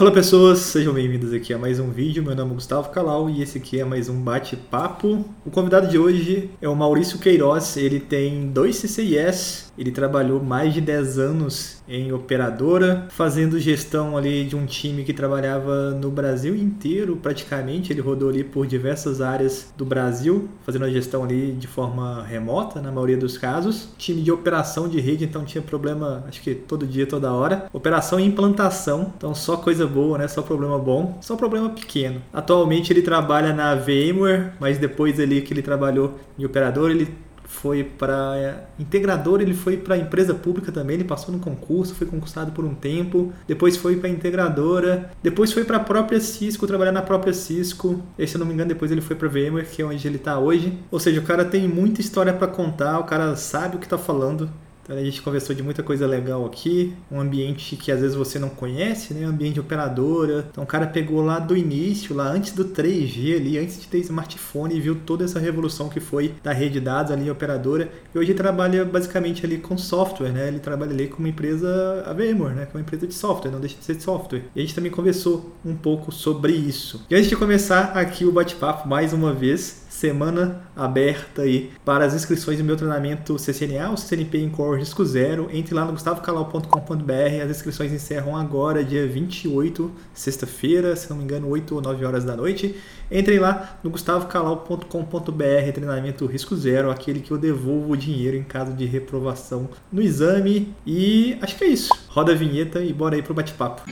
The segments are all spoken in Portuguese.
Olá pessoas, sejam bem-vindos aqui a mais um vídeo. Meu nome é Gustavo Calau e esse aqui é mais um bate-papo. O convidado de hoje é o Maurício Queiroz. Ele tem dois CCIS, ele trabalhou mais de 10 anos em operadora, fazendo gestão ali de um time que trabalhava no Brasil inteiro, praticamente. Ele rodou ali por diversas áreas do Brasil, fazendo a gestão ali de forma remota, na maioria dos casos. Time de operação de rede, então tinha problema, acho que todo dia, toda hora. Operação e implantação, então só coisa boa, né? Só problema bom, só problema pequeno. Atualmente ele trabalha na VMware, mas depois ali que ele trabalhou em operador, ele foi para é, integrador, ele foi para empresa pública também, ele passou no concurso, foi concursado por um tempo, depois foi para integradora, depois foi para a própria Cisco, trabalhar na própria Cisco. E, se eu não me engano, depois ele foi para VMware, que é onde ele está hoje. Ou seja, o cara tem muita história para contar, o cara sabe o que está falando. Então a gente conversou de muita coisa legal aqui, um ambiente que às vezes você não conhece, né? Um ambiente de operadora. Então o cara pegou lá do início, lá antes do 3G ali, antes de ter smartphone e viu toda essa revolução que foi da rede de dados ali operadora. E hoje trabalha basicamente ali com software, né? Ele trabalha ali com uma empresa, a VMware, né? Com uma empresa de software, não deixa de ser de software. E a gente também conversou um pouco sobre isso. E antes de começar aqui o bate-papo mais uma vez, semana aberta aí para as inscrições do meu treinamento CCNA, o CCNP em Core Risco Zero. Entre lá no gustavocalau.com.br. As inscrições encerram agora, dia 28, sexta-feira, se não me engano, 8 ou 9 horas da noite. Entrem lá no gustavocalau.com.br, treinamento Risco Zero, aquele que eu devolvo o dinheiro em caso de reprovação no exame. E acho que é isso. Roda a vinheta e bora aí pro bate-papo.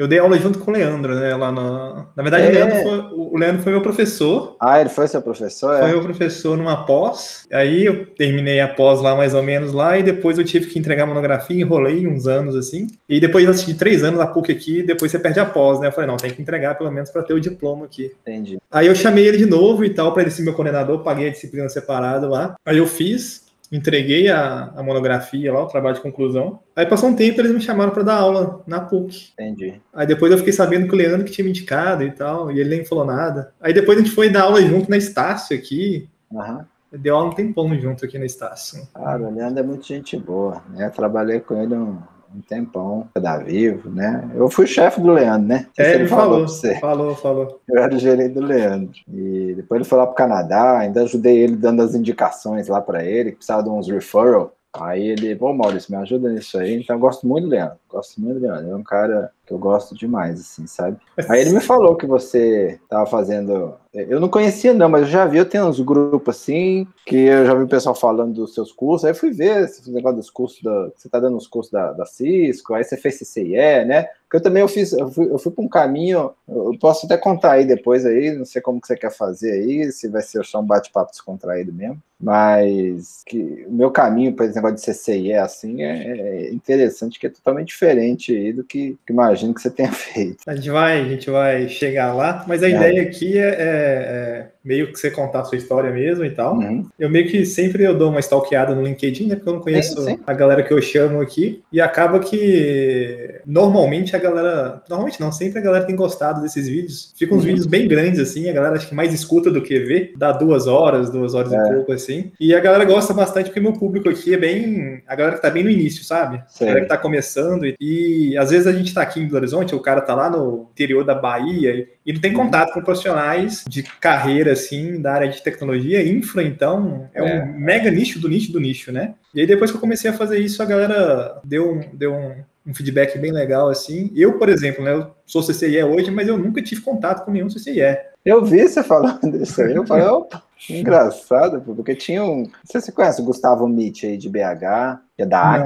Eu dei aula junto com o Leandro, né? Lá na, na verdade, é. o, Leandro foi, o Leandro foi meu professor. Ah, ele foi seu professor? Foi é? meu professor numa pós. Aí eu terminei a pós lá, mais ou menos, lá, e depois eu tive que entregar a monografia, enrolei uns anos assim. E depois eu assisti três anos na PUC aqui, depois você perde a pós, né? Eu falei, não, tem que entregar pelo menos para ter o diploma aqui. Entendi. Aí eu chamei ele de novo e tal, para ele ser meu coordenador, paguei a disciplina separada lá. Aí eu fiz entreguei a, a, monografia lá, o trabalho de conclusão. Aí passou um tempo, eles me chamaram para dar aula na PUC. Entendi. Aí depois eu fiquei sabendo que o Leandro que tinha me indicado e tal, e ele nem falou nada. Aí depois a gente foi dar aula junto na Estácio aqui. Uhum. Deu aula um tempão junto aqui na Estácio. Ah, o Leandro é muito gente boa, né? Eu trabalhei com ele um, um tempão, da Vivo, né? Eu fui chefe do Leandro, né? É, ele falou, falou, falou, falou. Eu era o gerente do Leandro. E depois ele foi lá pro Canadá, ainda ajudei ele dando as indicações lá para ele, que precisava de uns referral. Aí ele, bom, Maurício, me ajuda nisso aí. Então eu gosto muito do Leandro, gosto muito do Leandro. É um cara que eu gosto demais, assim, sabe? Aí ele me falou que você tava fazendo. Eu não conhecia, não, mas eu já vi, eu tenho uns grupos assim, que eu já vi o pessoal falando dos seus cursos. Aí fui ver esse negócio dos cursos da. Você tá dando os cursos da, da Cisco, aí você fez CCIE, né? Porque eu também eu fiz, eu fui, eu fui para um caminho, eu posso até contar aí depois aí, não sei como que você quer fazer aí, se vai ser só um bate-papo descontraído mesmo. Mas que o meu caminho para esse negócio de CCIE assim é, é interessante, que é totalmente diferente aí do que, que imagino que você tenha feito. A gente vai, a gente vai chegar lá, mas a é. ideia aqui é, é, é, meio que você contar a sua história mesmo e tal. Uhum. Eu meio que sempre eu dou uma stalkeada no LinkedIn, né? Porque eu não conheço sim, sim. a galera que eu chamo aqui. E acaba que normalmente a galera. Normalmente não, sempre a galera tem gostado desses vídeos. Ficam uns uhum. vídeos bem grandes, assim, a galera acho que mais escuta do que vê. Dá duas horas, duas horas é. e pouco, assim. E a galera gosta bastante, porque meu público aqui é bem. A galera que tá bem no início, sabe? Sim. A galera que tá começando. E, e às vezes a gente tá aqui em Belo Horizonte, o cara tá lá no interior da Bahia e, e não tem contato com profissionais de carreira, assim, da área de tecnologia. Infra, então, é, é. um mega nicho do nicho do nicho, né? E aí depois que eu comecei a fazer isso, a galera deu um, deu um, um feedback bem legal, assim. Eu, por exemplo, né, eu sou CCIE hoje, mas eu nunca tive contato com nenhum CCIE. Eu vi você falando isso aí, eu falei, opa, engraçado, porque tinha um... Não sei se você conhece o Gustavo Mitch aí de BH, que é da Não.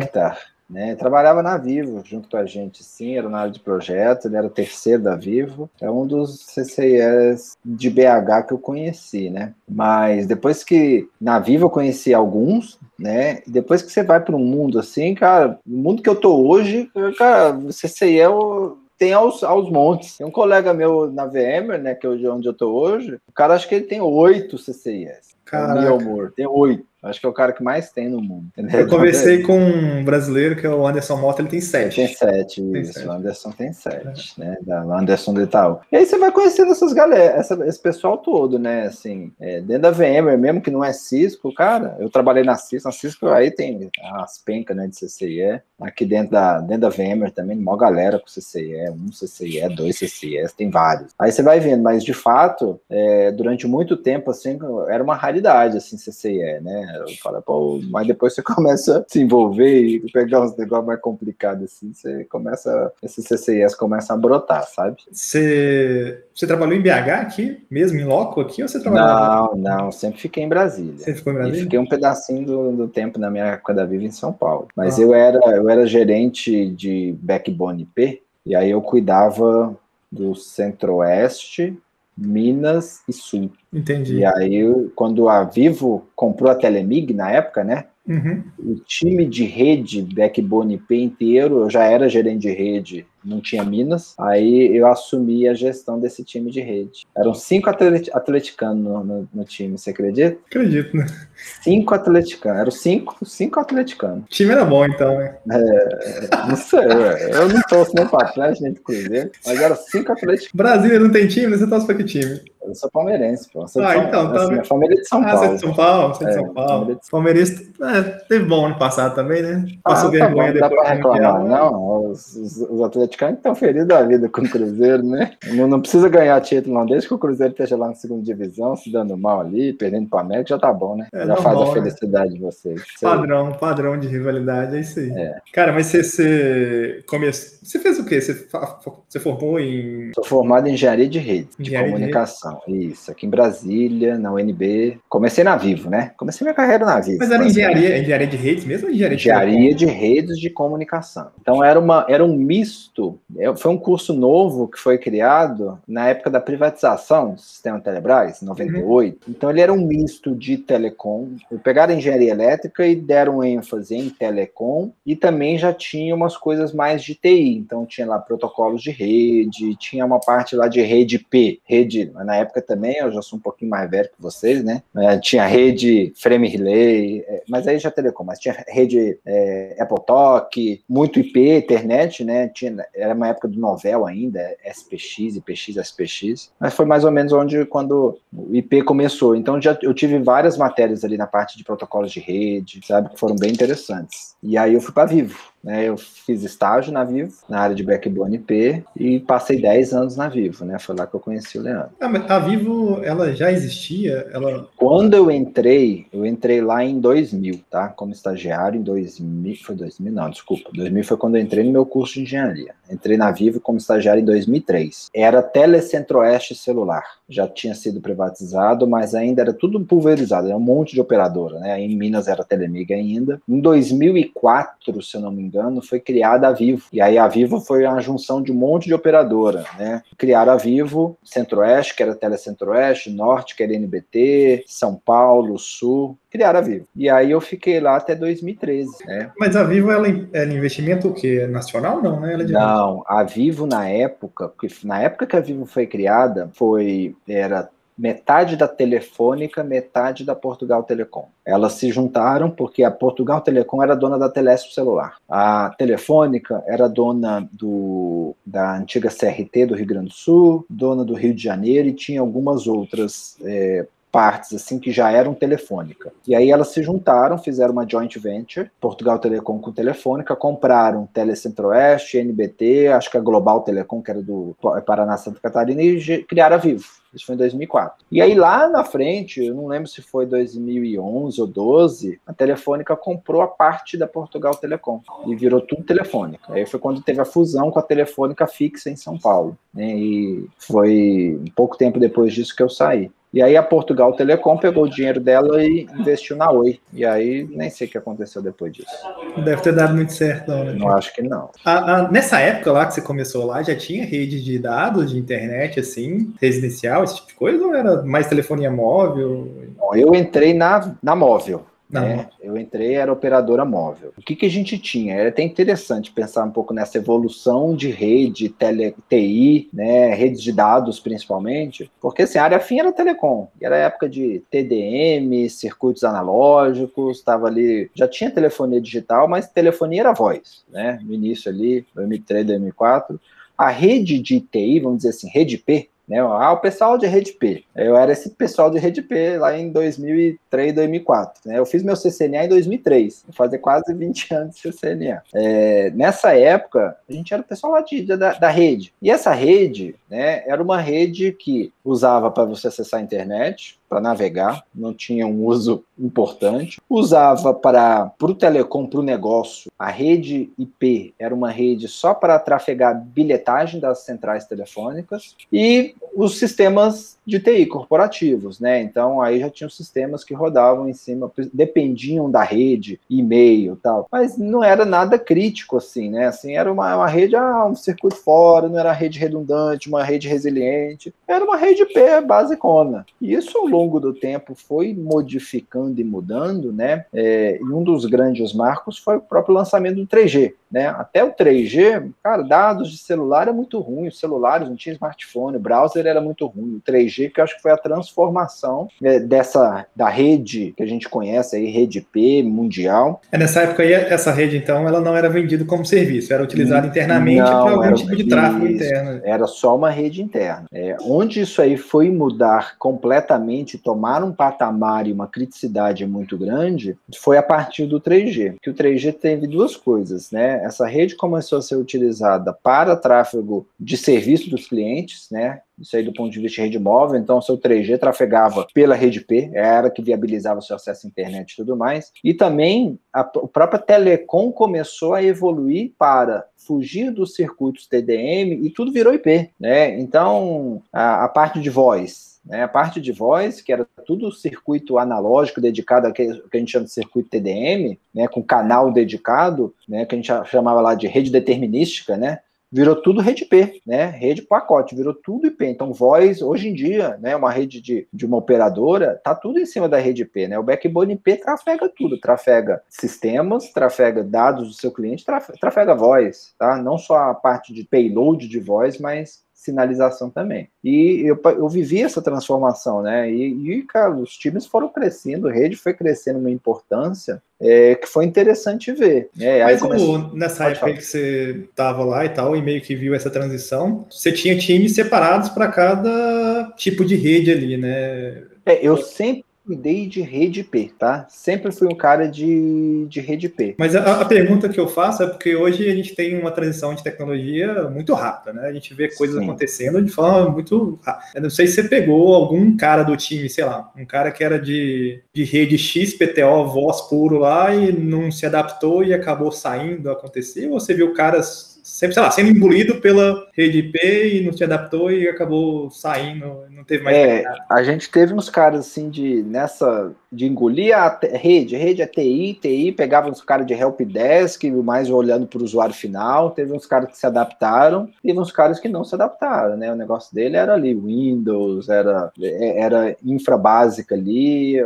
Né? Trabalhava na Vivo junto com a gente, sim, era na área de projeto, ele era o terceiro da Vivo, é um dos CCIs de BH que eu conheci, né? Mas depois que na Vivo eu conheci alguns, né? E depois que você vai para um mundo assim, cara, o mundo que eu tô hoje, cara, CCI é o tem aos, aos montes. Tem um colega meu na VMware, né, que é onde eu tô hoje, o cara acho que ele tem oito CCIS. Caraca. Meu amor, tem oito. Acho que é o cara que mais tem no mundo. Eu conversei com um brasileiro que é o Anderson Mota, ele tem sete. Tem sete, tem isso. Sete. O Anderson tem sete, é. né? Da Anderson do Itaú. E aí você vai conhecendo essas galera, essa, esse pessoal todo, né? Assim, é, dentro da VMware mesmo, que não é Cisco, cara, eu trabalhei na Cisco, na Cisco aí tem as pencas, né, de CCIE. Aqui dentro da, dentro da VMware também, uma galera com CCIE, um CCIE, dois CCIE, tem vários. Aí você vai vendo, mas de fato, é, durante muito tempo, assim, era uma raridade, assim, CCIE, né? Eu falo, pô, mas depois você começa a se envolver e pegar uns negócios mais complicados, assim, você começa, esses CCIS começam a brotar, sabe? Você, você trabalhou em BH aqui, mesmo em loco aqui, ou você trabalhou? Não, não, sempre fiquei em Brasília. Você ficou em Brasília? E fiquei um pedacinho do, do tempo na minha época da vida em São Paulo. Mas ah. eu, era, eu era gerente de backbone IP, e aí eu cuidava do Centro-Oeste, Minas e Sul. Entendi. E aí, quando a Vivo comprou a Telemig na época, né? Uhum. O time de rede Backbone IP inteiro, eu já era gerente de rede não tinha Minas. Aí eu assumi a gestão desse time de rede. Eram cinco atlet atleticanos no, no, no, time, você acredita? Acredito, né? Cinco atleticanos. Eram cinco, cinco atleticanos. O time era bom, então, né? É, não sei, eu não torço nem para Atlético, nem para Cruzeiro, mas eram cinco atleticanos. Brasília não tem time, você torce para que time? Eu sou palmeirense, pô. Sou ah, então, assim, tá... Minha família é de São ah, Paulo. Você é de São Paulo, você é de São Paulo. De... Palmeirista, é, teve bom ano passado também, né? Passou ah, vergonha tá bom, depois. Dá pra reclamar, não. Os, os, os atleticanos estão feridos da vida com o Cruzeiro, né? Não, não, precisa ganhar título, não. Desde que o Cruzeiro esteja lá na segunda divisão, se dando mal ali, perdendo para América, já tá bom, né? É, já faz a né? felicidade né? de vocês. Padrão, padrão de rivalidade, é isso aí. É. Cara, mas você, você começou. Você fez o quê? Você, você formou em. Sou formado em engenharia de rede, engenharia de comunicação. De rede. Isso, aqui em Brasília, na UNB. Comecei na Vivo, né? Comecei minha carreira na Vivo. Mas era engenharia, engenharia de redes mesmo engenharia de Engenharia de redes de comunicação. Então era, uma, era um misto. Foi um curso novo que foi criado na época da privatização do sistema Telebrás, 98. Uhum. Então ele era um misto de telecom. Pegaram engenharia elétrica e deram ênfase em telecom e também já tinha umas coisas mais de TI. Então tinha lá protocolos de rede, tinha uma parte lá de rede P, rede, na época também, eu já sou um pouquinho mais velho que vocês, né? É, tinha rede Frame Relay, é, mas aí já telecom, mas tinha rede é, Apple Talk, muito IP, internet, né? Tinha, era uma época do Novel ainda, SPX, IPX, SPX, mas foi mais ou menos onde quando o IP começou. Então já eu tive várias matérias ali na parte de protocolos de rede, sabe, que foram bem interessantes. E aí eu fui para Vivo. Né, eu fiz estágio na Vivo, na área de backbone IP, e passei 10 anos na Vivo, né? Foi lá que eu conheci o Leandro. Ah, a Vivo, ela já existia? Ela... Quando eu entrei, eu entrei lá em 2000, tá? Como estagiário em 2000, foi 2000? Não, desculpa. 2000 foi quando eu entrei no meu curso de engenharia. Entrei na Vivo como estagiário em 2003. Era Telecentro-Oeste celular. Já tinha sido privatizado, mas ainda era tudo pulverizado. Era um monte de operadora, né? Em Minas era Telemig ainda. Em 2004, se eu não me engano, engano, foi criada a Vivo. E aí a Vivo foi a junção de um monte de operadora, né? Criaram a Vivo, Centro-Oeste, que era Telecentro-Oeste, Norte, que era NBT, São Paulo, Sul, criaram a Vivo. E aí eu fiquei lá até 2013, né? Mas a Vivo, ela, ela é investimento o quê? Nacional não, né? É não, a Vivo na época, porque na época que a Vivo foi criada, foi era metade da Telefônica, metade da Portugal Telecom. Elas se juntaram porque a Portugal Telecom era dona da Telesp Celular. A Telefônica era dona do, da antiga CRT do Rio Grande do Sul, dona do Rio de Janeiro e tinha algumas outras é, partes assim que já eram telefônica. E aí elas se juntaram, fizeram uma joint venture, Portugal Telecom com Telefônica, compraram Telecentro-Oeste, NBT, acho que a Global Telecom, que era do Paraná Santa Catarina, e criaram a Vivo. Isso foi em 2004. E aí lá na frente, eu não lembro se foi 2011 ou 12, a Telefônica comprou a parte da Portugal Telecom e virou tudo Telefônica. Aí foi quando teve a fusão com a Telefônica fixa em São Paulo. Né? E foi um pouco tempo depois disso que eu saí. E aí a Portugal Telecom pegou o dinheiro dela e investiu na Oi. E aí nem sei o que aconteceu depois disso. Deve ter dado muito certo, não, né? Não acho que não. A, a, nessa época lá que você começou lá, já tinha rede de dados, de internet, assim, residencial, esse tipo de coisa? Ou era mais telefonia móvel? Bom, eu entrei na, na móvel. Né? Eu entrei, era operadora móvel. O que, que a gente tinha? Era até interessante pensar um pouco nessa evolução de rede, tele, TI, né, redes de dados principalmente, porque assim, a área fim era telecom, era época de TDM, circuitos analógicos, estava ali, já tinha telefonia digital, mas telefonia era voz, né, no início ali, 2003, 2004. A rede de TI, vamos dizer assim, rede P, né? Ah, o pessoal de Rede P. Eu era esse pessoal de Rede P lá em 2003, 2004. Né? Eu fiz meu CCNA em 2003, vou fazer quase 20 anos de CCNA. É, nessa época, a gente era o pessoal lá de, da, da rede. E essa rede né, era uma rede que usava para você acessar a internet, para navegar, não tinha um uso importante. Usava para o telecom, para o negócio. A rede IP era uma rede só para trafegar bilhetagem das centrais telefônicas e os sistemas de TI corporativos, né? Então aí já tinham sistemas que rodavam em cima, dependiam da rede, e-mail, tal. Mas não era nada crítico assim, né? Assim era uma, uma rede, ah, um circuito fora, não era rede redundante, uma rede resiliente, era uma rede IP basicona. E isso longo do tempo foi modificando e mudando, né? É, e um dos grandes marcos foi o próprio lançamento do 3G, né? Até o 3G, cara, dados de celular é muito ruim, os celulares não tinha smartphone, o browser era muito ruim, o 3G que eu acho que foi a transformação né, dessa da rede que a gente conhece aí, rede P mundial. É nessa época aí, essa rede então, ela não era vendida como serviço, era utilizada internamente para algum tipo de tráfego isso, interno. Era só uma rede interna. É, onde isso aí foi mudar completamente, tomar um patamar e uma criticidade muito grande, foi a partir do 3G. Que o 3G teve duas coisas, né? Essa rede começou a ser utilizada para tráfego de serviço dos clientes, né? Isso aí do ponto de vista de rede móvel, então seu 3G trafegava pela rede P, era que viabilizava o seu acesso à internet e tudo mais. E também a, a própria Telecom começou a evoluir para fugir dos circuitos TDM e tudo virou IP, né? Então, a, a parte de voz, né? A parte de voz, que era tudo circuito analógico dedicado ao que a gente chama de circuito TDM, né, com canal dedicado, né, que a gente chamava lá de rede determinística, né? virou tudo rede P, né? Rede pacote, virou tudo IP. Então, voz, hoje em dia, né? Uma rede de, de uma operadora, tá tudo em cima da rede P, né? O backbone IP trafega tudo, trafega sistemas, trafega dados do seu cliente, trafega voz, tá? Não só a parte de payload de voz, mas sinalização também. E eu, eu vivi essa transformação, né? E, e, cara, os times foram crescendo, a rede foi crescendo uma importância é, que foi interessante ver. Né? Mas como nessa época que você estava lá e tal, e meio que viu essa transição, você tinha times separados para cada tipo de rede ali, né? É, eu sempre cuidei de rede P, tá? Sempre fui um cara de, de rede P. Mas a, a, pergunta que eu faço é porque hoje a gente tem uma transição de tecnologia muito rápida, né? A gente vê coisas Sim. acontecendo de forma muito rápida. Eu não sei se você pegou algum cara do time, sei lá, um cara que era de, de rede X, PTO, voz puro lá e não se adaptou e acabou saindo, aconteceu? Ou você viu caras sempre, sei lá, sendo engolido pela rede IP e não se adaptou e acabou saindo, não teve mais. É, a gente teve uns caras assim de nessa de engolir a rede, rede é TI, TI pegava uns caras de helpdesk, mais olhando para o usuário final, teve uns caras que se adaptaram, teve uns caras que não se adaptaram, né? O negócio dele era ali Windows, era era infra básica ali,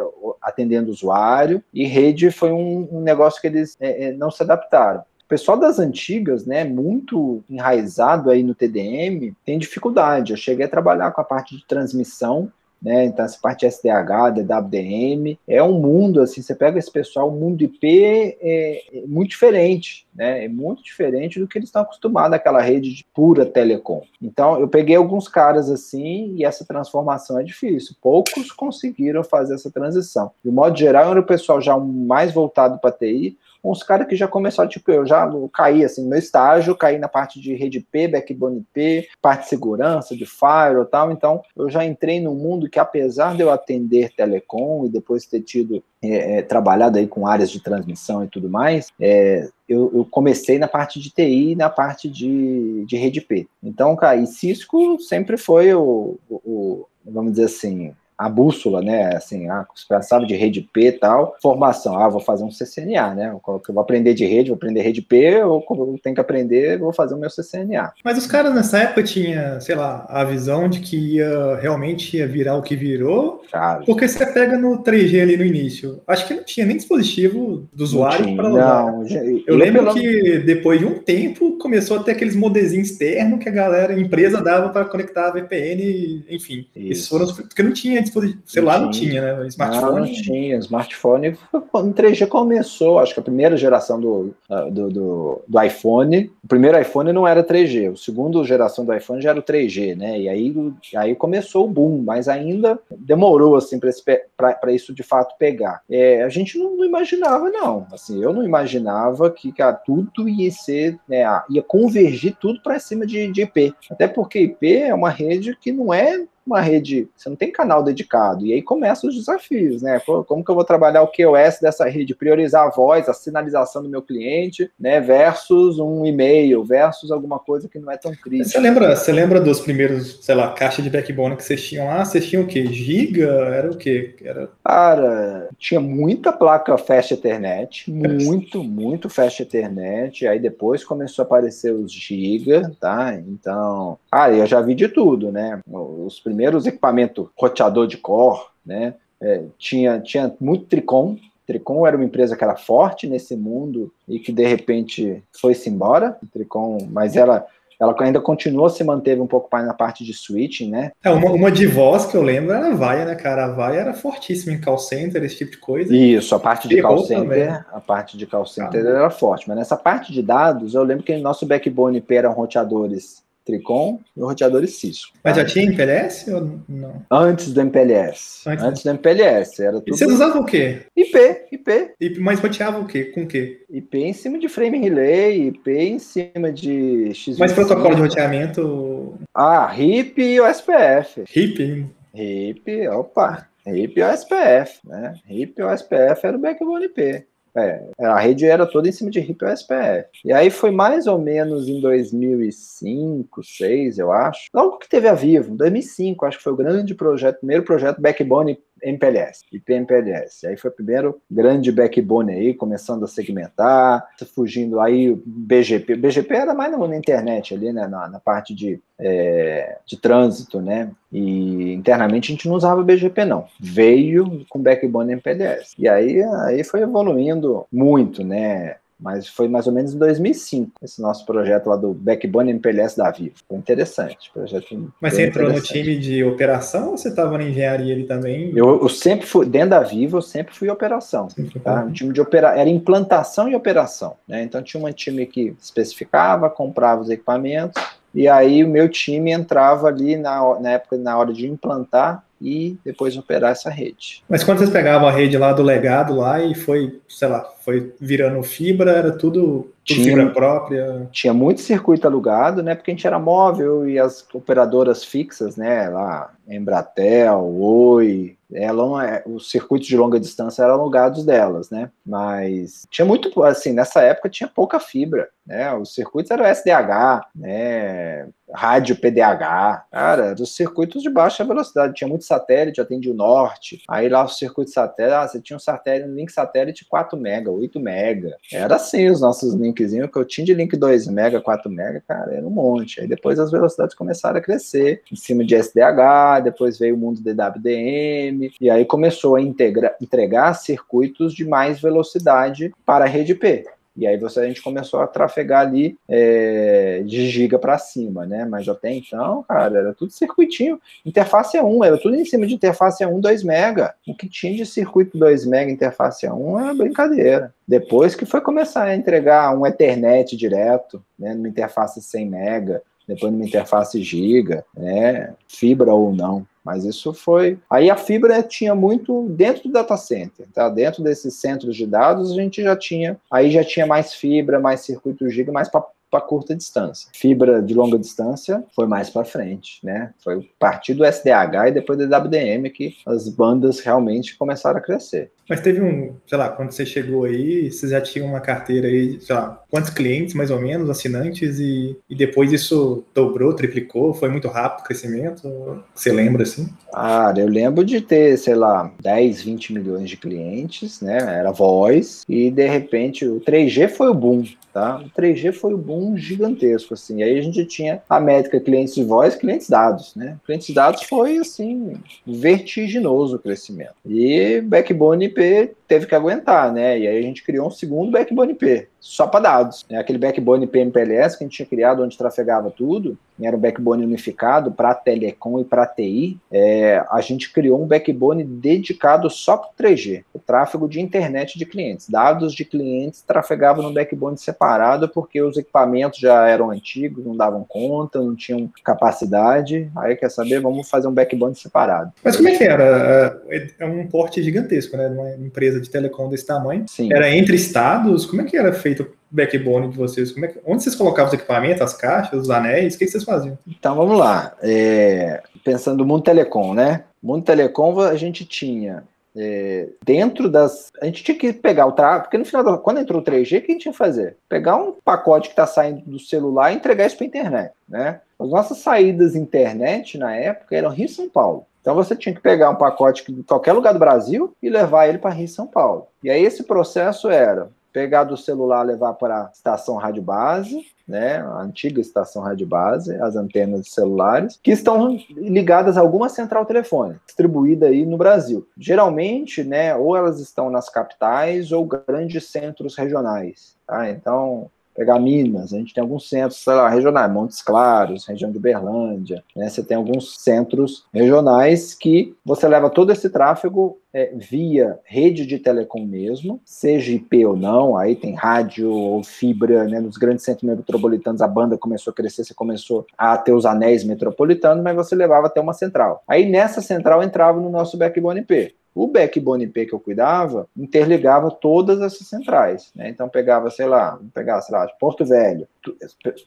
atendendo o usuário, e rede foi um, um negócio que eles é, é não se adaptaram. O pessoal das antigas, né, muito enraizado aí no TDM, tem dificuldade. Eu cheguei a trabalhar com a parte de transmissão, né? Então, essa parte SDH, DWDM, é um mundo, assim, você pega esse pessoal, o mundo IP é, é, muito diferente, né? É muito diferente do que eles estão acostumados àquela rede de pura telecom. Então, eu peguei alguns caras assim e essa transformação é difícil. Poucos conseguiram fazer essa transição. De modo geral, era o pessoal já mais voltado para TI, uns caras que já começaram, tipo, eu já caí, assim, meu estágio, caí na parte de rede P, backbone P, parte de segurança, de firewall e tal, então eu já entrei num mundo que, apesar de eu atender telecom e depois ter tido, é, é, trabalhado aí com áreas de transmissão e tudo mais, é, eu, eu, comecei na parte de TI e na parte de, de rede P. Então, cara, e Cisco sempre foi o, o, o vamos dizer assim, a bússola, né? Assim, ah, pensava de rede P e tal, formação, ah, vou fazer um CCNA, né? Eu vou aprender de rede, vou aprender rede P, ou como eu tenho que aprender, vou fazer o meu CCNA. Mas os caras nessa época tinham, sei lá, a visão de que ia realmente ia virar o que virou, cara, porque você pega no 3G ali no início, acho que não tinha nem dispositivo do usuário para Não, eu, eu lembro pelo... que depois de um tempo começou a ter aqueles modezinhos externos que a galera, a empresa dava para conectar a VPN, enfim. Isso. foram porque não tinha dispositivo, celular não tinha, né? Smartphone. Não, não tinha. Smartphone no 3G começou, acho que a primeira geração do, do, do, do iPhone. O primeiro iPhone não era 3G, o segundo geração do iPhone já era o 3G, né? E aí, aí começou o boom, mas ainda demorou assim para isso de fato pegar. É, a gente não, não, imaginava, não. Assim, eu não imaginava que cara, tudo ia ser, né, ia convergir tudo para cima de, de IP. Até porque IP é uma rede que não é uma rede, você não tem canal dedicado. E aí começam os desafios, né? Como que eu vou trabalhar o QoS dessa rede? Priorizar a voz, a sinalização do meu cliente, né? Versus um e-mail, versus alguma coisa que não é tão crítica. Você lembra, você lembra dos primeiros, sei lá, caixa de backbone que vocês tinham lá? Vocês tinham o quê? Giga? Era o quê? Era... Cara, tinha muita placa Fast Ethernet, muito, muito Fast Ethernet. Aí depois começou a aparecer os Giga, tá? Então, ah, eu já vi de tudo, né? Os primeiros primeiros equipamentos roteador de core, né? É, tinha, tinha muito Tricom. Tricom era uma empresa que era forte nesse mundo e que de repente foi-se embora. Tricom, mas ela ela ainda continuou se manteve um pouco mais na parte de switching, né? É, uma, uma de voz que eu lembro era a Vaia, né, cara? A Vaia era fortíssima em call center, esse tipo de coisa. Isso, a parte de call center, também. a parte de call center ah, era forte, mas nessa parte de dados, eu lembro que nosso backbone eram roteadores Tricom e o roteador Cisco. Mas já tinha MPLS ou não? Antes do MPLS. Antes, Antes do MPLS. Era tudo... E vocês usavam o quê? IP, IP. IP mas roteava o quê? Com o quê? IP em cima de frame relay, IP em cima de X. Mas protocolo de roteamento? Ah, RIP e OSPF. RIP? RIP, opa. RIP e OSPF, né? RIP e OSPF era o backbone IP. É, a rede era toda em cima de RIP SPF. E aí foi mais ou menos em 2005, 2006, eu acho. Logo que teve a Vivo, em 2005, acho que foi o grande projeto, primeiro projeto Backbone MPLS, IP MPLS. Aí foi o primeiro grande backbone aí, começando a segmentar, fugindo aí BGP. BGP era mais na, internet ali, né, na, na parte de, é, de trânsito, né, e internamente a gente não usava BGP não. Veio com backbone MPLS. E aí, aí foi evoluindo muito, né, mas foi mais ou menos em 2005, esse nosso projeto lá do Backbone MPLS da Vivo. Foi interessante. Projeto mas você entrou no time de operação ou você estava na engenharia ali também? Eu, eu, sempre fui, dentro da Vivo, eu sempre fui operação. Tá? Um time de opera, era implantação e operação. Né? Então tinha um time que especificava, comprava os equipamentos, e aí o meu time entrava ali na, na época, na hora de implantar e depois operar essa rede. Mas quando vocês pegavam a rede lá do legado lá e foi, sei lá, foi virando fibra, era tudo, tudo tinha, fibra própria? Tinha muito circuito alugado, né? Porque a gente era móvel e as operadoras fixas, né? Lá, Embratel, Oi, ela, é, os circuitos de longa distância eram alugados delas, né? Mas tinha muito, assim, nessa época tinha pouca fibra, né? Os circuitos eram SDH, né? Rádio PDH, cara, dos circuitos de baixa velocidade. Tinha muito satélite, atendia o norte. Aí lá o circuito satélite, ah, você tinha um satélite, um link satélite 4 mega, 8 mega. Era assim os nossos linkzinhos, que eu tinha de link 2 mega, 4 mega, cara, era um monte. Aí depois as velocidades começaram a crescer, em cima de SDH, depois veio o mundo DWDM, e aí começou a integra, entregar circuitos de mais velocidade para a rede P. E aí você, a gente começou a trafegar ali é, de giga para cima, né? Mas até então, cara, era tudo circuitinho. Interface 1, era tudo em cima de interface 1, 2 mega. O que tinha de circuito 2 mega interface 1 era brincadeira. Depois que foi começar a entregar um Ethernet direto, né? Numa interface 100 mega, depois numa interface giga, né? Fibra ou não. Mas isso foi. Aí a fibra tinha muito dentro do data center, tá? Dentro desses centros de dados a gente já tinha, aí já tinha mais fibra, mais circuito giga, mais para para curta distância. Fibra de longa distância foi mais para frente, né? Foi partir do SDH e depois do WDM que as bandas realmente começaram a crescer. Mas teve um, sei lá, quando você chegou aí, você já tinha uma carteira aí, sei lá, quantos clientes mais ou menos, assinantes, e, e depois isso dobrou, triplicou, foi muito rápido o crescimento? Você lembra assim? Ah, eu lembro de ter, sei lá, 10, 20 milhões de clientes, né? Era voz, e de repente o 3G foi o boom. Tá? O 3G foi um boom gigantesco, assim. Aí a gente tinha a métrica clientes de voz, clientes dados, né? Clientes dados foi, assim, vertiginoso o crescimento. E Backbone IP teve que aguentar, né? E aí a gente criou um segundo Backbone IP, só para dados. Né? Aquele Backbone IP MPLS que a gente tinha criado, onde trafegava tudo, era um backbone unificado para telecom e para TI. É, a gente criou um backbone dedicado só para o 3G, o tráfego de internet de clientes. Dados de clientes trafegavam no backbone separado porque os equipamentos já eram antigos, não davam conta, não tinham capacidade. Aí quer saber, vamos fazer um backbone separado. Mas como é que era? É, é um porte gigantesco, né? Uma empresa de telecom desse tamanho. Sim. Era entre estados? Como é que era feito o backbone de vocês? Como é que, onde vocês colocavam os equipamentos, as caixas, os anéis? O que, vocês faziam? Então vamos lá. É, pensando no mundo telecom, né? mundo telecom a gente tinha é, dentro das. A gente tinha que pegar o tráfego, porque no final, da, quando entrou o 3G, o que a gente tinha que fazer? Pegar um pacote que está saindo do celular e entregar isso para a internet. Né? As nossas saídas internet na época eram Rio e São Paulo. Então você tinha que pegar um pacote de qualquer lugar do Brasil e levar ele para Rio e São Paulo. E aí esse processo era pegar do celular, levar para a estação rádio base, né, a antiga estação rádio base, as antenas de celulares, que estão ligadas a alguma central telefônica, distribuída aí no Brasil. Geralmente, né, ou elas estão nas capitais ou grandes centros regionais. Tá? Então, pegar Minas, a gente tem alguns centros, sei lá, regionais, Montes Claros, região de Uberlândia, né? Você tem alguns centros regionais que você leva todo esse tráfego é, via rede de telecom mesmo, seja IP ou não, aí tem rádio ou fibra, né? Nos grandes centros metropolitanos a banda começou a crescer, você começou a ter os anéis metropolitanos, mas você levava até uma central. Aí nessa central entrava no nosso backbone IP. O backbone IP que eu cuidava interligava todas essas centrais, né? Então pegava, sei lá, pegar, sei lá, Porto Velho,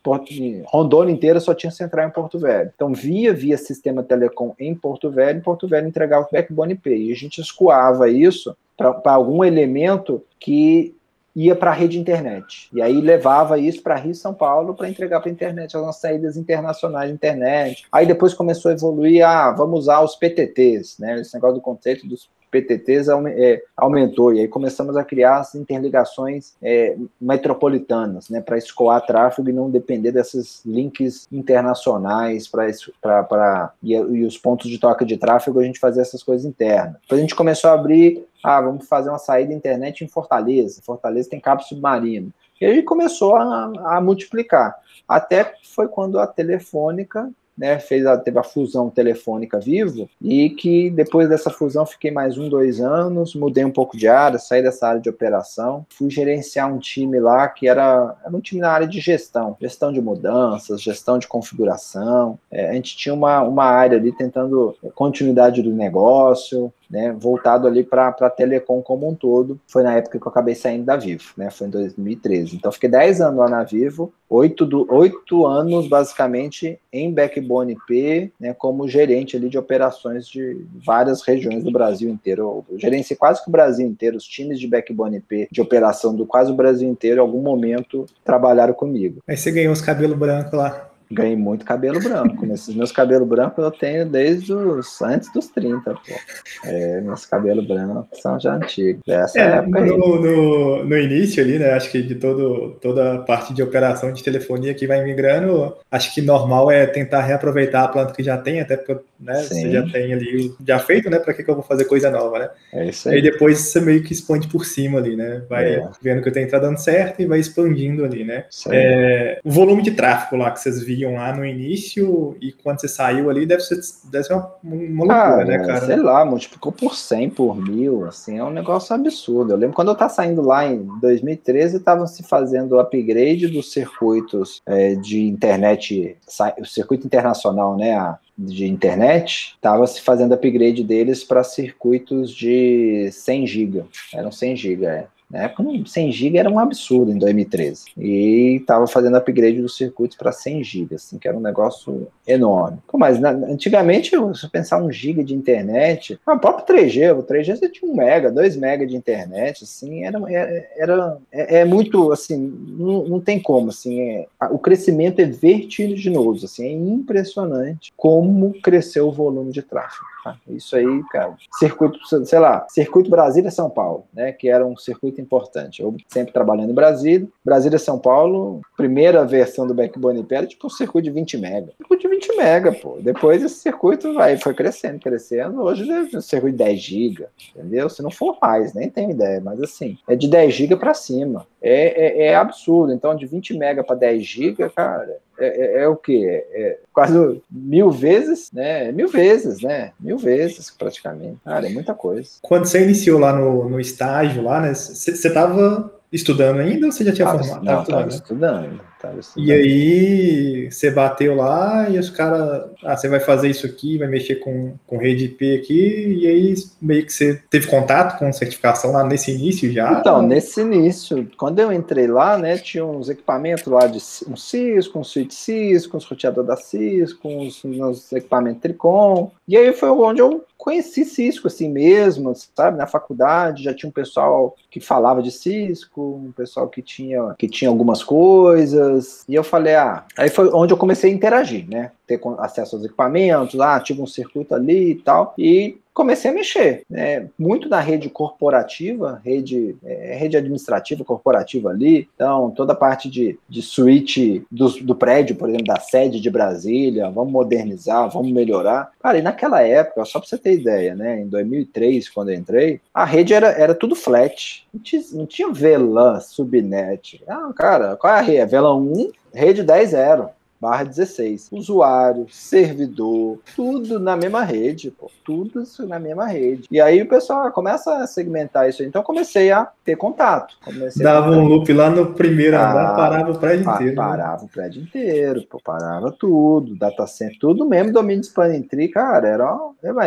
Porto, Rondônia inteira só tinha central em Porto Velho. Então via via sistema telecom em Porto Velho, Porto Velho entregava o backbone IP e a gente escoava isso para algum elemento que ia para a rede internet. E aí levava isso para Rio e São Paulo para entregar para a internet, as nossas saídas internacionais de internet. Aí depois começou a evoluir, ah, vamos usar os PTTs, né? Esse negócio do conceito dos PTTs é, aumentou, e aí começamos a criar as interligações é, metropolitanas, né, para escoar tráfego e não depender desses links internacionais para e, e os pontos de troca de tráfego, a gente fazer essas coisas internas. Depois a gente começou a abrir, ah, vamos fazer uma saída internet em Fortaleza, Fortaleza tem cabo submarino, e aí começou a, a multiplicar, até foi quando a Telefônica né, fez a, teve a fusão telefônica vivo, e que depois dessa fusão fiquei mais um, dois anos, mudei um pouco de área, saí dessa área de operação, fui gerenciar um time lá que era, era um time na área de gestão, gestão de mudanças, gestão de configuração, é, a gente tinha uma, uma área ali tentando continuidade do negócio, né, voltado ali para a telecom como um todo. Foi na época que eu acabei saindo da Vivo, né, foi em 2013. Então, fiquei 10 anos lá na Vivo, 8, do, 8 anos basicamente em Backbone IP, né, como gerente ali de operações de várias regiões do Brasil inteiro. Eu gerenciei quase que o Brasil inteiro, os times de Backbone IP de operação do quase o Brasil inteiro, em algum momento trabalharam comigo. Aí você ganhou os cabelos brancos lá ganhei muito cabelo branco. Esses meus cabelos brancos eu tenho desde os antes dos 30, pô. É, meus cabelos brancos são já antigos. Dessa é, época no, no, no, início ali, né? Acho que de todo, toda a parte de operação de telefonia que vai migrando, acho que normal é tentar reaproveitar a planta que já tem, até porque né, você já tem ali já feito, né? Para que, que eu vou fazer coisa nova, né? É isso aí. E depois você meio que expande por cima ali, né? Vai é. vendo que o tempo tá dando certo e vai expandindo ali, né? É, o volume de tráfego lá que vocês viram lá no início e quando você saiu ali, deve ser, deve ser uma, uma loucura, né, cara? Sei lá, multiplicou por 100, por mil, assim, é um negócio absurdo. Eu lembro quando eu tava saindo lá em 2013, estavam se fazendo o upgrade dos circuitos é, de internet, o circuito internacional, né, de internet, estava se fazendo upgrade deles para circuitos de 100 GB. Eram 100 GB, é. Na época, 100 GB era um absurdo em 2013. E estava fazendo upgrade dos circuitos para 100 GB, assim, que era um negócio enorme. Mas na, antigamente, se você pensar um giga de internet, o próprio 3G, o 3G você tinha 1 mega, 2 mega de internet, assim, era, era, era é, é, muito, assim, não, não tem como, assim, é, o crescimento é vertiginoso, assim, é impressionante como cresceu o volume de tráfego. Isso aí, cara, circuito, sei lá, circuito Brasília-São Paulo, né, que era um circuito importante. Eu sempre trabalhando em Brasília, Brasília-São Paulo, primeira versão do Backbone era tipo um circuito de 20 mega. Circuito de 20 mega, pô. Depois esse circuito vai, foi crescendo, crescendo. Hoje é um circuito de 10 GB, entendeu? Se não for mais, nem tenho ideia, mas assim, é de 10 GB para cima. É, é, é, absurdo. Então, de 20 mega para 10 GB, cara, é, é, é, o quê? É quase mil vezes, né? Mil vezes, né? Mil vezes, praticamente. Cara, é muita coisa. Quando você iniciou lá no, no estágio, lá, né? Você estava estudando ainda ou você já tinha tava, formado? Não, estava estudando. Né? E aí você bateu lá e os caras, ah, você vai fazer isso aqui, vai mexer com, com rede IP aqui, e aí meio que você teve contato com certificação lá nesse início já? Então, nesse início, quando eu entrei lá, né, tinha uns equipamentos lá de um Cisco, um switch Cisco, uns roteador da Cisco, uns, uns equipamentos Tricom, e aí foi onde eu conheci Cisco assim mesmo, sabe? Na faculdade já tinha um pessoal que falava de Cisco, um pessoal que tinha que tinha algumas coisas. E eu falei, ah, aí foi onde eu comecei a interagir, né? Ter acesso aos equipamentos, ah, tive um circuito ali e tal. E comecei a mexer, né? muito na rede corporativa, rede, é, rede administrativa corporativa ali, então toda a parte de, de switch do, do prédio, por exemplo, da sede de Brasília, vamos modernizar, vamos melhorar. Cara, e naquela época, só para você ter ideia, né, em 2003, quando entrei, a rede era, era tudo flat, não tinha, não tinha VLAN, subnet. Ah, cara, qual é a rede? VLAN 1, rede 10.0 barra 16. Usuário, servidor, tudo na mesma rede, pô. Tudo isso na mesma rede. E aí o pessoal começa a segmentar isso. Então eu comecei a ter contato. Comecei Dava um loop lá no primeiro ah, andar, parava o prédio pa inteiro. Né? Parava né? o prédio inteiro, pô, parava tudo, data center, tudo mesmo, domínio tree, cara, era,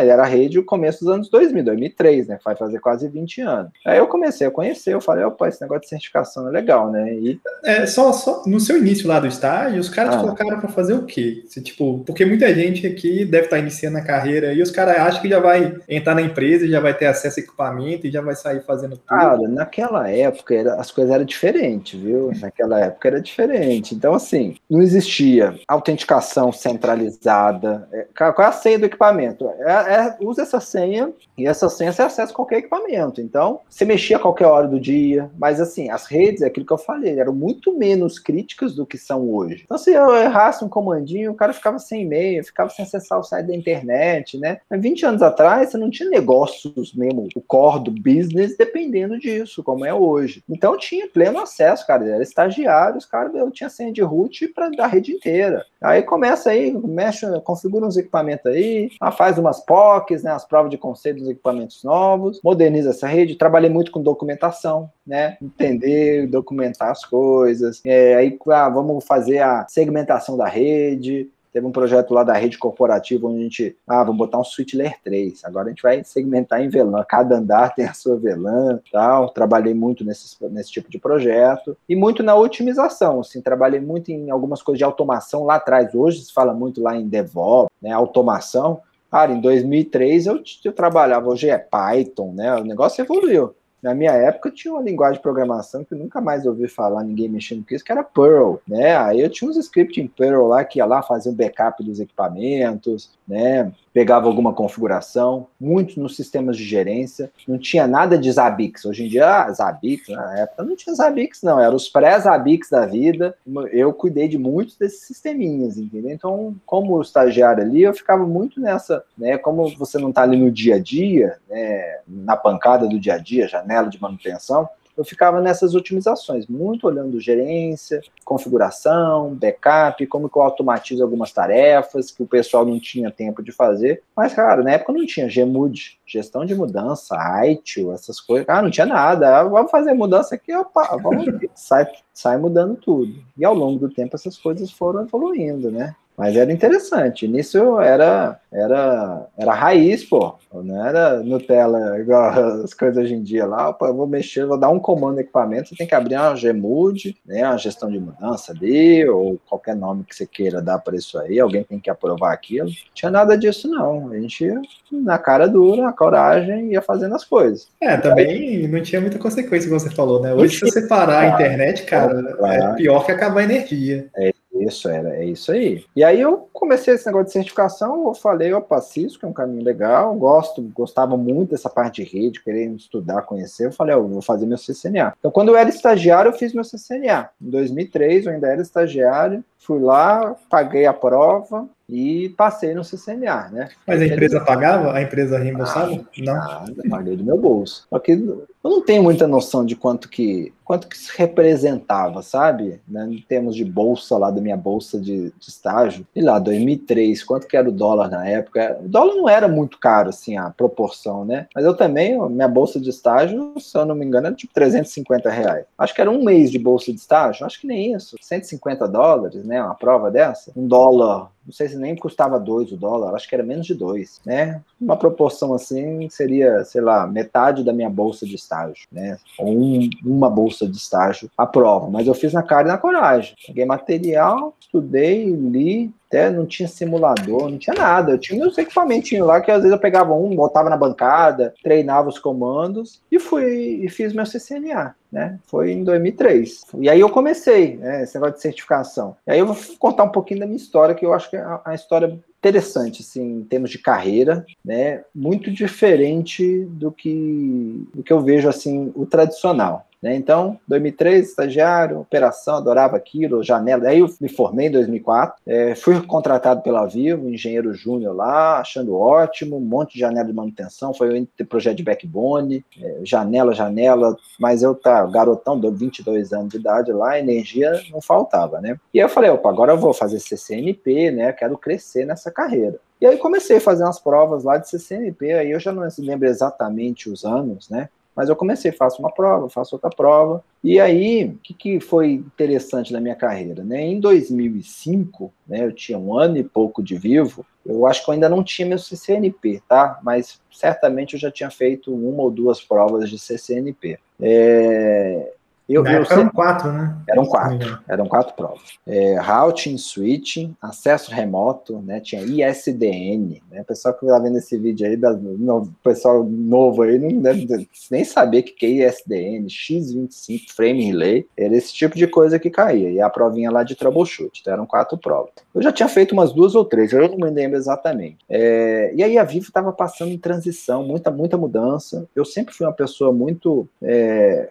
era a rede no começo dos anos 2000, 2003, né? Vai fazer quase 20 anos. Aí eu comecei a conhecer, eu falei, opa, esse negócio de certificação é legal, né? E... É, só, só no seu início lá do estágio, os caras ah. colocaram cara para fazer o quê? Se, tipo, porque muita gente aqui deve estar tá iniciando a carreira e os caras acham que já vai entrar na empresa, já vai ter acesso a equipamento e já vai sair fazendo tudo. Cara, naquela época era, as coisas eram diferentes, viu? Naquela época era diferente. Então, assim, não existia autenticação centralizada. É, qual é a senha do equipamento? É, é, usa essa senha e essa senha você acessa qualquer equipamento. Então, você mexia a qualquer hora do dia, mas assim, as redes, é aquilo que eu falei, eram muito menos críticas do que são hoje. Então, se eu errasse um comandinho, o cara ficava sem e-mail, ficava sem acessar o site da internet, né? Mas 20 anos atrás, você não tinha negócios mesmo, o core do business dependendo disso, como é hoje. Então tinha pleno acesso, cara. Era estagiário, os caras, eu tinha senha de root para da rede inteira. Aí começa aí, mexe, configura uns equipamentos aí, faz umas POCs, né? As provas de conceito dos equipamentos novos, moderniza essa rede. Trabalhei muito com documentação, né? Entender, documentar as coisas. É, aí, ah, vamos fazer a segmentação da rede. Teve um projeto lá da rede corporativa onde a gente, ah, vamos botar um switch layer 3. Agora a gente vai segmentar em VLAN. Cada andar tem a sua VLAN tal. Trabalhei muito nesse, nesse tipo de projeto. E muito na otimização, assim, trabalhei muito em algumas coisas de automação lá atrás. Hoje se fala muito lá em DevOps, né, automação. Cara, em 2003 eu, eu trabalhava, hoje é Python, né? O negócio evoluiu. Na minha época tinha uma linguagem de programação que eu nunca mais ouvi falar, ninguém mexendo com isso, que era Perl, né? Aí eu tinha uns scripts em Perl lá que ia lá fazer um backup dos equipamentos, né? Pegava alguma configuração, muito nos sistemas de gerência, não tinha nada de Zabbix. Hoje em dia, ah, Zabbix, na época não tinha Zabbix, não, eram os pré-Zabbix da vida. Eu cuidei de muitos desses sisteminhas, entendeu? Então, como estagiário ali, eu ficava muito nessa, né? Como você não está ali no dia a dia, né? Na pancada do dia a dia, janela de manutenção, eu ficava nessas otimizações, muito olhando gerência, configuração, backup, como que eu automatizo algumas tarefas que o pessoal não tinha tempo de fazer. Mas, cara, na época não tinha Gmood, gestão de mudança, ITIL, essas coisas. Ah, não tinha nada. Ah, vamos fazer mudança aqui, opa, vamos sai, sai mudando tudo. E ao longo do tempo essas coisas foram evoluindo, né? Mas era interessante. Nisso era, era, era raiz, pô. Não era Nutella igual as coisas hoje em dia lá. Pô, eu vou mexer, vou dar um comando no equipamento, você tem que abrir uma Gmood, né, uma gestão de mudança ali, ou qualquer nome que você queira dar para isso aí. Alguém tem que aprovar aquilo. Não tinha nada disso, não. A gente, na cara dura, na coragem, ia fazendo as coisas. É, também não tinha muita consequência, como você falou, né? Hoje, se você parar a internet, cara, é pior que acabar a energia. É isso, era, é isso aí. E aí eu comecei esse negócio de certificação, eu falei, opa, Cisco é um caminho legal, gosto, gostava muito dessa parte de rede, querendo estudar, conhecer, eu falei, eu vou fazer meu CCNA. Então, quando eu era estagiário, eu fiz meu CCNA. Em 2003, eu ainda era estagiário, fui lá, paguei a prova, e passei no CCNA, né? Mas a empresa pagava? A empresa reembolsava? Ah, não. Nada, paguei do meu bolso. Só que eu não tenho muita noção de quanto que quanto que isso representava, sabe? Né? Em termos de bolsa lá, da minha bolsa de, de estágio. E lá, 2003, quanto que era o dólar na época? O dólar não era muito caro, assim, a proporção, né? Mas eu também, minha bolsa de estágio, se eu não me engano, era tipo 350 reais. Acho que era um mês de bolsa de estágio, acho que nem isso. 150 dólares, né? Uma prova dessa. Um dólar não sei se nem custava dois o dólar, acho que era menos de dois, né? Uma proporção assim seria, sei lá, metade da minha bolsa de estágio, né? Ou um, uma bolsa de estágio a prova, mas eu fiz na cara e na coragem. Peguei material, estudei, li, até não tinha simulador, não tinha nada. Eu tinha meus equipamentinhos lá que às vezes eu pegava um, botava na bancada, treinava os comandos e fui e fiz meu CCNA, né? Foi em 2003. E aí eu comecei, né, esse negócio de certificação. E aí eu vou contar um pouquinho da minha história, que eu acho que é uma história interessante, assim, em termos de carreira, né? Muito diferente do que, do que eu vejo, assim, o tradicional. Né? Então, 2003, estagiário, operação, adorava aquilo, janela. Aí eu me formei em 2004, é, fui contratado pela Vivo, engenheiro júnior lá, achando ótimo, um monte de janela de manutenção, foi o projeto de backbone, é, janela, janela, mas eu tá garotão, deu 22 anos de idade lá, energia não faltava, né? E aí eu falei, opa, agora eu vou fazer CCNP, né? Quero crescer nessa carreira. E aí comecei a fazer umas provas lá de CCNP, aí eu já não lembro exatamente os anos, né? Mas eu comecei, faço uma prova, faço outra prova. E aí, o que, que foi interessante na minha carreira? Né? Em 2005, né, eu tinha um ano e pouco de vivo, eu acho que eu ainda não tinha meu CCNP, tá? Mas certamente eu já tinha feito uma ou duas provas de CCNP. É, eu, eu sempre... Eram quatro, né? Eram quatro. Eram quatro provas. É, routing, switching, acesso remoto, né? Tinha ISDN. Né? O pessoal que está vendo esse vídeo aí, o pessoal novo aí, não deve nem saber o que é ISDN, X25, frame relay. Era esse tipo de coisa que caía. E a provinha lá de troubleshoot. Então eram quatro provas. Eu já tinha feito umas duas ou três, eu não me lembro exatamente. É, e aí a Vivo estava passando em transição, muita, muita mudança. Eu sempre fui uma pessoa muito. É,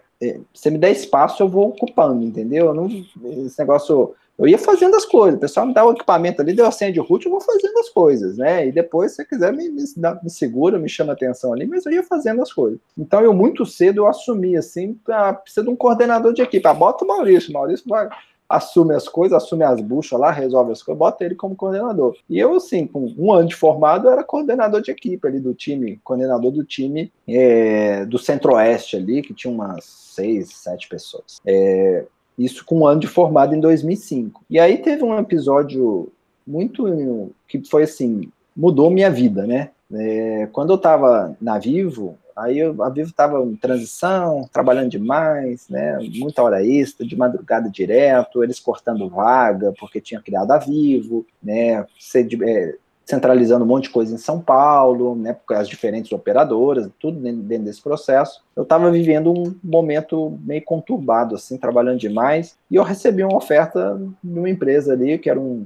você me dá espaço, eu vou ocupando, entendeu? Eu não, esse negócio. Eu ia fazendo as coisas, o pessoal me dá o equipamento ali, deu a senha de root, eu vou fazendo as coisas, né? E depois, se você quiser, me, me, me segura, me chama atenção ali, mas eu ia fazendo as coisas. Então, eu muito cedo eu assumi, assim, precisa de um coordenador de equipe. Ah, bota o Maurício, Maurício vai, assume as coisas, assume as buchas lá, resolve as coisas, bota ele como coordenador. E eu, assim, com um ano de formado, era coordenador de equipe ali do time, coordenador do time é, do Centro-Oeste ali, que tinha umas seis, sete pessoas. É, isso com um ano de formado em 2005. E aí teve um episódio muito que foi assim, mudou minha vida, né? É, quando eu estava na Vivo, Aí eu, a Vivo estava em transição, trabalhando demais, né? Muita hora extra, de madrugada direto, eles cortando vaga, porque tinha criado a Vivo, né? É, centralizando um monte de coisa em São Paulo, né? As diferentes operadoras, tudo dentro desse processo. Eu estava vivendo um momento meio conturbado, assim, trabalhando demais, e eu recebi uma oferta de uma empresa ali, que era um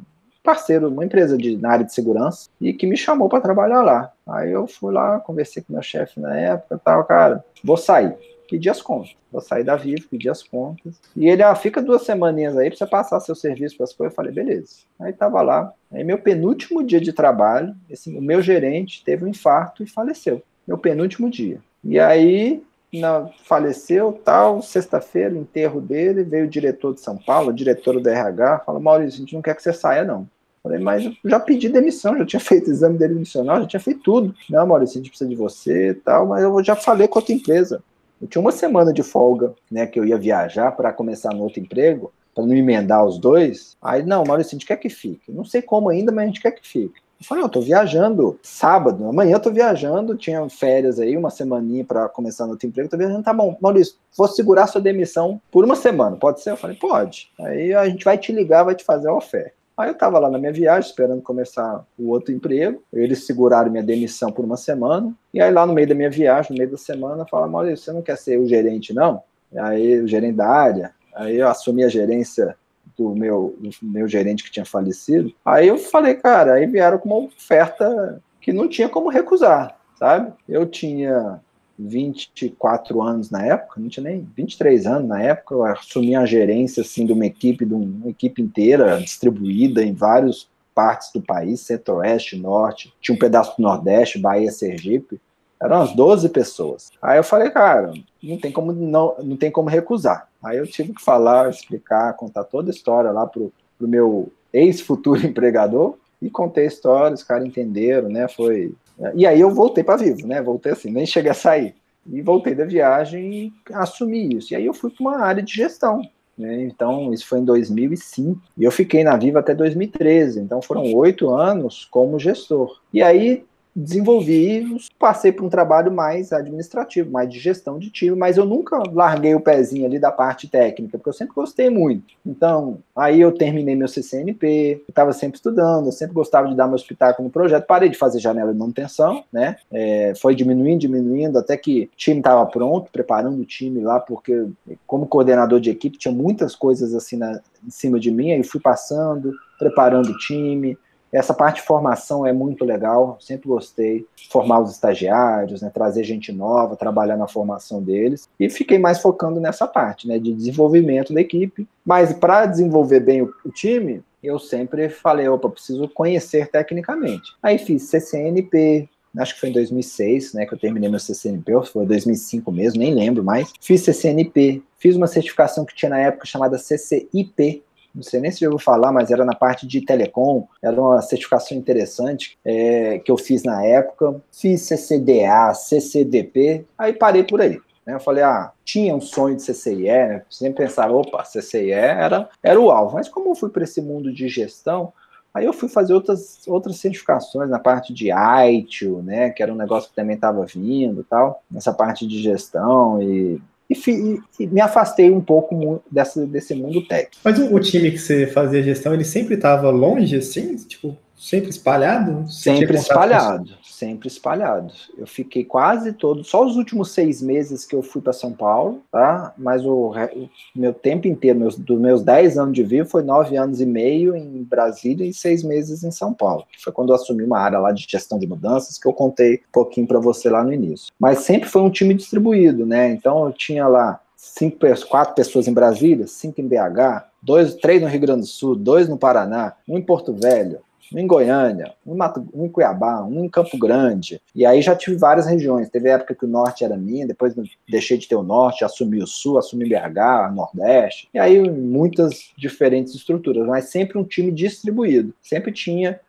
parceiro, uma empresa de, na área de segurança, e que me chamou para trabalhar lá. Aí eu fui lá, conversei com meu chefe na época, tal, cara, vou sair. Pedi as contas. Vou sair da Vivo, pedi as contas. E ele, ah, fica duas semaninhas aí para você passar seu serviço para as coisas. Eu falei, beleza. Aí tava lá. Aí meu penúltimo dia de trabalho, assim, o meu gerente teve um infarto e faleceu. Meu penúltimo dia. E aí na, faleceu, tal, sexta-feira, enterro dele, veio o diretor de São Paulo, diretor do RH, falou, Maurício, a gente não quer que você saia, não. Falei, mas eu já pedi demissão, já tinha feito exame demissional, já tinha feito tudo. Não, Maurício, a gente precisa de você e tal, mas eu já falei com outra empresa. Eu tinha uma semana de folga, né, que eu ia viajar para começar no outro emprego, para não emendar os dois. Aí, não, Maurício, a gente quer que fique. Não sei como ainda, mas a gente quer que fique. Eu falei, eu tô viajando sábado, amanhã eu tô viajando, tinha férias aí, uma semaninha para começar no outro emprego, tô viajando, tá bom, Maurício, vou segurar sua demissão por uma semana, pode ser? Eu falei, pode. Aí a gente vai te ligar, vai te fazer a oferta. Aí eu tava lá na minha viagem, esperando começar o outro emprego, eles seguraram minha demissão por uma semana, e aí lá no meio da minha viagem, no meio da semana, fala, Maurício, você não quer ser o gerente, não? Aí o gerente da área, aí eu assumi a gerência do meu, do meu gerente que tinha falecido. Aí eu falei, cara, aí vieram com uma oferta que não tinha como recusar, sabe? Eu tinha 24 anos na época, não tinha nem 23 anos na época, eu assumi a gerência assim de uma equipe, de uma equipe inteira distribuída em várias partes do país, centro-oeste, norte, tinha um pedaço do nordeste, Bahia, Sergipe, eram umas 12 pessoas. Aí eu falei, cara, não tem como não, não tem como recusar. Aí eu tive que falar, explicar, contar toda a história lá pro, pro meu ex-futuro empregador e contei a história, os caras entenderam, né? Foi. E aí eu voltei para vivo, né? Voltei assim, nem cheguei a sair. E voltei da viagem e assumi isso. E aí eu fui para uma área de gestão. Né? Então, isso foi em 2005. E eu fiquei na Viva até 2013. Então, foram oito anos como gestor. E aí, desenvolvi, passei para um trabalho mais administrativo, mais de gestão de time, mas eu nunca larguei o pezinho ali da parte técnica, porque eu sempre gostei muito. Então, aí eu terminei meu CCNP, estava sempre estudando, eu sempre gostava de dar meu espetáculo no projeto, parei de fazer janela de manutenção, né? É, foi diminuindo, diminuindo, até que o time estava pronto, preparando o time lá, porque como coordenador de equipe tinha muitas coisas assim na, em cima de mim, aí fui passando, preparando o time, essa parte de formação é muito legal, sempre gostei. Formar os estagiários, né, trazer gente nova, trabalhar na formação deles. E fiquei mais focando nessa parte né, de desenvolvimento da equipe. Mas para desenvolver bem o, o time, eu sempre falei: opa, preciso conhecer tecnicamente. Aí fiz CCNP, acho que foi em 2006, né, que eu terminei meu CCNP, ou foi 2005 mesmo, nem lembro mais. Fiz CCNP, fiz uma certificação que tinha na época chamada CCIP, não sei nem se eu vou falar, mas era na parte de telecom, era uma certificação interessante é, que eu fiz na época. Fiz CCDA, CCDP, aí parei por aí. Né? Eu falei, ah, tinha um sonho de CCIE, né? sempre pensava, opa, CCIE era, era o alvo. Mas como eu fui para esse mundo de gestão, Aí eu fui fazer outras, outras certificações na parte de ITIL, né, que era um negócio que também estava vindo tal, nessa parte de gestão e e, e, me afastei um pouco dessa, desse mundo técnico. Mas o, o, time que você fazia gestão, ele sempre estava longe, assim? Tipo, sempre espalhado? sempre espalhado sempre espalhados. Eu fiquei quase todo, só os últimos seis meses que eu fui para São Paulo, tá? Mas o, o, meu tempo inteiro, meus, dos meus dez anos de vida, foi nove anos e meio em Brasília e seis meses em São Paulo. Foi quando eu assumi uma área lá de gestão de mudanças que eu contei um pouquinho para você lá no início. Mas sempre foi um time distribuído, né? Então eu tinha lá cinco, quatro pessoas em Brasília, cinco em BH, dois, três no Rio Grande do Sul, dois no Paraná, um em Porto Velho, um em Goiânia, um em, Mato, um em Cuiabá, um em Campo Grande. E aí já tive várias regiões. Teve época que o norte era minha, depois deixei de ter o norte, assumi o sul, assumi BH, Nordeste. E aí muitas diferentes estruturas, mas sempre um time distribuído. Sempre tinha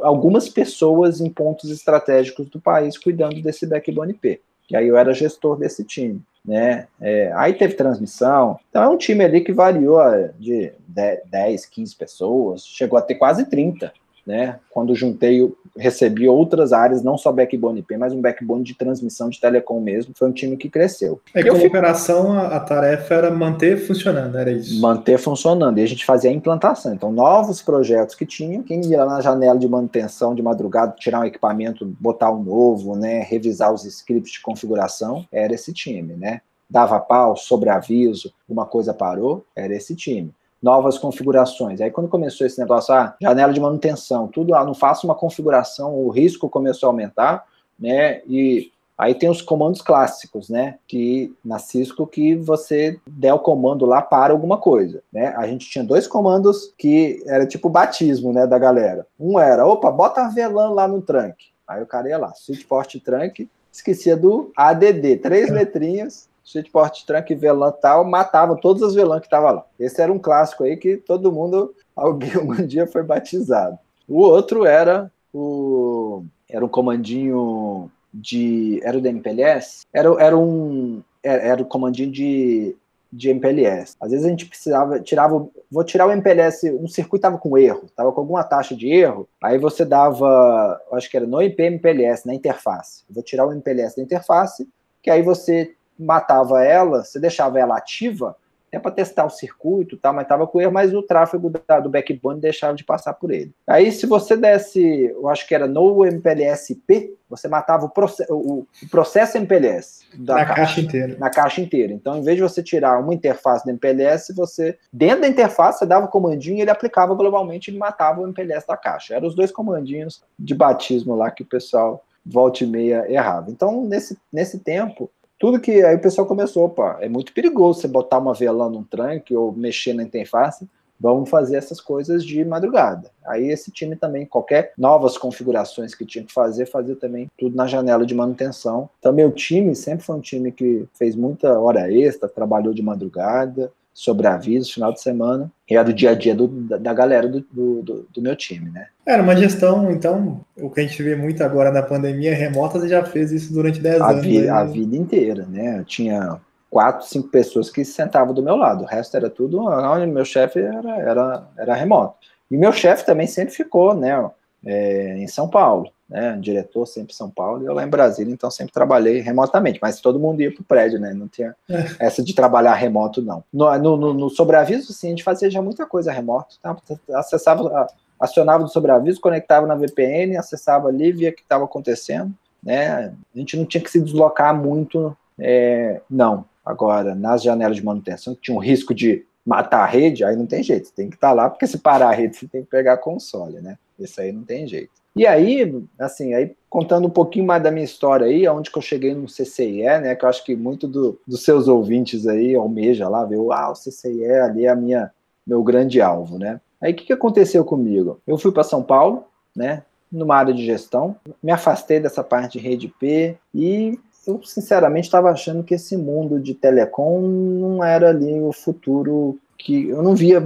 algumas pessoas em pontos estratégicos do país cuidando desse backbone P. E aí eu era gestor desse time. Né? É, aí teve transmissão. Então é um time ali que variou de 10, 15 pessoas, chegou a ter quase 30 né? Quando juntei, recebi outras áreas, não só backbone IP, mas um backbone de transmissão de telecom mesmo. Foi um time que cresceu. É como fico... operação, a, a, tarefa era manter funcionando, era isso? Manter funcionando. E a gente fazia a implantação. Então, novos projetos que tinham, quem ia lá na janela de manutenção de madrugada, tirar um equipamento, botar um novo, né? Revisar os scripts de configuração, era esse time, né? Dava pau, sobreaviso, uma coisa parou, era esse time novas configurações. Aí quando começou esse negócio, ah, janela de manutenção, tudo, ah, não faço uma configuração, o risco começou a aumentar, né? E aí tem os comandos clássicos, né? Que na Cisco que você der o comando lá para alguma coisa, né? A gente tinha dois comandos que era tipo batismo, né, da galera. Um era, opa, bota a VLAN lá no trunk. Aí o cara ia lá, switch port trunk, esquecia do ADD, três letrinhas, Streetport Trunk VLAN tal, matava todas as VLAN que estavam lá. Esse era um clássico aí que todo mundo, alguém algum dia foi batizado. O outro era o era um comandinho de era o DMPLS, era, era um era, era o comandinho de de MPLS. Às vezes a gente precisava, tirava, vou tirar o MPLS, um circuito estava com erro, estava com alguma taxa de erro, aí você dava, acho que era no IP MPLS, na interface. Vou tirar o MPLS da interface, que aí você matava ela, você deixava ela ativa, é para testar o circuito, tá, mas estava com erro, mas o tráfego da, do backbone deixava de passar por ele. Aí, se você desse, eu acho que era no MPLS-P, você matava o, proce o, o processo MPLS da na caixa, caixa, inteira. Na caixa inteira. Então, em vez de você tirar uma interface do MPLS, você, dentro da interface, você dava o comandinho e ele aplicava globalmente e matava o MPLS da caixa. Eram os dois comandinhos de batismo lá que o pessoal volta e meia errava. Então, nesse, nesse tempo, tudo que aí o pessoal começou, opa, é muito perigoso você botar uma vela num tranque ou mexer na interface, vamos fazer essas coisas de madrugada. Aí esse time também, qualquer novas configurações que tinha que fazer, fazia também tudo na janela de manutenção. Então meu time sempre foi um time que fez muita hora extra, trabalhou de madrugada, sobre aviso, final de semana, e era o dia a dia do, da, da, galera do, do, do, meu time, né? Era uma gestão, então, o que a gente vê muito agora na pandemia remota, você já fez isso durante 10 a anos. Vi, né? A vida inteira, né? Eu tinha quatro, cinco pessoas que sentavam do meu lado, o resto era tudo, onde meu chefe era, era, era remoto. E meu chefe também sempre ficou, né, é, em São Paulo né, diretor sempre em São Paulo, e eu lá em Brasília, então sempre trabalhei remotamente, mas todo mundo ia para o prédio, né, não tinha é. essa de trabalhar remoto, não. No, no, no, sobreaviso, sim, a gente fazia já muita coisa remoto, tá? acessava, acionava do sobreaviso, conectava na VPN, acessava ali, via o que estava acontecendo, né, a gente não tinha que se deslocar muito, é, não. Agora, nas janelas de manutenção, que tinha um risco de matar a rede, aí não tem jeito, tem que estar tá lá, porque se parar a rede, você tem que pegar a console, né, isso aí não tem jeito. E aí, assim, aí contando um pouquinho mais da minha história aí, aonde que eu cheguei no CCIE, né, que eu acho que muito do, dos seus ouvintes aí almeja lá, viu, ah, o CCIE ali é a minha, meu grande alvo, né. Aí o que, que aconteceu comigo? Eu fui para São Paulo, né, numa área de gestão, me afastei dessa parte de rede P e eu sinceramente estava achando que esse mundo de telecom não era ali o futuro que eu não via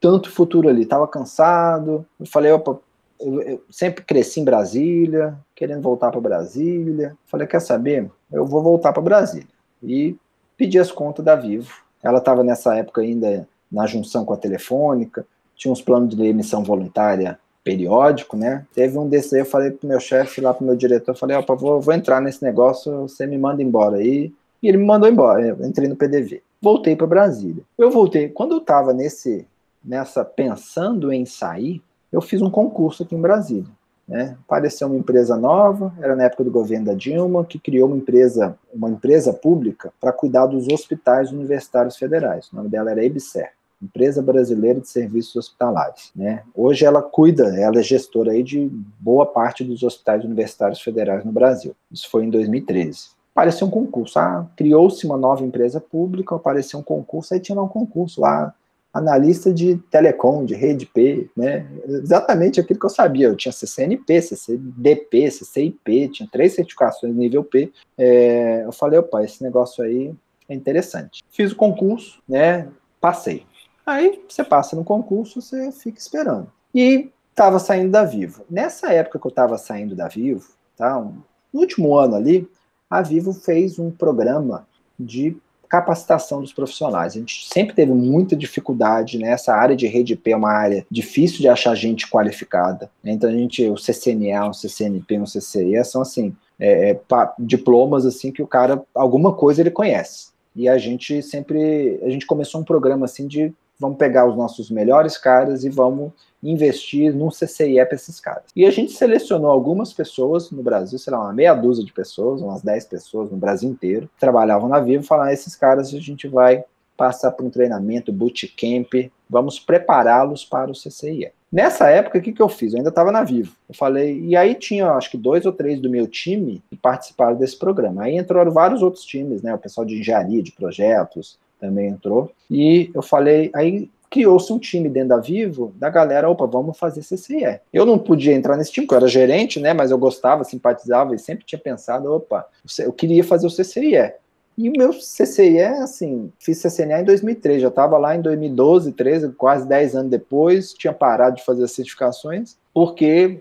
tanto futuro ali, estava cansado. Eu falei, opa, eu, eu, sempre cresci em Brasília, querendo voltar para Brasília. Falei, quer saber? Eu vou voltar para Brasília. E pedi as contas da Vivo. Ela estava nessa época ainda na junção com a Telefônica, tinha uns planos de emissão voluntária periódico, né? Teve um desses aí, eu falei pro meu chefe, lá pro meu diretor, eu falei, opa, vou, vou entrar nesse negócio, você me manda embora aí. E ele me mandou embora, eu entrei no PDV. Voltei para Brasília. Eu voltei, quando eu estava nesse, nessa, pensando em sair, eu fiz um concurso aqui em Brasília. Né? Apareceu uma empresa nova, era na época do governo da Dilma, que criou uma empresa, uma empresa pública para cuidar dos hospitais universitários federais. O nome dela era EBSER, Empresa Brasileira de Serviços Hospitalares. Né? Hoje ela cuida, ela é gestora aí de boa parte dos hospitais universitários federais no Brasil. Isso foi em 2013 apareceu um concurso. Ah, criou-se uma nova empresa pública, apareceu um concurso, aí tinha lá um concurso lá, analista de telecom, de rede P, né? Exatamente aquilo que eu sabia. Eu tinha CCNP, CCDP, CCIP, tinha três certificações nível P. É, eu falei, opa, esse negócio aí é interessante. Fiz o concurso, né? Passei. Aí você passa no concurso, você fica esperando. E estava saindo da Vivo. Nessa época que eu estava saindo da Vivo, tá? No último ano ali, a Vivo fez um programa de capacitação dos profissionais. A gente sempre teve muita dificuldade nessa né? área de rede P, é uma área difícil de achar gente qualificada. Né? Então a gente, o CCNA, o CCNP, o CCE são assim é, é, diplomas assim que o cara alguma coisa ele conhece. E a gente sempre, a gente começou um programa assim de vamos pegar os nossos melhores caras e vamos investir num CCIE para esses caras. E a gente selecionou algumas pessoas no Brasil, sei lá, uma meia dúzia de pessoas, umas 10 pessoas no Brasil inteiro, que trabalhavam na Vivo, falaram, ah, esses caras a gente vai passar por um treinamento, bootcamp, vamos prepará-los para o CCIE. Nessa época, o que, que eu fiz? Eu ainda estava na Vivo. Eu falei, e aí tinha, acho que dois ou três do meu time que participaram desse programa. Aí entraram vários outros times, né? O pessoal de engenharia, de projetos, também entrou. E eu falei, aí criou-se um time dentro da Vivo, da galera, opa, vamos fazer CCE. Eu não podia entrar nesse time, porque eu era gerente, né, mas eu gostava, simpatizava e sempre tinha pensado, opa, eu queria fazer o CCE. E o meu CCE, assim, fiz CCNA em 2003, já estava lá em 2012, 13, quase 10 anos depois, tinha parado de fazer as certificações, porque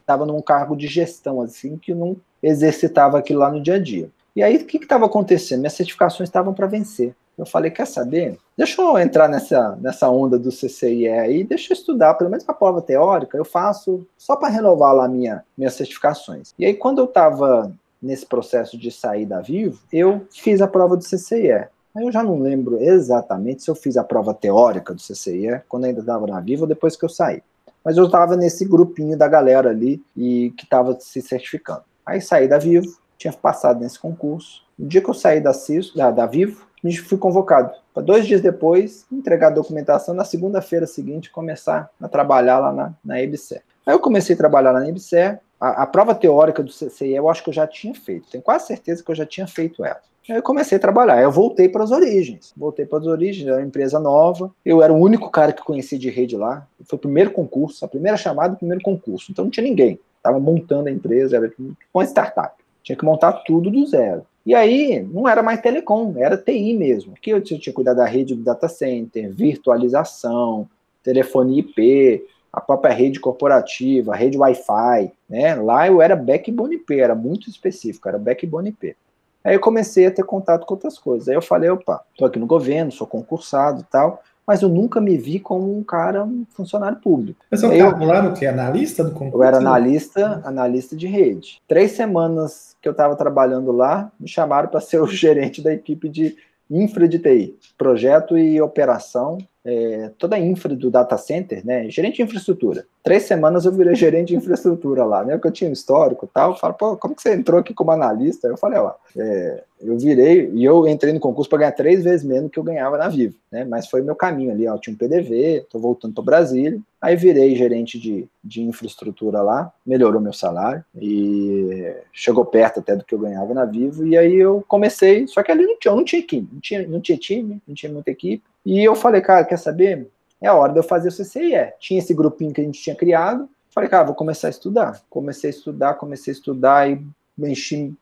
estava é, num cargo de gestão, assim, que não exercitava aquilo lá no dia a dia. E aí, o que estava acontecendo? Minhas certificações estavam para vencer. Eu falei, quer saber? Deixa eu entrar nessa, nessa onda do CCIE aí, deixa eu estudar, pelo menos a prova teórica, eu faço só para renovar lá minha, minhas certificações. E aí, quando eu estava nesse processo de sair da Vivo, eu fiz a prova do CCIE. Aí eu já não lembro exatamente se eu fiz a prova teórica do CCIE, quando ainda estava na Vivo, ou depois que eu saí. Mas eu estava nesse grupinho da galera ali e que estava se certificando. Aí saí da Vivo, tinha passado nesse concurso. No dia que eu saí da, CIS, da, da Vivo, fui convocado para dois dias depois entregar a documentação, na segunda-feira seguinte começar a trabalhar lá na, na EBSER. Aí eu comecei a trabalhar lá na EBSER, a, a, prova teórica do CCIE eu acho que eu já tinha feito, tenho quase certeza que eu já tinha feito ela. Aí eu comecei a trabalhar, eu voltei para as origens, voltei para as origens, era uma empresa nova, eu era o único cara que conhecia de rede lá, foi o primeiro concurso, a primeira chamada, o primeiro concurso, então não tinha ninguém, estava montando a empresa, era uma startup, tinha que montar tudo do zero. E aí, não era mais telecom, era TI mesmo. Aqui eu tinha que cuidar da rede do data center, virtualização, telefonia IP, a própria rede corporativa, a rede Wi-Fi, né? Lá eu era backbone IP, era muito específico, era backbone IP. Aí eu comecei a ter contato com outras coisas. Aí eu falei, opa, tô aqui no governo, sou concursado e tal, mas eu nunca me vi como um cara, um funcionário público. Mas você estava lá no que? Analista do concurso? Eu era analista, analista de rede. Três semanas que eu estava trabalhando lá, me chamaram para ser o gerente da equipe de infra de TI, projeto e operação é, toda a infra do data center, né? Gerente de infraestrutura. Três semanas eu virei gerente de infraestrutura lá, né? Porque eu tinha um histórico e tal. Eu falo, pô, como que você entrou aqui como analista? Eu falei, ó, é, eu virei e eu entrei no concurso para ganhar três vezes menos que eu ganhava na Vivo, né? Mas foi meu caminho ali, ó. Tinha um PDV, tô voltando para Brasília. Aí virei gerente de, de infraestrutura lá, melhorou meu salário e chegou perto até do que eu ganhava na Vivo. E aí eu comecei, só que ali não tinha, não tinha equipe, não tinha, não tinha time, não tinha muita equipe. E eu falei, cara, quer saber? É a hora de eu fazer o CCIE. Tinha esse grupinho que a gente tinha criado. Falei, cara, vou começar a estudar. Comecei a estudar, comecei a estudar e enchi,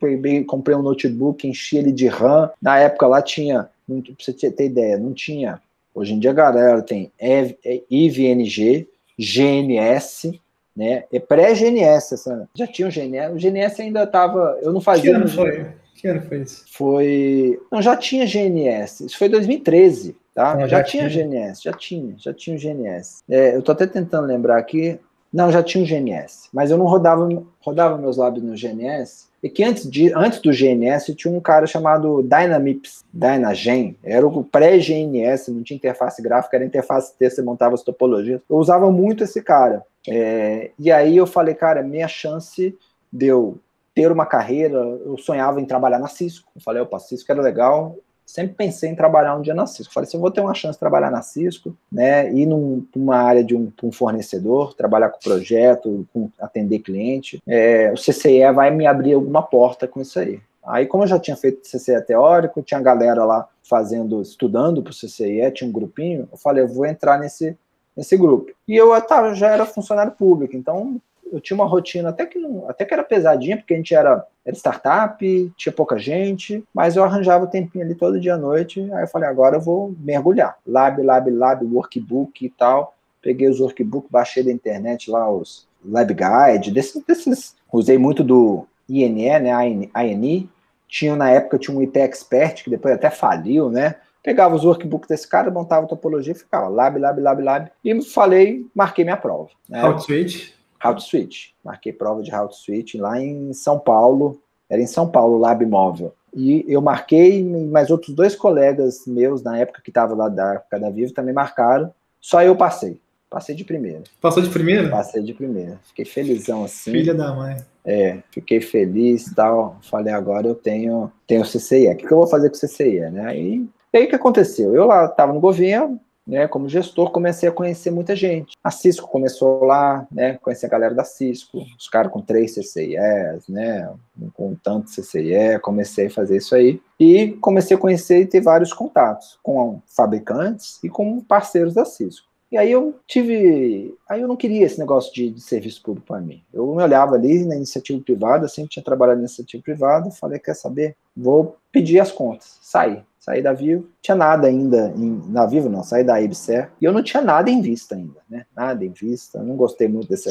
comprei um notebook, enchi ele de RAM. Na época lá tinha, pra você ter ideia, não tinha. Hoje em dia a galera tem IVNG, GNS, né? É pré-GNS, já tinha o GNS. O GNS ainda estava. Eu não fazia. Que ano foi? Que ano foi isso? Foi. Não, já tinha GNS. Isso foi 2013. Tá? já, já, tinha, tinha GNS, já tinha, já tinha o GNS. É, eu tô até tentando lembrar aqui. Não, já tinha o GNS, mas eu não rodava, rodava meus lábios no GNS. E que antes, de, antes do GNS tinha um cara chamado Dynamips, Dynagen, era o pré-GNS, não tinha interface gráfica, era interface texto, você montava as topologias. Eu usava muito esse cara. É, e aí eu falei, cara, minha chance de eu ter uma carreira, eu sonhava em trabalhar na Cisco. Eu falei, opa, Cisco era legal, sempre pensei em trabalhar um dia na Cisco. Falei, se eu vou ter uma chance de trabalhar na Cisco, né, ir num, numa área de um, um, fornecedor, trabalhar com projeto, com atender cliente, é, o CCE vai me abrir alguma porta com isso aí. Aí, como eu já tinha feito CCE teórico, tinha galera lá fazendo, estudando para o CCE, tinha um grupinho, eu falei, eu vou entrar nesse, nesse grupo. E eu já era funcionário público, então eu tinha uma rotina até que, até que era pesadinha, porque a gente era, era startup, tinha pouca gente, mas eu arranjava o tempinho ali todo dia à noite. Aí eu falei, agora eu vou mergulhar. Lab, lab, lab, workbook e tal. Peguei os workbook, baixei da internet lá os lab guide, desses, desses usei muito do INE, né, ANI. Tinha na época tinha um IP Expert que depois até faliu, né? Pegava os workbooks desse cara, montava topologia e ficava lab, lab, lab, lab. E falei, marquei minha prova. Né? Outswitch? Route Switch. Marquei prova de Route Switch lá em São Paulo, era em São Paulo, Lab Móvel. E eu marquei, mas outros dois colegas meus, na época que estavam lá da época da Vivo, também marcaram. Só eu passei. Passei de primeira. Passou de primeira? Passei de primeira. Fiquei felizão assim. Filha da mãe. É, fiquei feliz e tal. Falei, agora eu tenho, tenho CCIE. O que, que eu vou fazer com o CCIE, né? E aí o que aconteceu? Eu lá estava no governo, né, como gestor, comecei a conhecer muita gente. A Cisco começou lá, né, conhecer a galera da Cisco, os caras com três CCIEs, né, com tanto CCIE, comecei a fazer isso aí. E comecei a conhecer e ter vários contatos com fabricantes e com parceiros da Cisco. E aí eu tive. Aí eu não queria esse negócio de, de serviço público para mim. Eu me olhava ali na iniciativa privada, sempre tinha trabalhado na iniciativa privada, falei, quer saber? Vou pedir as contas. Saí saí da Vivo, tinha nada ainda em, na Vivo, não, saí da IBSER, e eu não tinha nada em vista ainda, né? Nada em vista, não gostei muito dessa,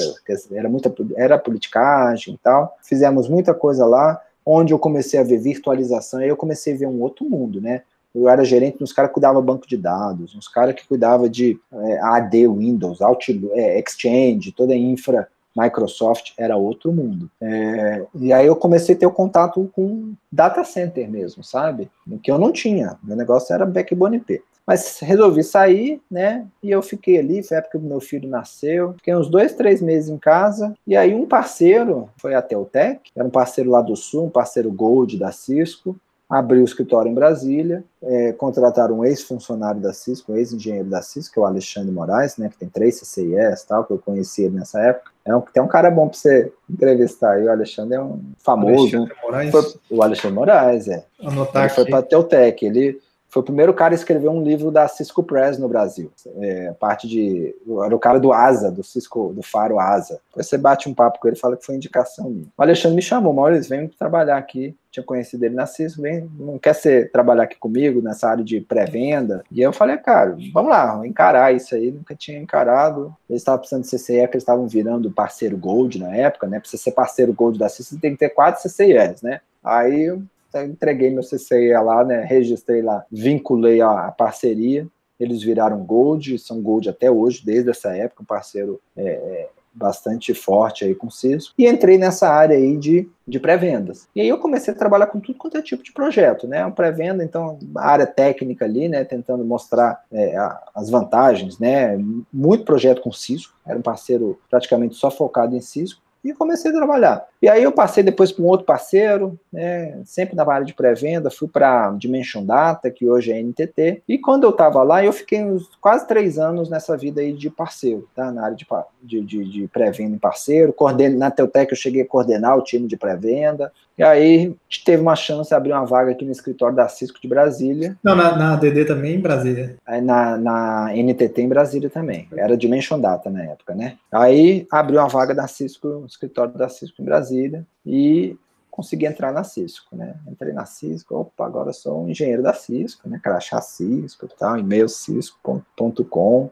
era muita, era politicagem e tal. Fizemos muita coisa lá, onde eu comecei a ver virtualização, aí eu comecei a ver um outro mundo, né? eu era gerente uns caras que cuidavam banco de dados, uns caras que cuidavam de é, AD, Windows, Outlook, é, Exchange, toda a infra Microsoft era outro mundo. É, e aí eu comecei a ter o contato com data center mesmo, sabe? Que eu não tinha. Meu negócio era backbone IP. Mas resolvi sair, né? E eu fiquei ali, foi a época que meu filho nasceu. Fiquei uns dois, três meses em casa. E aí um parceiro, foi a Teltec, era um parceiro lá do Sul, um parceiro Gold da Cisco abriu o escritório em Brasília, é, contrataram um ex-funcionário da Cisco, um ex-engenheiro da Cisco, que é o Alexandre Moraes, né, que tem três CCIS, tal, que eu conheci ele nessa época. É um, tem um cara bom para você entrevistar aí, o Alexandre é um famoso. Alexandre Moraes? Foi, o Alexandre Moraes, é. Anotar ele aqui. foi para a Teutec, ele foi o primeiro cara a escrever um livro da Cisco Press no Brasil. É, parte de. Era o cara do ASA, do Cisco, do Faro ASA. Depois você bate um papo com ele fala que foi indicação minha. O Alexandre me chamou, Maurício, vem trabalhar aqui. Tinha conhecido ele na Cisco, vem, não quer ser, trabalhar aqui comigo nessa área de pré-venda. E eu falei, cara, vamos lá, encarar isso aí. Nunca tinha encarado. Eles estavam precisando de CCE, que eles estavam virando parceiro Gold na época, né? Pra você ser parceiro Gold da Cisco, você tem que ter quatro CCIs, né? Aí entreguei meu CCIA lá, né? Registrei lá, vinculei a, a, parceria. Eles viraram Gold, são Gold até hoje, desde essa época, um parceiro é, é, bastante forte aí com o Cisco. E entrei nessa área aí de, de pré-vendas. E aí eu comecei a trabalhar com tudo quanto é tipo de projeto, né? Um pré-venda, então, área técnica ali, né? Tentando mostrar é, as vantagens, né? Muito projeto com Cisco, era um parceiro praticamente só focado em Cisco e comecei a trabalhar. E aí eu passei depois para um outro parceiro, né, sempre na área de pré-venda, fui para Dimension Data, que hoje é NTT, e quando eu estava lá, eu fiquei uns quase três anos nessa vida aí de parceiro, tá, na área de, de, de, de pré-venda em parceiro, na Teutec eu cheguei a coordenar o time de pré-venda, e aí teve uma chance de abrir uma vaga aqui no escritório da Cisco de Brasília. Não, na, na DD também em Brasília. Aí na, na NTT em Brasília também. Era Dimension Data na época, né? Aí abriu uma vaga da Cisco, no escritório da Cisco em Brasília, e consegui entrar na Cisco, né? Entrei na Cisco, opa, agora sou um engenheiro da Cisco, né? Crachá Cisco e tal, e-mail cisco.com.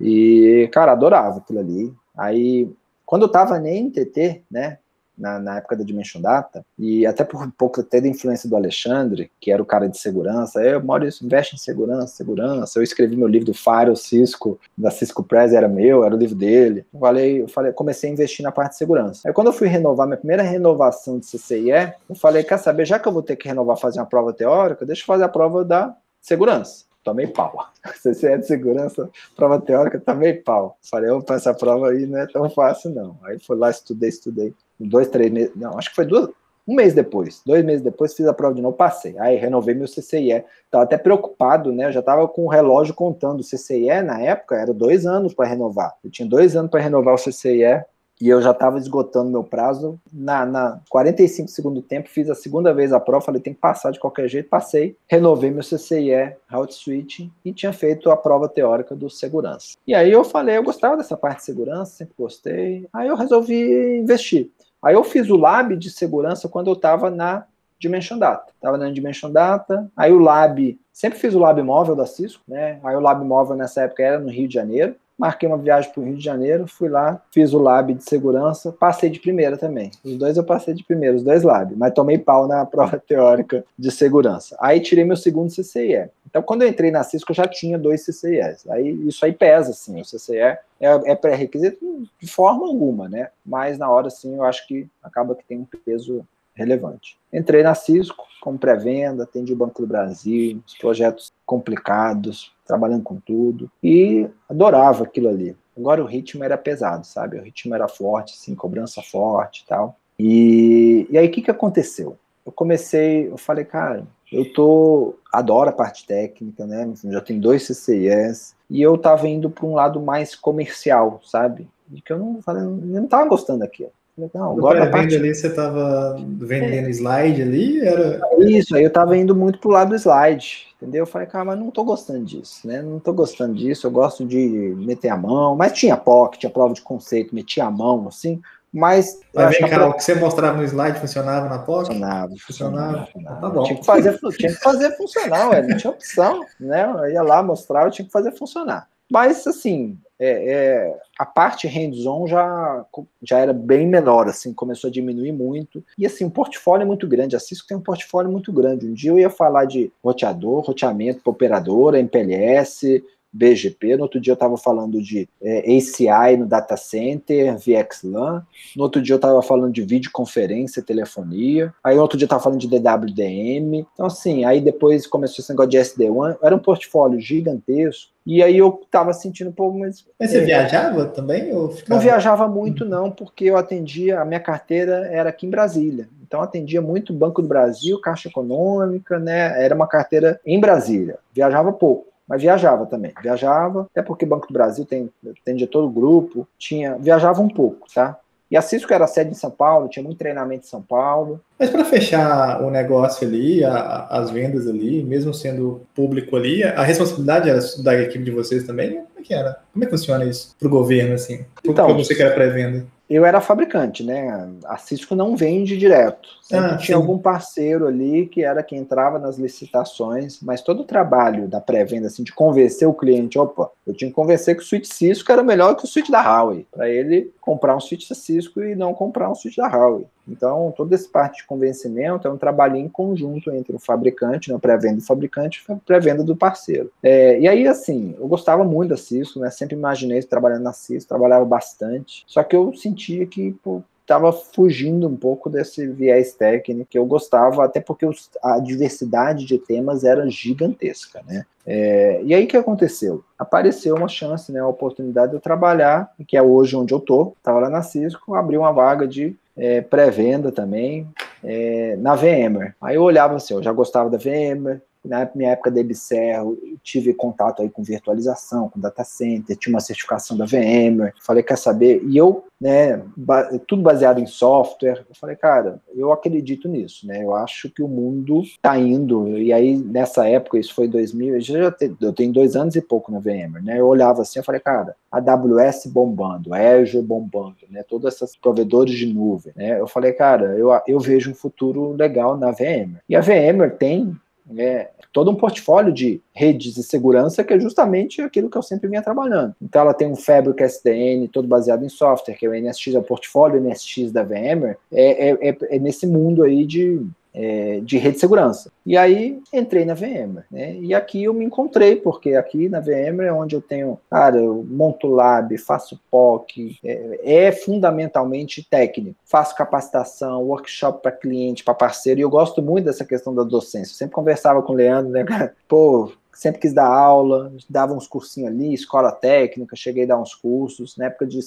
E, cara, adorava aquilo ali. Aí, quando eu tava na NTT, né? Na, na, época da Dimension Data, e até por um pouco até da influência do Alexandre, que era o cara de segurança, eu, Maurício, investe em segurança, segurança, eu escrevi meu livro do Fire, Cisco, da Cisco Press, era meu, era o livro dele, eu falei, eu falei, comecei a investir na parte de segurança. Aí quando eu fui renovar, minha primeira renovação de CCIE, eu falei, quer saber, já que eu vou ter que renovar, fazer uma prova teórica, deixa eu fazer a prova da segurança tomei pau. CCE de segurança, prova teórica, tomei pau. Falei, opa, essa prova aí não é tão fácil, não. Aí fui lá, estudei, estudei dois, três meses, não, acho que foi duas, um mês depois, dois meses depois, fiz a prova de novo, passei. Aí renovei meu CCIE. Tava até preocupado, né? Eu já tava com o relógio contando. O CCIE, na época, era dois anos para renovar. Eu tinha dois anos para renovar o CCIE e eu já estava esgotando meu prazo. Na, na 45 segundo tempo, fiz a segunda vez a prova, falei, tem que passar de qualquer jeito, passei, renovei meu CCIE, Route Switch, e tinha feito a prova teórica do segurança. E aí eu falei, eu gostava dessa parte de segurança, sempre gostei, aí eu resolvi investir. Aí eu fiz o lab de segurança quando eu estava na Dimension Data. Estava na Dimension Data, aí o lab, sempre fiz o lab móvel da Cisco, né? Aí o lab móvel nessa época era no Rio de Janeiro. Marquei uma viagem para o Rio de Janeiro, fui lá, fiz o lab de segurança, passei de primeira também. Os dois eu passei de primeira, os dois labs, mas tomei pau na prova teórica de segurança. Aí tirei meu segundo CCIE. Então, quando eu entrei na Cisco, eu já tinha dois CCIEs. Aí isso aí pesa, assim, o CCIE é, é pré-requisito de forma alguma, né? Mas na hora, sim, eu acho que acaba que tem um peso relevante. Entrei na Cisco como pré-venda, atendi o Banco do Brasil, os projetos complicados, trabalhando com tudo, e adorava aquilo ali. Agora o ritmo era pesado, sabe? O ritmo era forte, assim, cobrança forte e tal. E, e aí o que, que aconteceu? Eu comecei, eu falei, cara, eu tô adoro a parte técnica, né? Já tem dois CCIS e eu tava indo para um lado mais comercial, sabe? De que eu não eu não tava gostando daquilo. Não, agora a parte... ali você tava vendendo é. slide ali, era Isso, aí eu tava indo muito pro lado do slide, entendeu? Eu falei, cara, mas não tô gostando disso, né? Não tô gostando disso, eu gosto de meter a mão, mas tinha POC, tinha prova de conceito, metia a mão, assim, mas. Mas vem cá, o que você mostrava no slide funcionava na POC? Funcionava. Funcionava. funcionava. Tá bom. Tinha que, fazer, tinha que fazer funcionar, ué, não tinha opção, né? Eu ia lá mostrar, eu tinha que fazer funcionar. Mas, assim, é, é, a parte hands-on já, já era bem menor, assim, começou a diminuir muito. E assim, um portfólio é muito grande. A Cisco tem um portfólio muito grande. Um dia eu ia falar de roteador, roteamento para operadora, MPLS, BGP, no outro dia eu estava falando de é, ACI no data center, VXLAN, no outro dia eu estava falando de videoconferência, telefonia, aí outro dia eu estava falando de DWDM, então assim, aí depois começou esse negócio de SD1, era um portfólio gigantesco, e aí eu tava sentindo, pô, mas. Mas você é, viajava também? Ou ficava... Não viajava muito, não, porque eu atendia, a minha carteira era aqui em Brasília. Então atendia muito Banco do Brasil, Caixa Econômica, né? Era uma carteira em Brasília. Viajava pouco mas viajava também. Viajava, até porque Banco do Brasil tem, de todo o grupo, tinha, viajava um pouco, tá? E a Cisco era sede em São Paulo, tinha muito treinamento em São Paulo. Mas para fechar o negócio ali, a, as vendas ali, mesmo sendo público ali, a responsabilidade era da equipe de vocês também? Como é que era? Como é que funciona isso para o governo, assim? Então, não sei que era pré-venda eu era fabricante, né? A Cisco não vende direto. Ah, tinha algum parceiro ali que era quem entrava nas licitações, mas todo o trabalho da pré-venda, assim, de convencer o cliente, opa, eu tinha que convencer que o switch Cisco era melhor que o switch da Huawei, para ele comprar um da Cisco e não comprar um switch da Huawei. Então, toda essa parte de convencimento é um trabalho em conjunto entre o fabricante, né, pré-venda do fabricante e pré-venda do parceiro. É, e aí, assim, eu gostava muito da Cisco, né? Sempre imaginei trabalhando na Cisco, trabalhava bastante. Só que eu sentia que, pô, estava fugindo um pouco desse viés técnico que eu gostava, até porque os, a diversidade de temas era gigantesca, né? É, e aí que aconteceu? Apareceu uma chance, né, a oportunidade de eu trabalhar, que é hoje onde eu tô, estava lá na Cisco, abri uma vaga de é, pré-venda também é, na VMware. Aí eu olhava assim, eu já gostava da VMware, na minha época da Ebicerro, tive contato aí com virtualização, com data center, tinha uma certificação da VMware, falei, quer saber? E eu, né, ba tudo baseado em software, eu falei, cara, eu acredito nisso, né, eu acho que o mundo tá indo, e aí nessa época, isso foi 2000, eu já te, eu tenho dois anos e pouco na VMware, né, eu olhava assim, eu falei, cara, AWS bombando, Azure bombando, né, todos esses provedores de nuvem, né, eu falei, cara, eu, eu vejo um futuro legal na VMware. E a VMware tem é, todo um portfólio de redes de segurança que é justamente aquilo que eu sempre vinha trabalhando. Então ela tem um Fabric SDN todo baseado em software, que é o NSX, é o portfólio NSX da VMware, é, é, é, é nesse mundo aí de é, de rede de segurança. E aí entrei na VMware, né? E aqui eu me encontrei, porque aqui na VMware é onde eu tenho, cara, eu monto lab, faço POC, é, é fundamentalmente técnico. Faço capacitação, workshop para cliente, para parceiro, e eu gosto muito dessa questão da docência. Eu sempre conversava com o Leandro, né, cara? Pô, sempre quis dar aula, dava uns cursinhos ali, escola técnica, cheguei a dar uns cursos, na época de,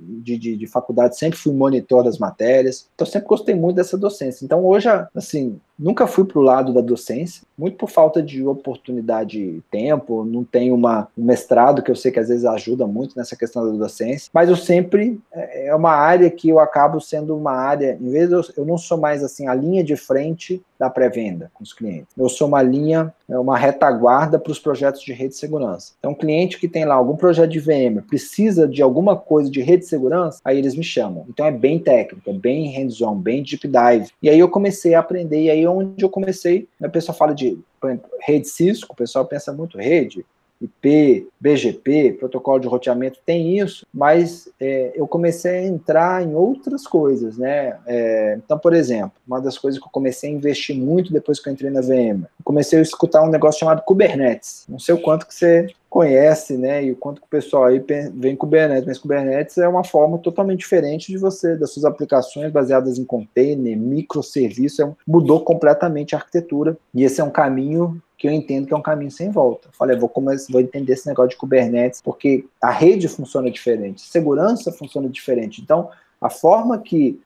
de, de, de faculdade sempre fui monitor das matérias, então sempre gostei muito dessa docência. Então hoje, assim, Nunca fui para o lado da docência, muito por falta de oportunidade e tempo. Não tenho uma, um mestrado que eu sei que às vezes ajuda muito nessa questão da docência, mas eu sempre é, é uma área que eu acabo sendo uma área, em vez de eu, eu não sou mais assim a linha de frente da pré-venda com os clientes. Eu sou uma linha, é uma retaguarda para os projetos de rede de segurança. Então, um cliente que tem lá algum projeto de VM precisa de alguma coisa de rede de segurança, aí eles me chamam. Então, é bem técnico, é bem hands-on, bem deep dive. E aí eu comecei a aprender, e aí onde eu comecei, a pessoa fala de, exemplo, rede Cisco, o pessoal pensa muito rede, IP, BGP, protocolo de roteamento, tem isso, mas é, eu comecei a entrar em outras coisas, né? É, então, por exemplo, uma das coisas que eu comecei a investir muito depois que eu entrei na VM, comecei a escutar um negócio chamado Kubernetes. Não sei o quanto que você conhece, né, e o quanto que o pessoal aí vem Kubernetes, mas Kubernetes é uma forma totalmente diferente de você, das suas aplicações baseadas em container, microserviço, é, mudou completamente a arquitetura, e esse é um caminho que eu entendo que é um caminho sem volta. falei, vou começar, vou entender esse negócio de Kubernetes, porque a rede funciona diferente, segurança funciona diferente. Então, a forma que,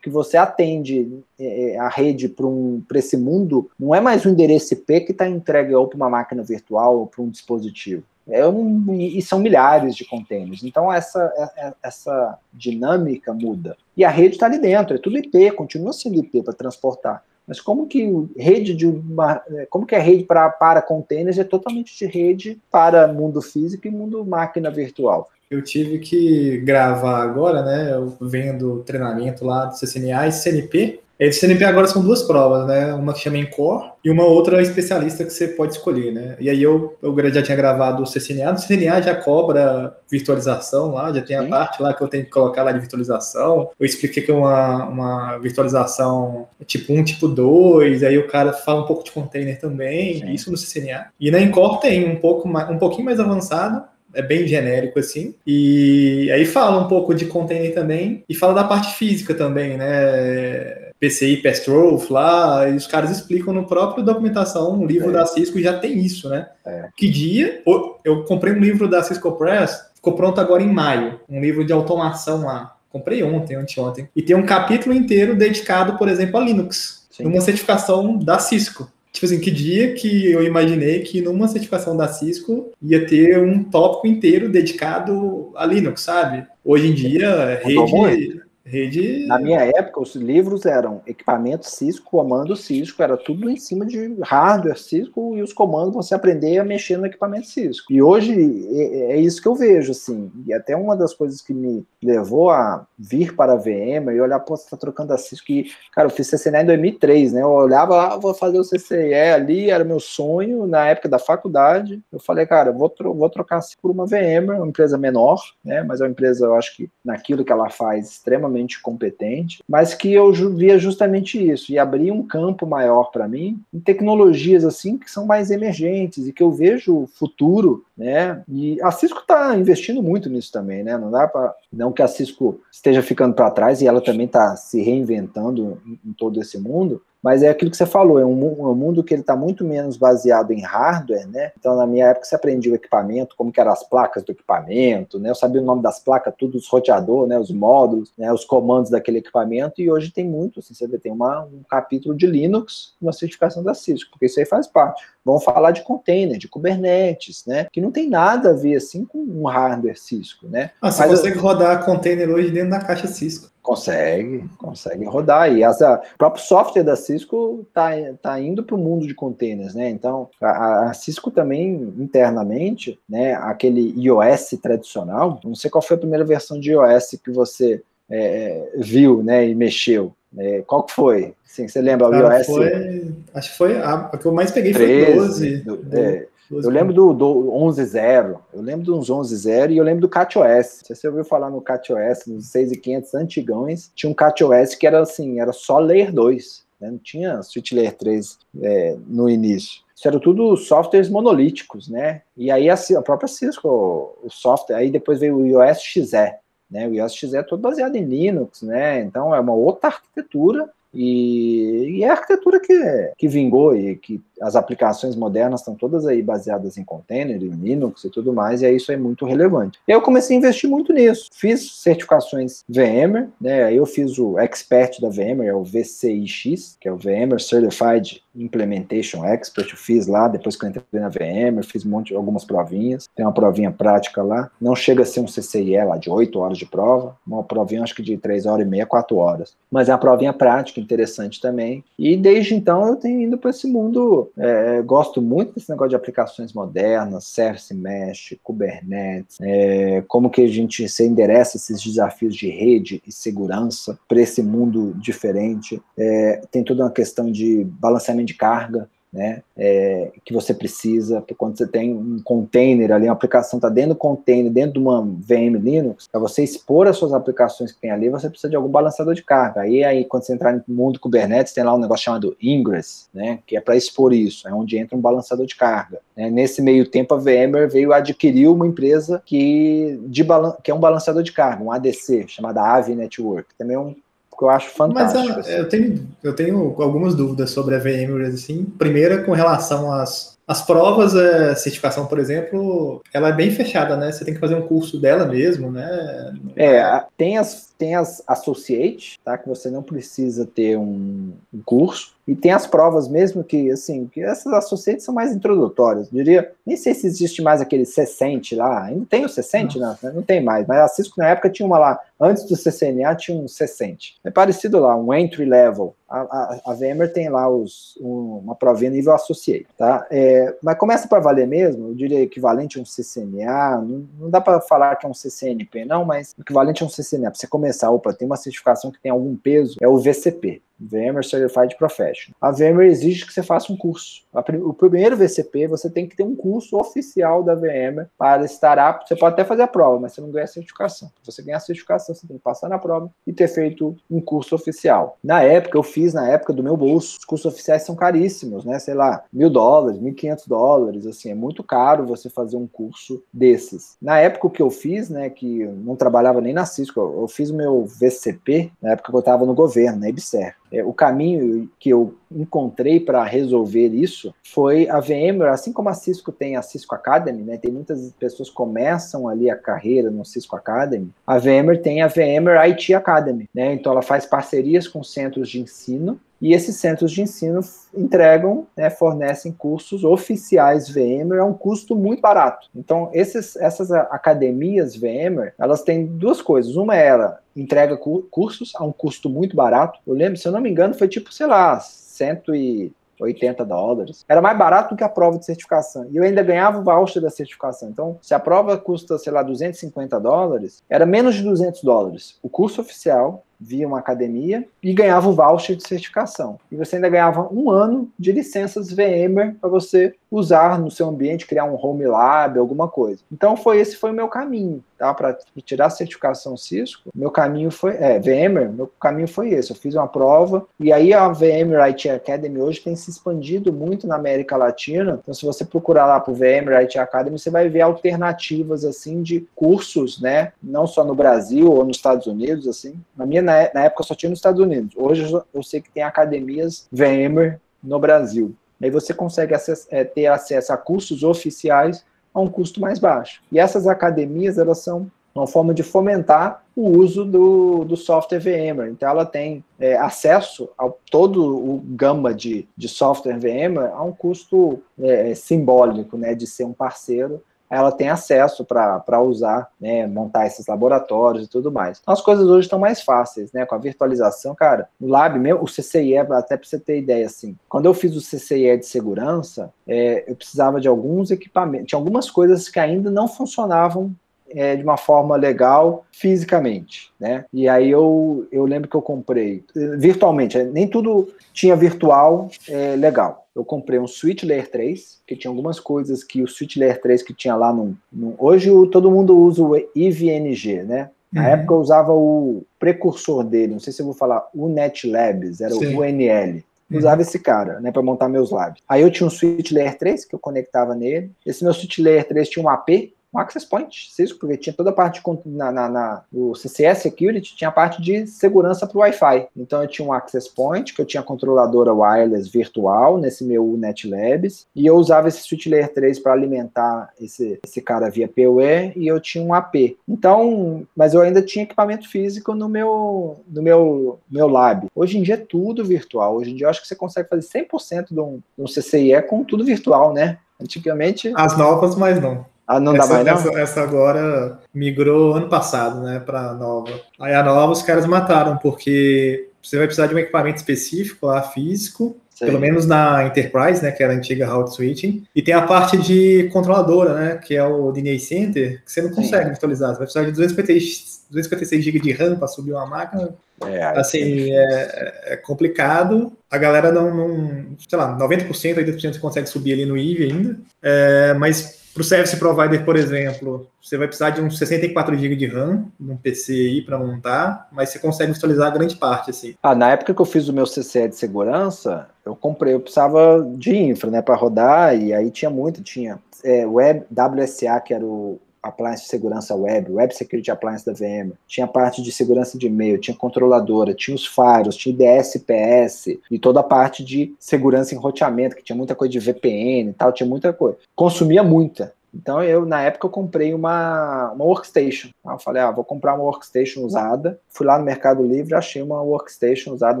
que você atende é, é, a rede para um, esse mundo não é mais um endereço IP que está entregue ou para uma máquina virtual ou para um dispositivo. É um, e são milhares de containers. Então essa, é, essa dinâmica muda. E a rede está ali dentro, é tudo IP, continua sendo IP para transportar. Mas como que rede de uma, como que a rede para, para containers é totalmente de rede para mundo físico e mundo máquina virtual? Eu tive que gravar agora, né? Eu vendo treinamento lá do CCNA e CNP. É, do CNP agora são duas provas, né? Uma que chama Encore e uma outra especialista que você pode escolher, né? E aí eu, eu já tinha gravado o CCNA, o CCNA já cobra virtualização lá, já tem a Sim. parte lá que eu tenho que colocar lá de virtualização. Eu expliquei que é uma, uma virtualização tipo 1, tipo 2, aí o cara fala um pouco de container também, Sim. isso no CCNA. E na Encore tem um pouco mais, um pouquinho mais avançado, é bem genérico assim. E aí fala um pouco de container também e fala da parte física também, né? PCI Pestroff lá, e os caras explicam no próprio documentação, um livro é. da Cisco já tem isso, né? É. Que dia? Eu comprei um livro da Cisco Press, ficou pronto agora em maio, um livro de automação lá. Comprei ontem, anteontem. E tem um capítulo inteiro dedicado, por exemplo, a Linux. Sim. Uma certificação da Cisco. Tipo assim, que dia que eu imaginei que numa certificação da Cisco ia ter um tópico inteiro dedicado a Linux, sabe? Hoje em dia, rede, Rede... Na minha época, os livros eram equipamento Cisco, comando Cisco, era tudo em cima de hardware Cisco e os comandos você aprender a mexer no equipamento Cisco. E hoje é, é isso que eu vejo, assim. E até uma das coisas que me levou a vir para a VM e olhar, pô, você tá trocando a Cisco. E, cara, eu fiz CCNA em 2003, né? Eu olhava ah, vou fazer o CCE ali, era meu sonho na época da faculdade. Eu falei, cara, vou, tro vou trocar a Cisco por uma VM, uma empresa menor, né? Mas é uma empresa, eu acho que naquilo que ela faz, extremamente extremamente competente, mas que eu via justamente isso e abria um campo maior para mim em tecnologias assim que são mais emergentes e que eu vejo futuro, né? E a Cisco está investindo muito nisso também, né? Não dá para não que a Cisco esteja ficando para trás e ela também está se reinventando em todo esse mundo, mas é aquilo que você falou, é um, um mundo que ele está muito menos baseado em hardware, né? Então, na minha época, você aprendia o equipamento, como que eram as placas do equipamento, né? Eu sabia o nome das placas, tudo, os roteadores, né? Os módulos, né? Os comandos daquele equipamento, e hoje tem muito, assim, você vê, tem uma, um capítulo de Linux, uma certificação da Cisco, porque isso aí faz parte. Vão falar de container, de Kubernetes, né? Que não tem nada a ver, assim, com um hardware Cisco, né? Ah, você Mas, consegue rodar container hoje dentro da caixa Cisco. Consegue, consegue rodar. E essa, o próprio software da Cisco está tá indo para o mundo de containers, né? Então, a, a, Cisco também, internamente, né, aquele iOS tradicional, não sei qual foi a primeira versão de iOS que você é, viu, né, e mexeu. É, qual que foi? Sim, você lembra Cara, o iOS? Foi, acho que foi a, a, que eu mais peguei 13, foi 12. Do, do, é, eu lembro do, do 11.0, eu lembro dos 11.0 e eu lembro do CatOS. Se você ouviu falar no CatOS, nos 6.500 antigões, tinha um CatOS que era assim, era só Layer 2, né? não tinha Switch Layer 3 é, no início. Isso era tudo softwares monolíticos, né? E aí a, a própria Cisco, o software, aí depois veio o iOS XE, né? O iOS XE é todo baseado em Linux, né? Então é uma outra arquitetura e, e é a arquitetura que, que vingou e que as aplicações modernas estão todas aí baseadas em container, em Linux e tudo mais, e isso é muito relevante. Eu comecei a investir muito nisso. Fiz certificações VMware, né? Eu fiz o Expert da VMware, é o VCIX, que é o VMware Certified Implementation Expert, eu fiz lá, depois que eu entrei na VMware, fiz um monte, algumas provinhas, tem uma provinha prática lá, não chega a ser um CCIE lá de 8 horas de prova, uma provinha acho que de 3 horas e meia, 4 horas, mas é uma provinha prática, interessante também, e desde então eu tenho ido para esse mundo é, gosto muito desse negócio de aplicações modernas, Service Mesh, Kubernetes, é, como que a gente se endereça esses desafios de rede e segurança para esse mundo diferente. É, tem toda uma questão de balanceamento de carga, né, é, que você precisa, porque quando você tem um container ali, uma aplicação está dentro do container, dentro de uma VM Linux, para você expor as suas aplicações que tem ali, você precisa de algum balanceador de carga. Aí, aí quando você entrar no mundo Kubernetes, tem lá um negócio chamado Ingress, né, que é para expor isso, é onde entra um balanceador de carga. Né. Nesse meio tempo, a VMware veio adquirir uma empresa que, de que é um balanceador de carga, um ADC, chamada Avi Network, também é um que eu acho fantástico. Mas assim. eu, tenho, eu tenho algumas dúvidas sobre a VMware, assim. Primeira, com relação às, às provas, a certificação, por exemplo, ela é bem fechada, né? Você tem que fazer um curso dela mesmo, né? É, tem as, tem as Associate, tá? Que você não precisa ter um, um curso. E tem as provas mesmo que, assim, que essas associates são mais introdutórias. Eu diria, nem sei se existe mais aquele Cessente lá. Ainda tem o Cessente, não. não, não tem mais. Mas a Cisco na época tinha uma lá. Antes do CCNA tinha um Cessente. É parecido lá, um entry level. A, a, VMware tem lá os, um, uma provinha nível associate, tá? É, mas começa para valer mesmo, eu diria equivalente a um CCNA, não, não dá para falar que é um CCNP não, mas equivalente a um CCNA, para você começar, opa, tem uma certificação que tem algum peso, é o VCP, VMware Certified Professional. A VMware exige que você faça um curso. O primeiro VCP, você tem que ter um curso oficial da VMware para estar apto. Você pode até fazer a prova, mas você não ganha certificação. Se você ganhar certificação, você tem que passar na prova e ter feito um curso oficial. Na época, eu fiz na época do meu bolso. Os cursos oficiais são caríssimos, né? Sei lá, mil dólares, mil quinhentos dólares, assim, é muito caro você fazer um curso desses. Na época que eu fiz, né, que não trabalhava nem na Cisco, eu fiz o meu VCP na época que eu estava no governo, na EBSER. É, o caminho que eu encontrei para resolver isso foi a VMware, assim como a Cisco tem a Cisco Academy, né? Tem muitas pessoas que começam ali a carreira no Cisco Academy. A VMware tem a VMware IT Academy, né? Então ela faz parcerias com centros de ensino e esses centros de ensino entregam, né, fornecem cursos oficiais VMware a um custo muito barato. Então, esses, essas academias VMware, elas têm duas coisas. Uma é ela entrega cursos a um custo muito barato. Eu lembro, se eu não me engano, foi tipo, sei lá, 180 dólares. Era mais barato do que a prova de certificação. E eu ainda ganhava o voucher da certificação. Então, se a prova custa, sei lá, 250 dólares, era menos de 200 dólares. O curso oficial via uma academia e ganhava o voucher de certificação. E você ainda ganhava um ano de licenças VMware para você usar no seu ambiente, criar um home lab, alguma coisa. Então foi esse foi o meu caminho, tá? Para tirar a certificação Cisco, meu caminho foi é, VMware, meu caminho foi esse. Eu fiz uma prova e aí a VMware IT Academy hoje tem se expandido muito na América Latina. Então se você procurar lá por VMware IT Academy, você vai ver alternativas assim de cursos, né? Não só no Brasil ou nos Estados Unidos, assim. Na minha na, na época só tinha nos Estados Unidos. Hoje eu sei que tem academias VMware no Brasil. Aí você consegue acess, é, ter acesso a cursos oficiais a um custo mais baixo. E essas academias, elas são uma forma de fomentar o uso do, do software VMware. Então, ela tem é, acesso a todo o gama de, de software VMware a um custo é, simbólico, né, de ser um parceiro ela tem acesso para usar, né, montar esses laboratórios e tudo mais. Então, as coisas hoje estão mais fáceis, né, com a virtualização, cara, o Lab mesmo, o CCIE, até para você ter ideia, assim, quando eu fiz o CCIE de segurança, é, eu precisava de alguns equipamentos, tinha algumas coisas que ainda não funcionavam é, de uma forma legal fisicamente, né? E aí eu, eu lembro que eu comprei virtualmente, nem tudo tinha virtual é, legal eu comprei um Switch Layer 3, que tinha algumas coisas que o Switch Layer 3 que tinha lá no. no hoje o, todo mundo usa o IVNG, né? Na uhum. época eu usava o precursor dele, não sei se eu vou falar, o NetLabs, era Sim. o UNL. Uhum. Usava esse cara, né, para montar meus labs. Aí eu tinha um Switch Layer 3 que eu conectava nele. Esse meu Switch Layer 3 tinha um AP, um access point, Cisco, porque tinha toda a parte na, na, na, o CCS Security tinha a parte de segurança para o Wi-Fi. Então eu tinha um access point, que eu tinha controladora wireless virtual nesse meu NetLabs, e eu usava esse switch layer 3 para alimentar esse, esse cara via PoE, e eu tinha um AP. Então, mas eu ainda tinha equipamento físico no meu, no meu, meu lab. Hoje em dia é tudo virtual. Hoje em dia eu acho que você consegue fazer 100% de um, de um CCIE com tudo virtual, né? Antigamente. As novas, mas não. Ah, não essa, dá mais não? Essa, essa, agora migrou ano passado, né, para nova. Aí a nova os caras mataram, porque você vai precisar de um equipamento específico lá, físico, Sei. pelo menos na Enterprise, né, que era a antiga Route Switching, e tem a parte de controladora, né, que é o DNA Center, que você não consegue Sim. virtualizar, você vai precisar de 256, 256 GB de RAM para subir uma máquina, é, assim, é, é, complicado. A galera não, não sei lá, 90%, 80% você consegue subir ali no IVE ainda, é, mas para o Service Provider, por exemplo, você vai precisar de uns 64 GB de RAM num PC aí para montar, mas você consegue virtualizar grande parte, assim. Ah, na época que eu fiz o meu CCE de segurança, eu comprei, eu precisava de infra, né, para rodar, e aí tinha muito, tinha é, Web WSA, que era o appliance de segurança web, Web Security Appliance da VM, tinha parte de segurança de e-mail, tinha controladora, tinha os firewalls, tinha IDS, e toda a parte de segurança em roteamento, que tinha muita coisa de VPN e tal, tinha muita coisa. Consumia muita. Então eu na época eu comprei uma, uma workstation. Eu falei, ah, vou comprar uma workstation usada. Fui lá no Mercado Livre, achei uma workstation usada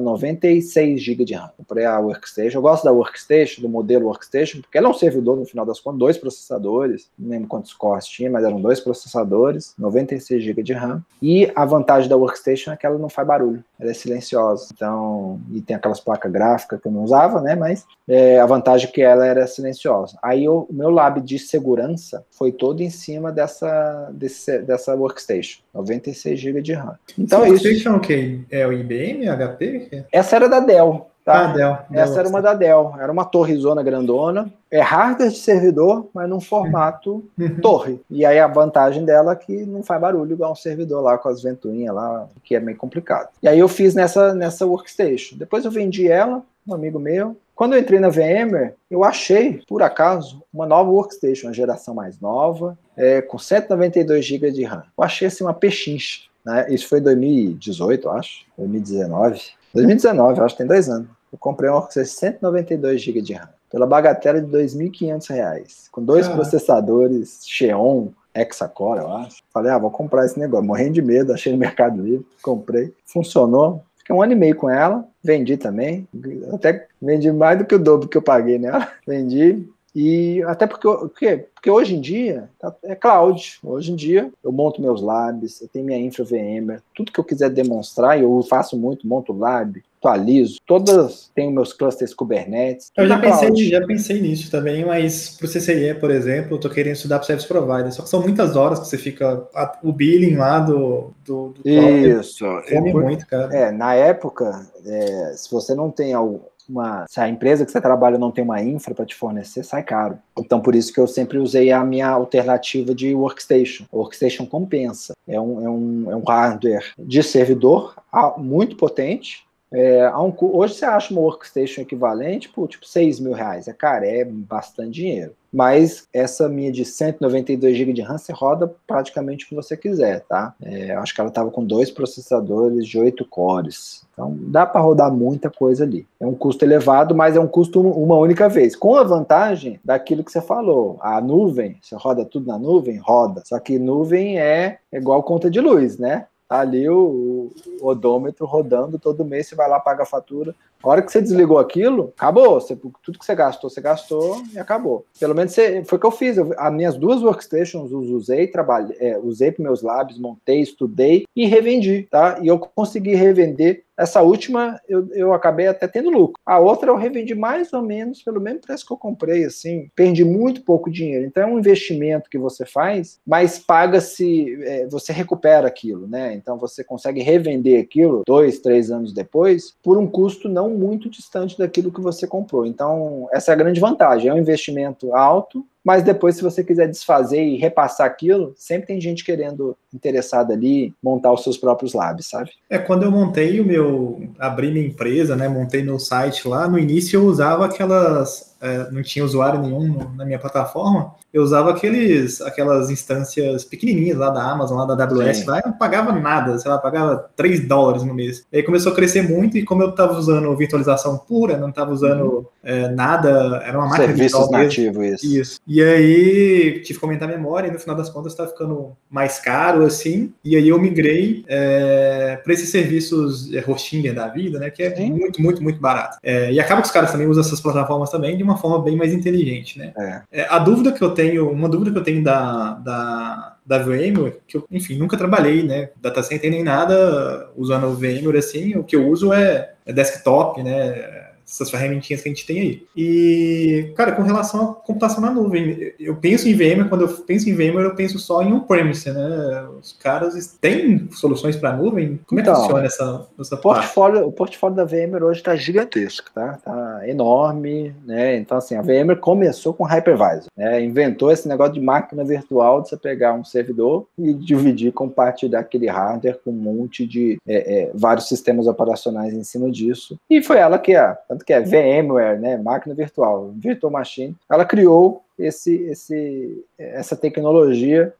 96 GB de RAM. Comprei a workstation. Eu gosto da workstation, do modelo workstation, porque ela é um servidor no final das contas, dois processadores, não lembro quantos cores tinha, mas eram dois processadores, 96 GB de RAM. E a vantagem da workstation é que ela não faz barulho, ela é silenciosa. Então, e tem aquelas placas gráficas que eu não usava, né? Mas é, a vantagem é que ela era silenciosa. Aí o meu lab de segurança foi todo em cima dessa, desse, dessa workstation, 96 GB de RAM. Então Essa é isso. Workstation é o quê? É o IBM, HP? Essa era da Dell. Tá? Ah, Dell, Essa Dell, era uma da Dell. Era uma torrezona grandona. É hardware de servidor, mas num formato torre. E aí a vantagem dela é que não faz barulho igual um servidor lá com as ventoinhas lá, que é meio complicado. E aí eu fiz nessa, nessa workstation. Depois eu vendi ela, um amigo meu. Quando eu entrei na VMware, eu achei, por acaso, uma nova workstation, uma geração mais nova, é, com 192 GB de RAM. Eu achei assim uma pechincha. Né? Isso foi em 2018, acho, 2019. 2019, acho que tem dois anos. Eu comprei um Orc 192 GB de RAM, pela bagatela de R$ 2.500, com dois processadores Xeon Hexacore, eu acho. Falei, ah, vou comprar esse negócio. Morrendo de medo, achei no Mercado Livre, comprei. Funcionou. Fiquei um ano e meio com ela, vendi também. Até vendi mais do que o dobro que eu paguei nela. Vendi, e até porque, porque, porque hoje em dia tá, é cloud. Hoje em dia eu monto meus labs, eu tenho minha infra VMware, tudo que eu quiser demonstrar, eu faço muito, monto lab, atualizo, todas tenho meus clusters Kubernetes. Eu já pensei, já pensei nisso também, mas para o CCIE, por exemplo, eu tô querendo estudar para service provider, só que são muitas horas que você fica a, o billing lá do, do, do Isso. Come muito, cara. É, na época, é, se você não tem algo uma, se a empresa que você trabalha não tem uma infra para te fornecer, sai caro. Então, por isso que eu sempre usei a minha alternativa de workstation. A workstation compensa. É um, é um, é um hardware de servidor muito potente, é, um, hoje você acha uma workstation equivalente por tipo 6 mil reais. É cara, é bastante dinheiro. Mas essa minha de 192 GB de RAM você roda praticamente o que você quiser, tá? É, acho que ela estava com dois processadores de 8 cores. Então dá para rodar muita coisa ali. É um custo elevado, mas é um custo uma única vez. Com a vantagem daquilo que você falou. A nuvem, você roda tudo na nuvem? Roda. Só que nuvem é igual conta de luz, né? Ali o, o, odômetro rodando todo mês, você vai lá, paga a fatura. A hora que você desligou aquilo, acabou. Você, tudo que você gastou, você gastou e acabou. Pelo menos você, foi o que eu fiz. Eu, as minhas duas workstations usei, trabalhei, é, usei para meus labs, montei, estudei e revendi, tá? E eu consegui revender essa última eu, eu acabei até tendo lucro. A outra eu revendi mais ou menos pelo mesmo preço que eu comprei, assim, perdi muito pouco dinheiro. Então é um investimento que você faz, mas paga-se, é, você recupera aquilo, né? Então você consegue revender aquilo dois, três anos depois por um custo não muito distante daquilo que você comprou. Então essa é a grande vantagem. É um investimento alto, mas depois, se você quiser desfazer e repassar aquilo, sempre tem gente querendo, interessada ali, montar os seus próprios labs, sabe? É, quando eu montei o meu, abri minha empresa, né, montei meu site lá, no início eu usava aquelas, é, não tinha usuário nenhum na minha plataforma, eu usava aqueles, aquelas instâncias pequenininhas lá da Amazon, lá da AWS, Sim. lá, eu não pagava nada, sei lá, pagava 3 dólares no mês. E aí começou a crescer muito, e como eu estava usando virtualização pura, não estava usando uhum. é, nada, era uma máquina Serviços nativos, isso. Isso. E aí tive que comentar a memória, e no final das contas estava ficando mais caro, assim, e aí eu migrei é, para esses serviços é, Hostinger da vida, né, que é Sim. muito, muito, muito barato. É, e acaba que os caras também usam essas plataformas também de uma forma bem mais inteligente, né. É. É, a dúvida que eu tenho uma dúvida que eu tenho da, da, da VMware, que eu, enfim, nunca trabalhei, né, data center nem nada usando o VMware, assim, o que eu uso é, é desktop, né, essas ferramentinhas que a gente tem aí. E, cara, com relação à computação na nuvem, eu penso em VMware, quando eu penso em VMware, eu penso só em on-premise, né? Os caras têm soluções para nuvem? Como é que então, funciona essa, essa portfólio, parte? O portfólio da VMware hoje está gigantesco, tá? Tá enorme, né? Então, assim, a VMware começou com hypervisor, né? Inventou esse negócio de máquina virtual, de você pegar um servidor e dividir, compartilhar aquele hardware com um monte de é, é, vários sistemas operacionais em cima disso. E foi ela que, a, tanto que é VMware, né, máquina virtual, Virtual Machine, ela criou esse, esse, essa tecnologia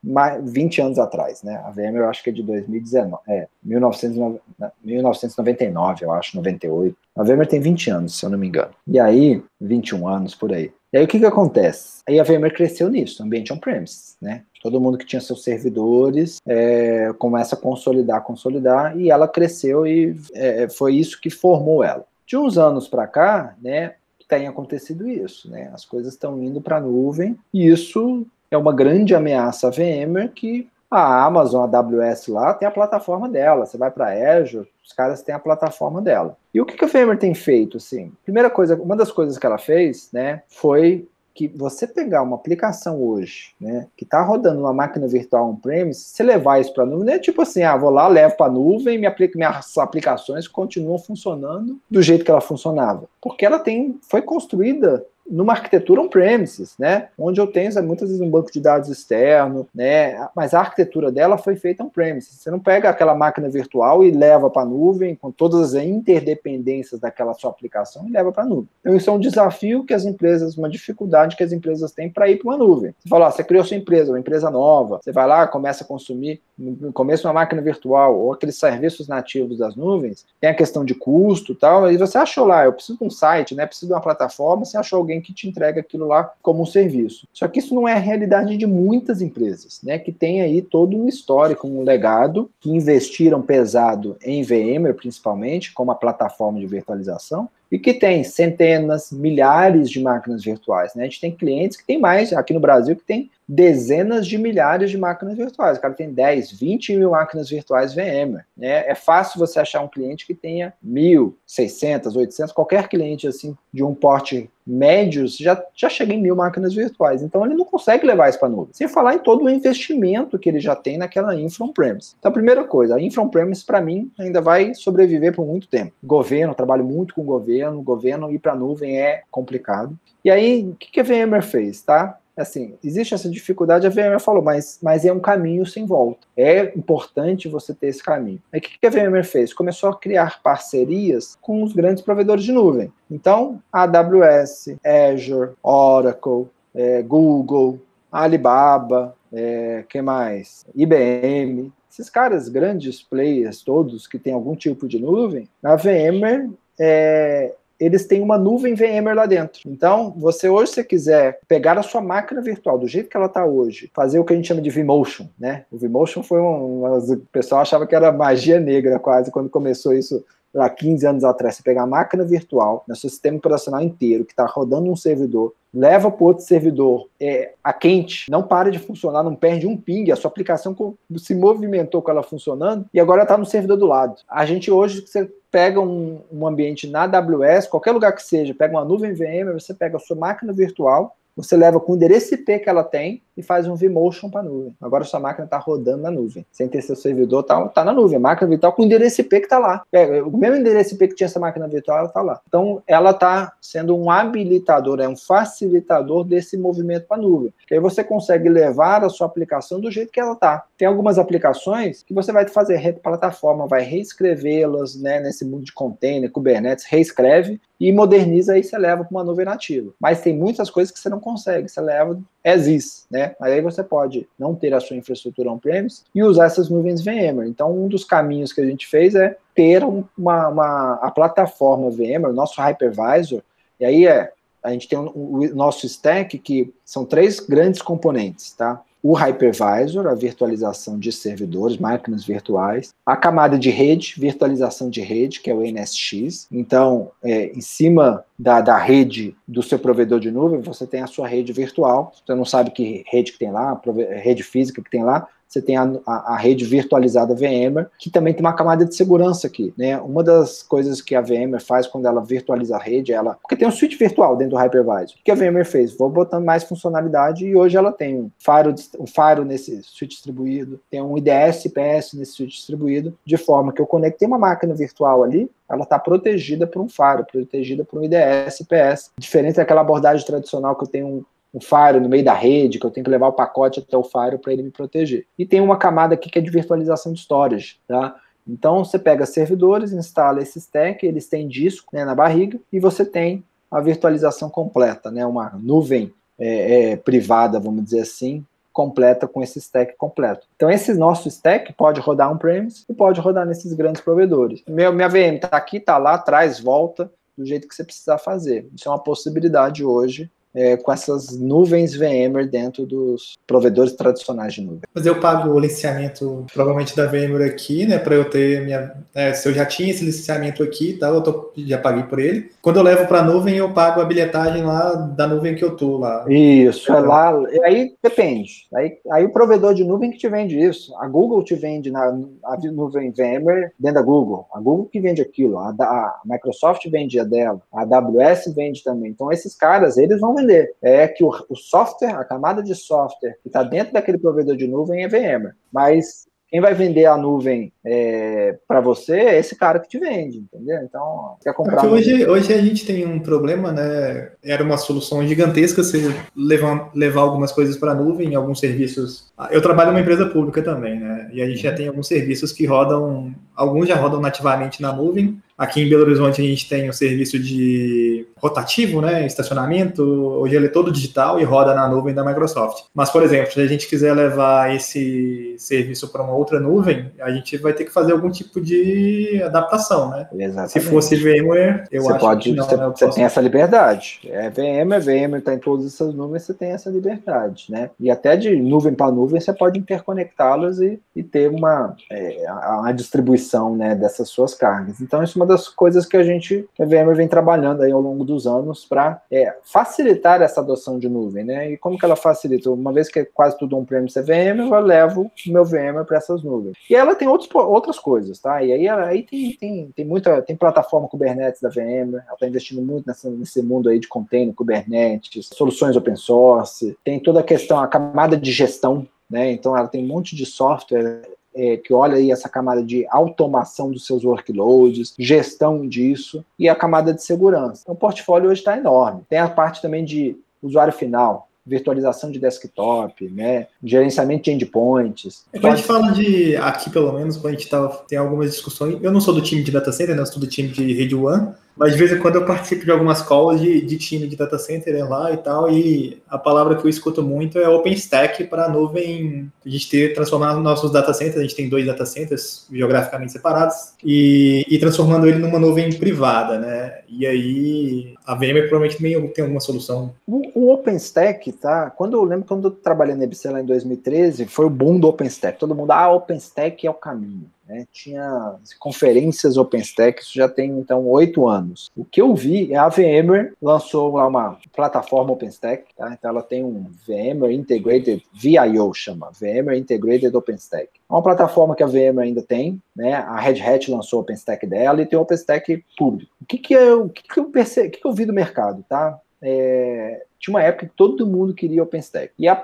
20 anos atrás, né? A VMware eu acho que é de 2019, é, 1999, eu acho, 98. A VMware tem 20 anos, se eu não me engano. E aí, 21 anos por aí. E aí o que que acontece? Aí a VMware cresceu nisso, ambiente on-premise, né? Todo mundo que tinha seus servidores é, começa a consolidar, consolidar, e ela cresceu e é, foi isso que formou ela. De uns anos para cá, né, tem acontecido isso, né? As coisas estão indo para a nuvem e isso é uma grande ameaça à VMware que a Amazon, a AWS lá, tem a plataforma dela. Você vai para Azure, os caras têm a plataforma dela. E o que, que a VMware tem feito, assim? Primeira coisa, uma das coisas que ela fez, né, foi que você pegar uma aplicação hoje, né, que está rodando uma máquina virtual on-premise, você levar isso para a nuvem, não é tipo assim, ah, vou lá, levo para a nuvem, minha, minhas aplicações continuam funcionando do jeito que ela funcionava. Porque ela tem, foi construída numa arquitetura on-premises, né? Onde eu tenho muitas vezes um banco de dados externo, né? Mas a arquitetura dela foi feita on-premises. Você não pega aquela máquina virtual e leva para a nuvem com todas as interdependências daquela sua aplicação e leva para a nuvem. Então isso é um desafio que as empresas, uma dificuldade que as empresas têm para ir para uma nuvem. Você fala, ó, você criou sua empresa, uma empresa nova, você vai lá, começa a consumir no começo uma máquina virtual ou aqueles serviços nativos das nuvens, tem a questão de custo, tal, e você achou lá, eu preciso de um site, né? Preciso de uma plataforma, você achou alguém alguém que te entrega aquilo lá como um serviço. Só que isso não é a realidade de muitas empresas, né? Que tem aí todo um histórico, um legado, que investiram pesado em VMware, principalmente, como a plataforma de virtualização, e que tem centenas, milhares de máquinas virtuais. Né? A gente tem clientes que tem mais, aqui no Brasil, que tem dezenas de milhares de máquinas virtuais. O cara tem 10, 20 mil máquinas virtuais VMware. Né? É fácil você achar um cliente que tenha mil, 600, 800, qualquer cliente assim de um porte médio já, já chega em mil máquinas virtuais. Então ele não consegue levar isso para a nuvem. Sem falar em todo o investimento que ele já tem naquela infra on-premise. Então a primeira coisa, a infra on-premise para mim ainda vai sobreviver por muito tempo. Governo, trabalho muito com governo, governo ir para a nuvem é complicado. E aí, o que, que a VMware fez, tá? Assim, existe essa dificuldade, a VMware falou, mas, mas é um caminho sem volta. É importante você ter esse caminho. Aí o que a VMware fez? Começou a criar parcerias com os grandes provedores de nuvem. Então, AWS, Azure, Oracle, é, Google, Alibaba, é, que mais? IBM, esses caras grandes players todos que têm algum tipo de nuvem, a VMware é, eles têm uma nuvem VMware lá dentro. Então, você hoje, se quiser pegar a sua máquina virtual do jeito que ela está hoje, fazer o que a gente chama de vMotion, né? O vMotion foi um, o pessoal achava que era magia negra quase quando começou isso lá 15 anos atrás, você pegar a máquina virtual, no seu sistema operacional inteiro, que está rodando um servidor, leva para outro servidor é, a quente, não para de funcionar, não perde um ping, a sua aplicação se movimentou com ela funcionando e agora está no servidor do lado. A gente hoje, você pega um, um ambiente na AWS, qualquer lugar que seja, pega uma nuvem VM, você pega a sua máquina virtual, você leva com o endereço IP que ela tem e faz um vMotion para a nuvem. Agora sua máquina está rodando na nuvem. Sem ter seu servidor, está tá na nuvem. A máquina virtual com o endereço IP que está lá. É, o mesmo endereço IP que tinha essa máquina virtual, ela está lá. Então, ela está sendo um habilitador, é um facilitador desse movimento para a nuvem. Que aí você consegue levar a sua aplicação do jeito que ela está. Tem algumas aplicações que você vai fazer plataforma, vai reescrevê-las né, nesse mundo de container, Kubernetes, reescreve e moderniza e você leva para uma nuvem nativa. Mas tem muitas coisas que você não consegue, você leva as is, né? Aí você pode não ter a sua infraestrutura on-premise e usar essas nuvens VMware. Então, um dos caminhos que a gente fez é ter uma, uma a plataforma VMware, o nosso hypervisor, e aí é, a gente tem o nosso stack que são três grandes componentes, tá? O hypervisor, a virtualização de servidores, máquinas virtuais, a camada de rede, virtualização de rede, que é o NSX. Então, é, em cima da, da rede do seu provedor de nuvem, você tem a sua rede virtual. Você não sabe que rede que tem lá, rede física que tem lá, você tem a, a, a, rede virtualizada VMware, que também tem uma camada de segurança aqui. Né? Uma das coisas que a VMware faz quando ela virtualiza a rede, ela. Porque tem um switch virtual dentro do hypervisor. O que a VMware fez? Vou botando mais funcionalidade e hoje ela tem um Fire, um Fire nesse switch distribuído, tem um IDS IPS nesse switch distribuído, de forma que eu conectei uma máquina virtual ali, ela está protegida por um Fire, protegida por um IDS IPS. Diferente daquela abordagem tradicional que eu tenho um um Fire no meio da rede, que eu tenho que levar o pacote até o Fire para ele me proteger. E tem uma camada aqui que é de virtualização de storage, tá? Então você pega servidores, instala esse stack, eles têm disco né, na barriga e você tem a virtualização completa, né? Uma nuvem é, é, privada, vamos dizer assim, completa com esse stack completo. Então esse nosso stack pode rodar on-premise e pode rodar nesses grandes provedores. Meu, minha VM está aqui, está lá, traz, volta, do jeito que você precisar fazer. Isso é uma possibilidade hoje é, com essas nuvens VMware dentro dos provedores tradicionais de nuvem. Mas eu pago o licenciamento provavelmente da VMware aqui, né, para eu ter minha, é, se eu já tinha esse licenciamento aqui, tá, eu tô, já paguei por ele. Quando eu levo para a nuvem, eu pago a bilhetagem lá da nuvem que eu tô lá. Isso, é lá, aí depende. Aí, aí o provedor de nuvem que te vende isso. A Google te vende na a nuvem VMware dentro da Google. A Google que vende aquilo. A, a Microsoft vende a dela. A AWS vende também. Então esses caras, eles vão vender. É que o, o software, a camada de software que está dentro daquele provedor de nuvem é VMware. Mas quem vai vender a nuvem é, para você é esse cara que te vende, entendeu? Então, quer comprar. Porque hoje, hoje a gente tem um problema, né? Era uma solução gigantesca você levar, levar algumas coisas para a nuvem, alguns serviços. Eu trabalho numa empresa pública também, né? E a gente já uhum. tem alguns serviços que rodam, alguns já rodam nativamente na nuvem, Aqui em Belo Horizonte a gente tem o serviço de rotativo, né, estacionamento, hoje ele é todo digital e roda na nuvem da Microsoft. Mas, por exemplo, se a gente quiser levar esse serviço para uma outra nuvem, a gente vai ter que fazer algum tipo de adaptação, né? Exatamente. Se fosse VMware, eu você acho pode, que não. Você, né, você tem essa liberdade. É VMware, VMware está em todas essas nuvens, você tem essa liberdade, né? E até de nuvem para nuvem, você pode interconectá-las e, e ter uma, é, a, a distribuição né, dessas suas cargas. Então, isso é uma das coisas que a gente, que a VMware vem trabalhando aí ao longo dos anos para é, facilitar essa adoção de nuvem, né? E como que ela facilita? Uma vez que é quase tudo on-premise é VMware, eu levo meu VMware para essas nuvens. E ela tem outros, outras coisas, tá? E aí, aí tem, tem, tem muita, tem plataforma Kubernetes da VMware, ela está investindo muito nessa, nesse mundo aí de container, Kubernetes, soluções open source, tem toda a questão, a camada de gestão né? Então ela tem um monte de software é, que olha aí essa camada de automação dos seus workloads, gestão disso e a camada de segurança. Então, o portfólio hoje está enorme. Tem a parte também de usuário final, virtualização de desktop, né, gerenciamento de endpoints. É, a gente fala de, aqui pelo menos, quando a gente tá, tem algumas discussões, eu não sou do time de data center, né, eu sou do time de rede one, mas de vez em quando eu participo de algumas calls de, de time de data center né, lá e tal, e a palavra que eu escuto muito é OpenStack para a nuvem, a gente ter, transformar nossos data centers, a gente tem dois data centers geograficamente separados, e, e transformando ele numa nuvem privada, né? E aí a VMware provavelmente também tem alguma solução. O, o OpenStack, tá? Quando eu lembro quando eu trabalhei na EBC lá em 2013, foi o boom do OpenStack. Todo mundo, ah, OpenStack é o caminho. Né? Tinha conferências OpenStack, isso já tem então oito anos. O que eu vi é a VMware lançou lá uma plataforma OpenStack, tá? então ela tem um VMware Integrated VIO, chama VMware Integrated OpenStack. É uma plataforma que a VMware ainda tem, né? A Red Hat lançou o OpenStack dela e tem o OpenStack público. O que que eu, o que que eu percebi, o que que eu vi do mercado, tá? É, tinha uma época que todo mundo queria OpenStack. E a,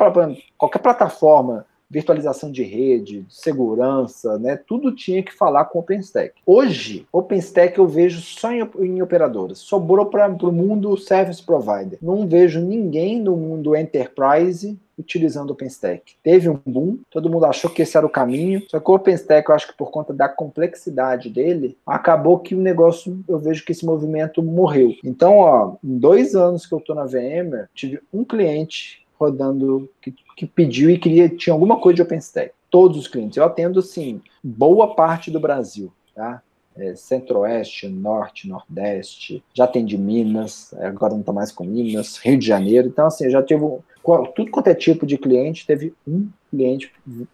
qualquer plataforma virtualização de rede, segurança, né? Tudo tinha que falar com OpenStack. Hoje, OpenStack eu vejo só em, em operadoras. Sobrou para o mundo service provider. Não vejo ninguém no mundo enterprise utilizando OpenStack. Teve um boom, todo mundo achou que esse era o caminho, só que o OpenStack, eu acho que por conta da complexidade dele, acabou que o negócio, eu vejo que esse movimento morreu. Então, ó, em dois anos que eu estou na VMware, tive um cliente rodando que, que pediu e queria tinha alguma coisa de OpenStack. Todos os clientes. Eu atendo, sim, boa parte do Brasil, tá? É, Centro-Oeste, Norte, Nordeste, já atendi Minas, agora não estou mais com Minas, Rio de Janeiro. Então, assim, já tive tudo quanto é tipo de cliente, teve um cliente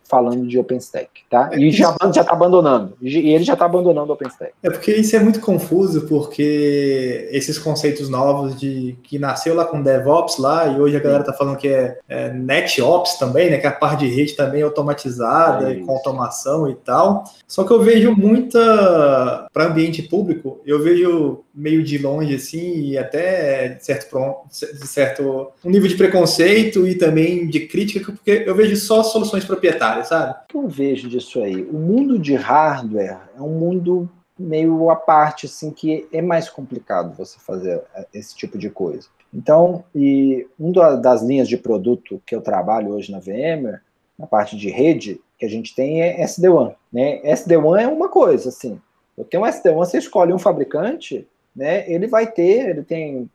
falando de OpenStack, tá? E já está abandonando. E ele já está abandonando o OpenStack. É porque isso é muito confuso, porque esses conceitos novos de que nasceu lá com DevOps lá e hoje a galera está falando que é, é, NetOps também, né? Que é a parte de rede também automatizada é e com automação e tal. Só que eu vejo muita para ambiente público, eu vejo meio de longe assim e até de certo de certo um nível de preconceito e também de crítica, porque eu vejo só soluções proprietárias, sabe? O que eu vejo disso aí? O mundo de hardware é um mundo meio à parte, assim, que é mais complicado você fazer é, esse tipo de coisa. Então, e uma das linhas de produto que eu trabalho hoje na VMware, na parte de rede, que a gente tem é SD-WAN. Né? SD-WAN é uma coisa, assim. Eu tenho um SD-WAN, você escolhe um fabricante, né? Ele vai ter, ele tem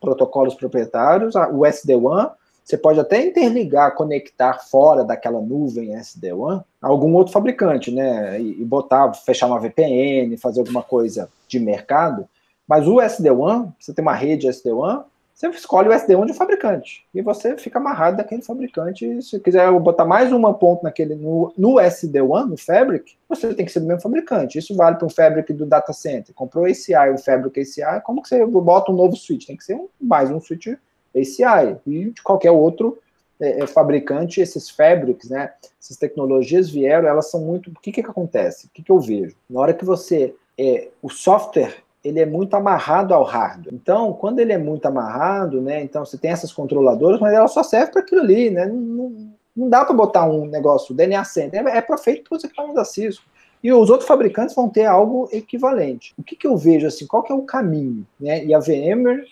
protocolos proprietários, o SD-WAN, você pode até interligar, conectar fora daquela nuvem SD-WAN algum outro fabricante, né? E, botar, fechar uma VPN, fazer alguma coisa de mercado. Mas o SD-WAN, você tem uma rede SD-WAN, você escolhe o SD-WAN de um fabricante. E você fica amarrado daquele fabricante. Se quiser botar mais uma ponta naquele, no, no SD-WAN, no Fabric, você tem que ser do mesmo fabricante. Isso vale para um Fabric do data center. Comprou ACI, o Fabric ACI, como que você bota um novo switch? Tem que ser um, mais um switch ACI e de qualquer outro é, é, fabricante, esses fabrics, né, essas tecnologias vieram, elas são muito. O que, que, que acontece? O que, que eu vejo? Na hora que você. É, o software ele é muito amarrado ao hardware. Então, quando ele é muito amarrado, né, então você tem essas controladoras, mas ela só serve para aquilo ali, né? Não, não dá para botar um negócio DNA Center, é, é para feito para os equipamentos da Cisco. E os outros fabricantes vão ter algo equivalente. O que, que eu vejo assim? Qual que é o caminho? Né? E a VMware,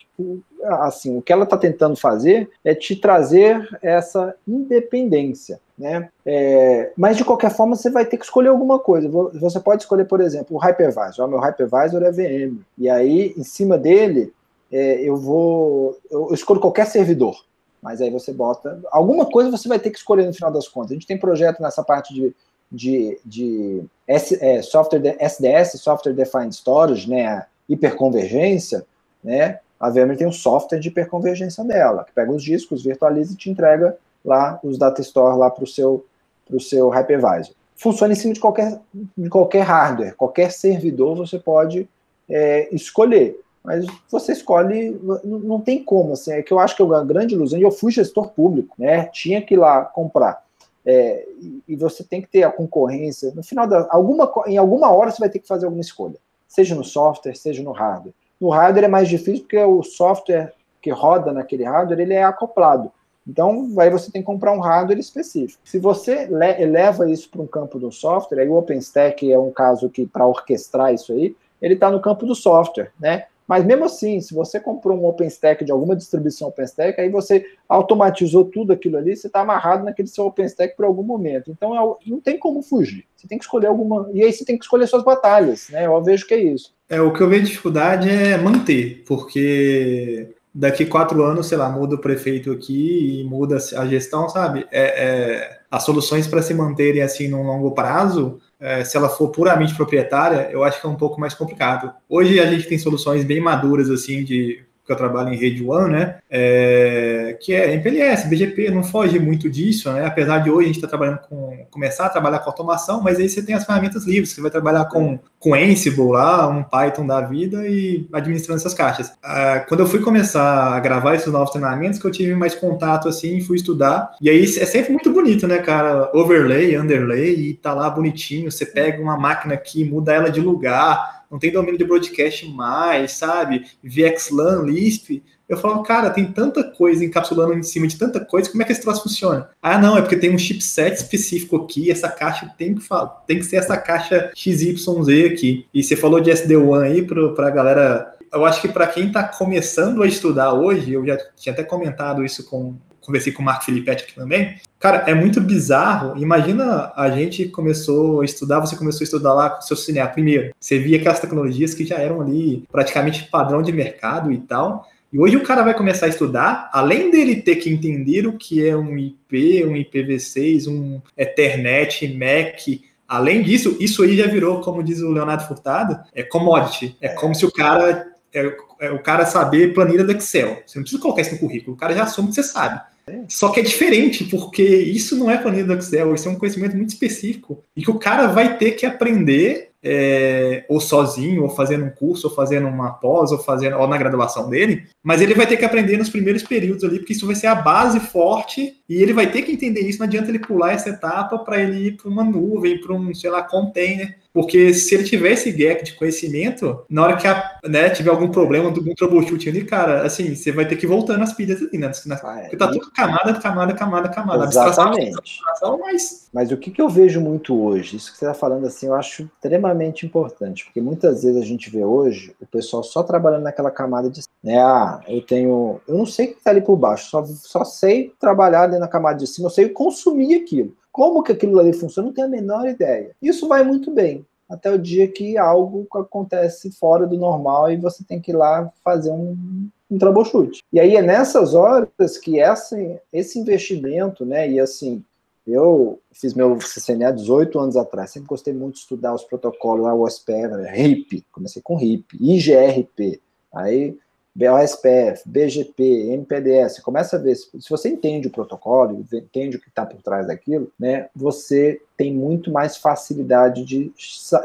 assim, o que ela está tentando fazer é te trazer essa independência. Né? É, mas de qualquer forma você vai ter que escolher alguma coisa. Você pode escolher, por exemplo, o hypervisor. O meu hypervisor é VM. E aí, em cima dele, é, eu vou. Eu escolho qualquer servidor. Mas aí você bota. Alguma coisa você vai ter que escolher no final das contas. A gente tem projeto nessa parte de de, de S, é, software de, SDS, Software Defined Storage, né, a hiperconvergência, né, a VMware tem um software de hiperconvergência dela, que pega os discos, virtualiza e te entrega lá os data store lá para o seu, pro seu hypervisor. Funciona em cima de qualquer, de qualquer hardware, qualquer servidor você pode é, escolher. Mas você escolhe, não tem como, assim, é que eu acho que é uma grande ilusão, e eu fui gestor público, né, tinha que ir lá comprar é, e você tem que ter a concorrência. No final, da, alguma, em alguma hora você vai ter que fazer alguma escolha, seja no software, seja no hardware. No hardware é mais difícil porque o software que roda naquele hardware ele é acoplado. Então, aí você tem que comprar um hardware específico. Se você eleva isso para um campo do software, aí o OpenStack é um caso que, para orquestrar isso aí, ele está no campo do software, né? Mas mesmo assim, se você comprou um OpenStack de alguma distribuição OpenStack, aí você automatizou tudo aquilo ali, você está amarrado naquele seu OpenStack por algum momento. Então é não tem como fugir. Você tem que escolher alguma. E aí você tem que escolher suas batalhas, né? Eu vejo que é isso. É, o que eu vejo dificuldade é manter, porque daqui quatro anos, sei lá, muda o prefeito aqui e muda a gestão, sabe? É, é as soluções para se manterem assim num longo prazo é, se ela for puramente proprietária, eu acho que é um pouco mais complicado. Hoje a gente tem soluções bem maduras, assim, de que eu trabalho em rede One, né? É, que é MPLS, BGP, não foge muito disso, né? Apesar de hoje a gente tá trabalhando com começar a trabalhar com automação, mas aí você tem as ferramentas livres, você vai trabalhar com, com Ansible lá, um Python da vida e administrando essas caixas. Ah, quando eu fui começar a gravar esses novos treinamentos, que eu tive mais contato assim, fui estudar, e aí é sempre muito bonito, né, cara? Overlay, underlay, e tá lá bonitinho, você pega uma máquina aqui, muda ela de lugar não tem domínio de broadcast mais, sabe? VXLAN, Lisp. Eu falo, cara, tem tanta coisa encapsulando em cima de tanta coisa, como é que esse troço funciona? Ah, não, é porque tem um chipset específico aqui, essa caixa tem que, tem que ser essa caixa XYZ aqui. E você falou de SD1 aí para a galera. Eu acho que para quem está começando a estudar hoje, eu já tinha até comentado isso com, conversei com o Marco Filipetti aqui também. Cara, é muito bizarro. Imagina a gente começou a estudar, você começou a estudar lá com o seu cinema primeiro. Você via aquelas tecnologias que já eram ali praticamente padrão de mercado e tal. E hoje o cara vai começar a estudar, além dele ter que entender o que é um IP, um IPv6, um Ethernet, MAC, além disso, isso aí já virou, como diz o Leonardo Furtado, é commodity. É como se o cara é, é o cara saber planilha do Excel. Você não precisa colocar isso no currículo, o cara já assume que você sabe. Só que é diferente, porque isso não é planilha do Excel, isso é um conhecimento muito específico e que o cara vai ter que aprender é, ou sozinho, ou fazendo um curso, ou fazendo uma pós, ou fazendo ou na graduação dele, mas ele vai ter que aprender nos primeiros períodos ali, porque isso vai ser a base forte, e ele vai ter que entender isso, não adianta ele pular essa etapa para ele ir para uma nuvem, para um, sei lá, container, porque se ele tiver esse gap de conhecimento, na hora que a, né, tiver algum problema, algum troubleshooting ali, cara, assim, você vai ter que voltar nas pilhas ali, né? Ah, é. Porque tá tudo camada, camada, camada, camada. Exatamente. Mas... mas o que, que eu vejo muito hoje, isso que você está falando assim, eu acho extremamente importante, porque muitas vezes a gente vê hoje o pessoal só trabalhando naquela camada de. Né, ah, eu tenho. Eu não sei o que está ali por baixo, só, só sei trabalhar ali na camada de cima, eu sei consumir aquilo. Como que aquilo ali funciona, não tenho a menor ideia. Isso vai muito bem, até o dia que algo acontece fora do normal e você tem que ir lá fazer um, um troubleshoot. E aí é nessas horas que essa, esse investimento, né, e assim, eu fiz meu CCNA 18 anos atrás, sempre gostei muito de estudar os protocolos lá, o OSPF, RIP, comecei com RIP, IGRP, aí BOSPF, BGP, MPDS, começa a ver, se você entende o protocolo, entende o que está por trás daquilo, né, você tem muito mais facilidade de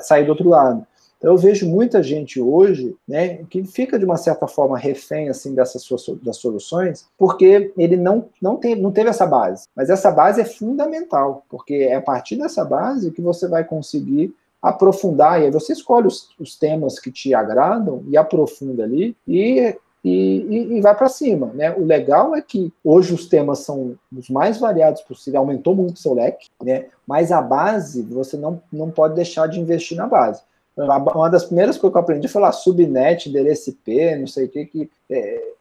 sair do outro lado. Então, eu vejo muita gente hoje, né, que fica de uma certa forma refém assim dessas suas, das soluções, porque ele não não, tem, não teve essa base. Mas essa base é fundamental, porque é a partir dessa base que você vai conseguir aprofundar, e aí você escolhe os, os temas que te agradam e aprofunda ali, e e, e, e, vai para cima. Né? O legal é que hoje os temas são os mais variados possível, aumentou muito o seu leque, né? mas a base, você não, não pode deixar de investir na base. Uma das primeiras coisas que eu aprendi foi lá, subnet, endereço IP, não sei o que, que é,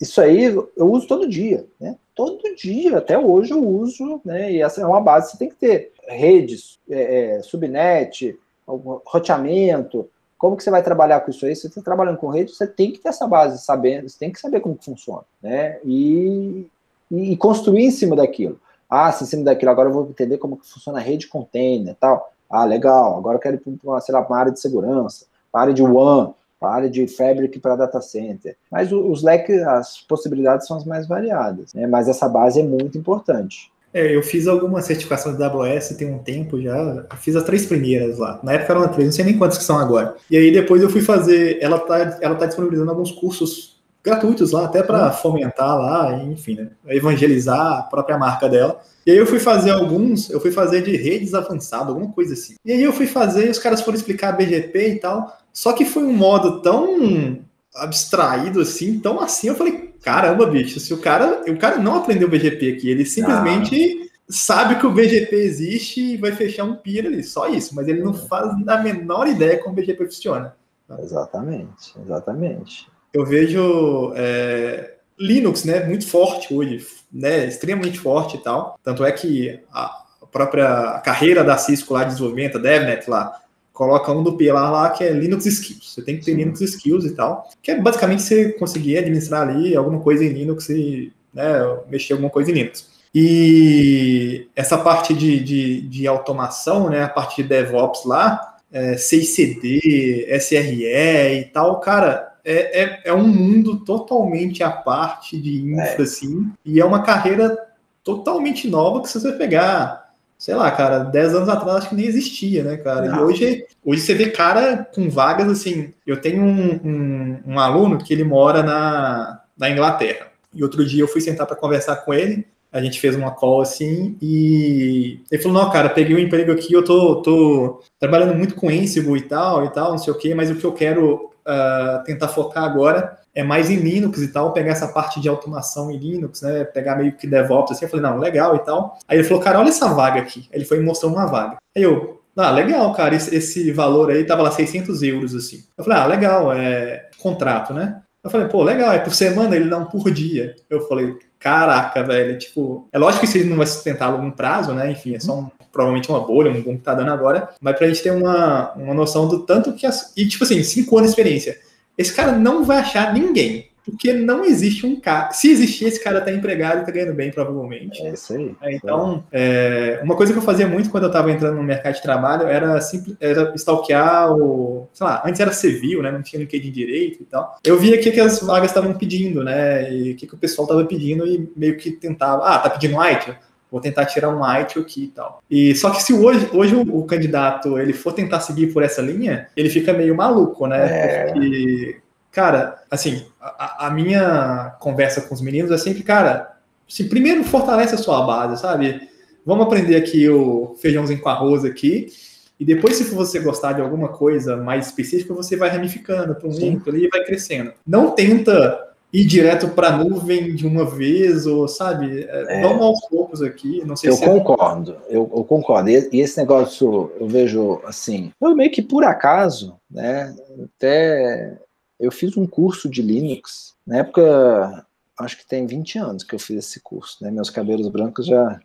isso aí eu uso todo dia, né? Todo dia, até hoje eu uso, né? E essa é uma base que você tem que ter. Redes, é, é, subnet, roteamento, como que você vai trabalhar com isso aí? Se você está trabalhando com rede, você tem que ter essa base sabendo, você tem que saber como que funciona, né? E, e, construir em cima daquilo. Ah, se em cima daquilo, agora eu vou entender como que funciona a rede container tal. Ah, legal, agora eu quero ir para uma, sei lá, uma área de segurança, para a área de WAN, para área de Fabric para data center. Mas os leques, as possibilidades são as mais variadas, né? Mas essa base é muito importante. É, eu fiz algumas certificações da AWS tem um tempo já. Fiz as três primeiras lá. Na época eram três, não sei nem quantas que são agora. E aí depois eu fui fazer. Ela tá, ela tá disponibilizando alguns cursos gratuitos lá, até para fomentar lá, enfim, né, evangelizar a própria marca dela. E aí eu fui fazer alguns, eu fui fazer de redes avançadas, alguma coisa assim. E aí eu fui fazer, os caras foram explicar BGP e tal. Só que foi um modo tão abstraído assim, tão assim, eu falei, caramba, bicho, se o cara, o cara não aprendeu BGP aqui, ele simplesmente ah. sabe que o BGP existe e vai fechar um pira ali, só isso, mas ele não faz a menor ideia como o BGP funciona. Exatamente, exatamente. Eu vejo é, Linux, né, muito forte hoje, né, extremamente forte e tal, tanto é que a própria carreira da Cisco lá de desenvolvimento, a DevNet lá, coloca um do pilar lá que é Linux Skills. Você tem que ter Sim. Linux Skills e tal, que é basicamente você conseguir administrar ali alguma coisa em Linux e né, mexer alguma coisa em Linux. E essa parte de, de, de automação, né, a parte de DevOps lá, é, CICD, SRE e tal, cara, é, é, é, um mundo totalmente à parte de infra, é. assim, e é uma carreira totalmente nova que você vai pegar sei lá, cara, 10 anos atrás acho que nem existia, né, cara? Não. E hoje, hoje você vê cara com vagas assim. Eu tenho um, um, um aluno que ele mora na, na Inglaterra. E outro dia eu fui sentar para conversar com ele. A gente fez uma call assim e ele falou: Não, cara, peguei um emprego aqui, eu tô, tô trabalhando muito com Ansible e tal, e tal, não sei o quê, mas o que eu quero uh, tentar focar agora é mais em Linux e tal, pegar essa parte de automação em Linux, né? Pegar meio que DevOps assim. Eu falei, não, legal e tal. Aí ele falou, cara, olha essa vaga aqui. Aí ele foi e mostrou uma vaga. Aí eu, ah, legal, cara, esse, esse valor aí tava lá 600 euros assim. Eu falei, ah, legal, é contrato, né? Eu falei, pô, legal, é por semana, ele um por dia. Eu falei, caraca, velho, tipo, é lógico que isso não vai sustentar a longo prazo, né? Enfim, é só um, provavelmente uma bolha, um boom que tá dando agora, mas pra gente ter uma, uma noção do tanto que as. E, tipo assim, cinco anos de experiência esse cara não vai achar ninguém. Porque não existe um cara. Se existir, esse cara tá empregado e tá ganhando bem, provavelmente. É isso aí. É, então, é, uma coisa que eu fazia muito quando eu tava entrando no mercado de trabalho era, simples, era stalkear o. Sei lá, antes era civil, né? Não tinha LinkedIn direito e tal. Eu via o que, que as vagas estavam pedindo, né? E o que, que o pessoal tava pedindo e meio que tentava. Ah, tá pedindo ITIL? Vou tentar tirar um ITIL aqui e tal. E só que se hoje, hoje o, o, candidato ele for tentar seguir por essa linha, ele fica meio maluco, né? É. Porque, cara, assim, a, a, minha conversa com os meninos é sempre, cara, assim, primeiro fortalece a sua base, sabe? Vamos aprender aqui o feijãozinho com arroz aqui. E depois, se você gostar de alguma coisa mais específica, você vai ramificando para um link ali e vai crescendo. Não tenta ir direto para a nuvem de uma vez, ou sabe? É, é, vamos aos poucos aqui. Não sei eu se é concordo, é... eu, eu, concordo. E, e, esse negócio eu vejo assim, eu meio que por acaso, né? Até eu fiz um curso de Linux na época, acho que tem 20 anos que eu fiz esse curso, né? Meus cabelos brancos já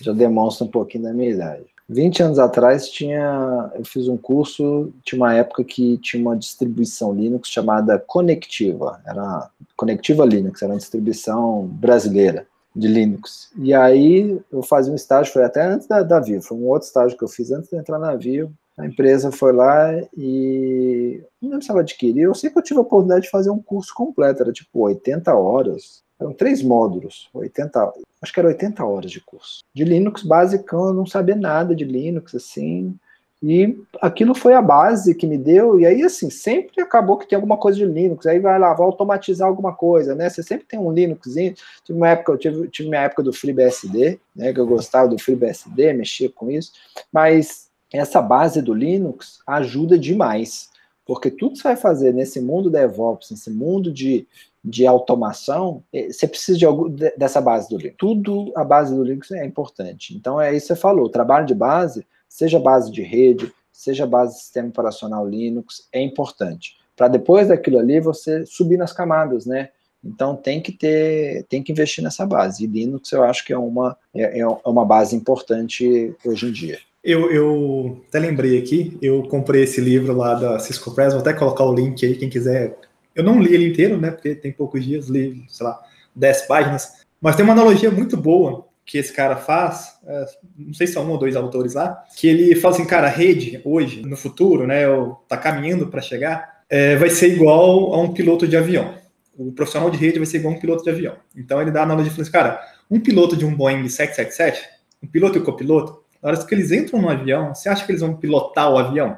já demonstram um pouquinho da minha idade. 20 anos atrás tinha, eu fiz um curso, tinha uma época que tinha uma distribuição Linux chamada Conectiva, era Conectiva Linux, era uma distribuição brasileira de Linux. E aí eu fazia um estágio, foi até antes da, da Vivo, foi um outro estágio que eu fiz antes de entrar na Vivo. A empresa foi lá e não lembro se ela adquiriu, eu sei que eu tive a oportunidade de fazer um curso completo, era tipo 80 horas, eram três módulos, 80, acho que era 80 horas de curso. De Linux basicão, eu não sabia nada de Linux, assim, e aquilo foi a base que me deu, e aí, assim, sempre acabou que tem alguma coisa de Linux, aí vai lá, vai automatizar alguma coisa, né? Você sempre tem um Linuxzinho. Tive uma época, eu tive, tive minha época do FreeBSD, né? Que eu gostava do FreeBSD, mexia com isso, mas essa base do Linux ajuda demais, porque tudo que você vai fazer nesse mundo DevOps, nesse mundo de, de automação, eh, você precisa de algo, dessa base do Linux. Tudo a base do Linux é importante. Então é isso que você falou, o trabalho de base, seja base de rede, seja base de sistema operacional Linux, é importante. Para depois daquilo ali você subir nas camadas, né? Então tem que ter, tem que investir nessa base. E Linux eu acho que é uma, é, é uma base importante hoje em dia. Eu, eu até lembrei aqui, eu comprei esse livro lá da Cisco Press, vou até colocar o link aí, quem quiser. Eu não li ele inteiro, né? Porque tem poucos dias, li, sei lá, 10 páginas. Mas tem uma analogia muito boa que esse cara faz, é, não sei se são um ou dois autores lá, que ele fala assim, cara, a rede hoje, no futuro, né, ou tá caminhando para chegar, é, vai ser igual a um piloto de avião. O profissional de rede vai ser igual a um piloto de avião. Então ele dá a analogia, fala assim, cara, um piloto de um Boeing 777, um piloto e o copiloto, na hora que eles entram no avião, você acha que eles vão pilotar o avião?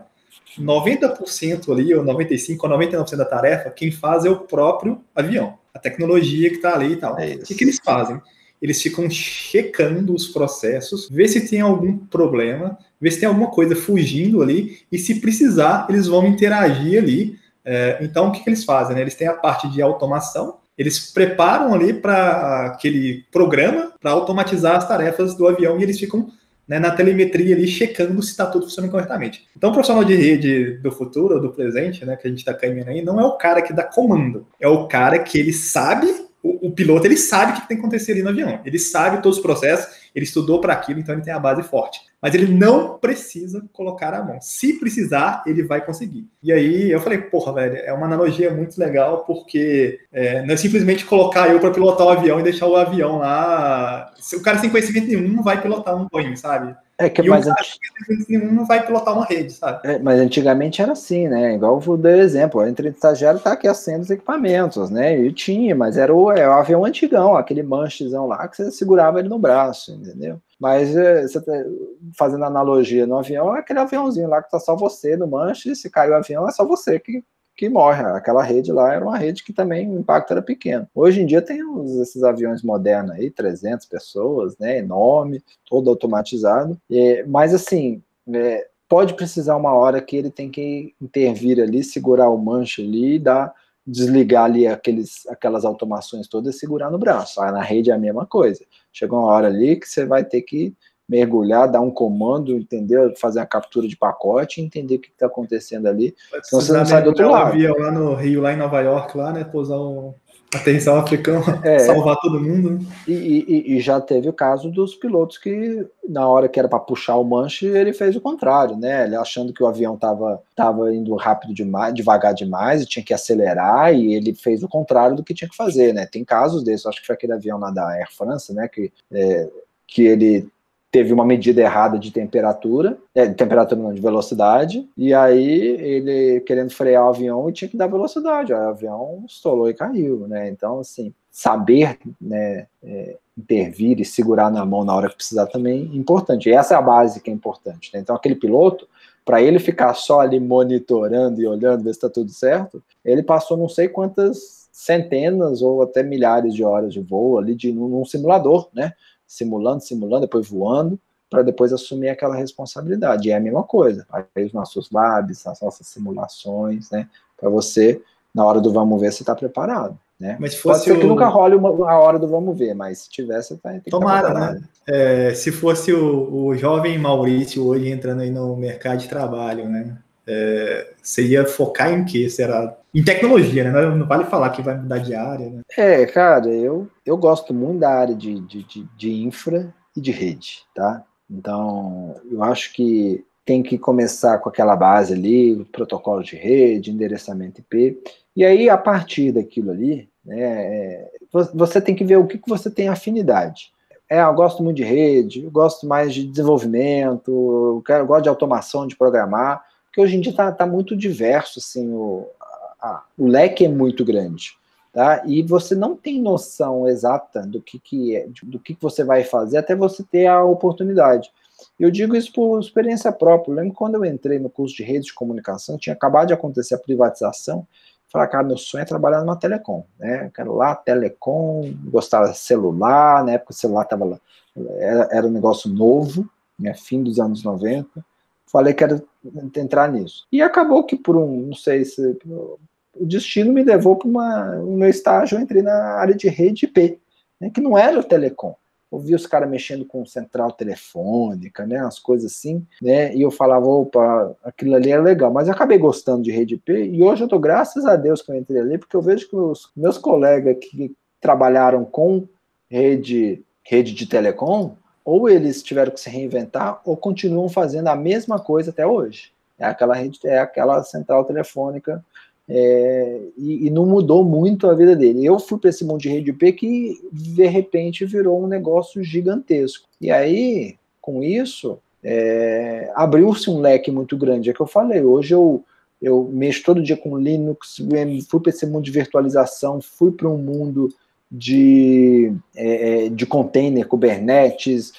90% ali, ou 95% ou 99% da tarefa, quem faz é o próprio avião, a tecnologia que está ali e tal. É o que, que eles fazem? eles ficam checando os processos, ver se tem algum problema, ver se tem alguma coisa fugindo ali, e se precisar, eles vão interagir ali. É, então, o que, que, eles fazem? Né? Eles têm a parte de automação, eles preparam ali para aquele programa para automatizar as tarefas do avião e eles ficam né, na telemetria ali checando se está tudo funcionando corretamente. Então, o profissional de rede do futuro do presente, né, que a gente está caminhando aí, não é o cara que dá comando, é o cara que ele sabe o, o, piloto ele sabe o que tem que acontecer ali no avião. Ele sabe todos os processos, ele estudou para aquilo, então ele tem a base forte. Mas ele não precisa colocar a mão. Se precisar, ele vai conseguir. E aí eu falei, porra, velho, é uma analogia muito legal, porque é, não é simplesmente colocar eu para pilotar o avião e deixar o avião lá. Se o cara sem conhecimento nenhum não vai pilotar um Boeing, sabe? É que e mais um não vai pilotar uma rede, sabe? É, mas antigamente era assim, né? Igual eu dei exemplo, entre estagiário tá aquecendo os equipamentos, né? E tinha, mas era o, é, o avião antigão, aquele manchezão lá que você segurava ele no braço, entendeu? Mas é, você tá fazendo analogia no avião, é aquele aviãozinho lá que tá só você no manche, se caiu o avião, é só você que que morre. Aquela rede lá era uma rede que também o impacto era pequeno. Hoje em dia tem uns, esses aviões modernos aí, 300 pessoas, né, enorme, todo automatizado. É, mas assim, é, pode precisar uma hora que ele tem que intervir ali, segurar o manche ali e dar desligar ali aqueles, aquelas automações todas e segurar no braço. Ah, na rede é a mesma coisa. Chegou uma hora ali que você vai ter que mergulhar, dar um comando, entendeu? Fazer a captura de pacote, entender o que está acontecendo ali. Senão você não sai do outro lado. avião lá no Rio, lá em Nova York, lá, né? Pousar um aterrissar o africano, é, salvar todo mundo. Né? E, e, e, já teve o caso dos pilotos que, na hora que era para puxar o manche, ele fez o contrário, né? Ele achando que o avião estava tava indo rápido demais, devagar demais, e tinha que acelerar, e ele fez o contrário do que tinha que fazer, né? Tem casos desses, acho que foi aquele avião lá da Air France, né? Que, é, que ele teve uma medida errada de temperatura, é, de temperatura não, de velocidade, e aí ele querendo frear o avião tinha que dar velocidade, o avião estolou e caiu, né? Então, assim, saber né, é, intervir e segurar na mão na hora que precisar também é importante. E essa é a base que é importante. Né? Então, aquele piloto, para ele ficar só ali monitorando e olhando, ver se está tudo certo, ele passou não sei quantas centenas ou até milhares de horas de voo ali de, num, num simulador, né? Simulando, simulando, depois voando, para depois assumir aquela responsabilidade. E é a mesma coisa. Aí os nossos labs, as nossas simulações, né? Para você, na hora do vamos ver, você está preparado. Né? Mas fosse Pode ser o... que nunca role uma, a hora do vamos ver, mas se tiver, você tá, tem que Tomara, né? É, se fosse o, o jovem Maurício hoje entrando aí no mercado de trabalho, né? É, você ia focar em quê? Será em tecnologia, né? Não vale falar que vai mudar de área, né? É, cara, eu, eu gosto muito da área de, de, de, infra e de rede, tá? Então, eu acho que tem que começar com aquela base ali, protocolo de rede, endereçamento IP, e aí, a partir daquilo ali, né, é, você tem que ver o que, que você tem afinidade. É, eu gosto muito de rede, eu gosto mais de desenvolvimento, eu, quero, eu gosto de automação, de programar, porque hoje em dia está tá muito diverso, assim, o, a, o leque é muito grande. Tá? E você não tem noção exata do que, que é, do que, que você vai fazer até você ter a oportunidade. Eu digo isso por experiência própria. Eu lembro quando eu entrei no curso de rede de comunicação, tinha acabado de acontecer a privatização. Falei, cara, meu sonho é trabalhar numa telecom, né? Eu quero lá, telecom, gostava de celular, na época o celular tava lá, era, era um negócio novo, né? fim dos anos 90 falei que era entrar nisso. E acabou que por um, não sei se o destino me levou para o meu estágio, eu entrei na área de rede IP, né, que não era o telecom. Eu vi os caras mexendo com central telefônica, né, as coisas assim, né, e eu falava, opa, aquilo ali é legal, mas eu acabei gostando de rede IP, e hoje eu tô, graças a Deus que eu entrei ali, porque eu vejo que os meus colegas que trabalharam com rede, rede de telecom, ou eles tiveram que se reinventar, ou continuam fazendo a mesma coisa até hoje. É aquela rede, é aquela central telefônica é, e, e, não mudou muito a vida dele. Eu fui para esse mundo de rede IP que de repente virou um negócio gigantesco. E aí, com isso, é, abriu-se um leque muito grande. É que eu falei, hoje eu, eu mexo todo dia com Linux, fui para esse mundo de virtualização, fui para um mundo de, é, é, de container, Kubernetes,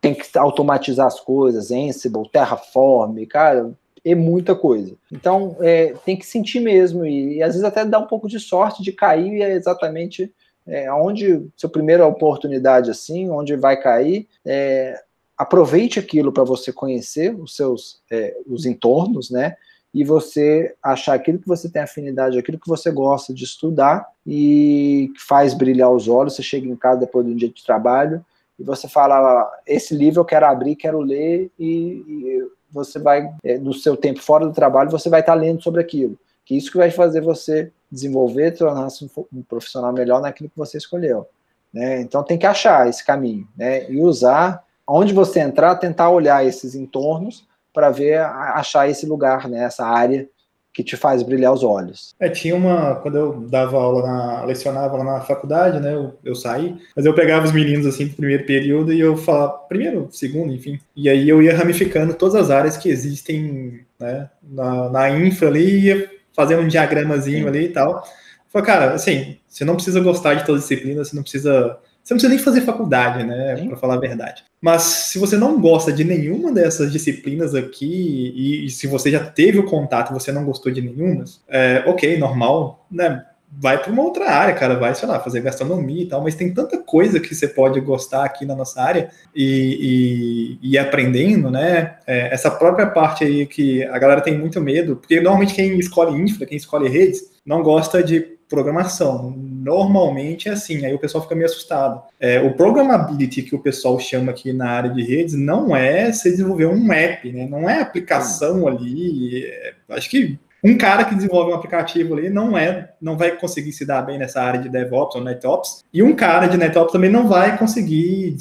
tem que automatizar as coisas, Ansible, Terraform, cara, é muita coisa. Então, é, tem que sentir mesmo, e, e, às vezes até dá um pouco de sorte de cair é exatamente é, onde seu primeira oportunidade assim, onde vai cair, é, aproveite aquilo para você conhecer os seus é, os entornos, né? E você achar aquilo que você tem afinidade, aquilo que você gosta de estudar e que faz brilhar os olhos. Você chega em casa depois de um dia de trabalho e você fala: esse livro eu quero abrir, quero ler e, e você vai, é, no seu tempo fora do trabalho, você vai estar lendo sobre aquilo. Que isso que vai fazer você desenvolver, tornar-se um profissional melhor naquilo que você escolheu. Né? Então tem que achar esse caminho, né? E usar, onde você entrar, tentar olhar esses entornos para ver, achar esse lugar, né? Essa área que te faz brilhar os olhos. É, tinha uma. Quando eu dava aula, na, lecionava lá na faculdade, né? Eu, eu saí, mas eu pegava os meninos assim do primeiro período e eu falava, primeiro, segundo, enfim. E aí eu ia ramificando todas as áreas que existem né, na, na infra ali, ia fazendo um diagramazinho ali e tal. Falei, cara, assim, você não precisa gostar de todas as disciplinas, você não precisa você não precisa nem fazer faculdade, né? Para falar a verdade. Mas se você não gosta de nenhuma dessas disciplinas aqui, e, e se você já teve o contato e você não gostou de nenhuma, é, ok, normal, né? Vai para uma outra área, cara, vai, sei lá, fazer gastronomia e tal, mas tem tanta coisa que você pode gostar aqui na nossa área e, e, e aprendendo, né? É, essa própria parte aí que a galera tem muito medo, porque normalmente quem escolhe infra, quem escolhe redes, não gosta de programação. Normalmente é assim, aí o pessoal fica meio assustado. É, o programability que o pessoal chama aqui na área de redes não é você desenvolver um app, né? não é aplicação ali. É, acho que um cara que desenvolve um aplicativo ali não é, não vai conseguir se dar bem nessa área de DevOps ou NetOps, e um cara de NetOps também não vai conseguir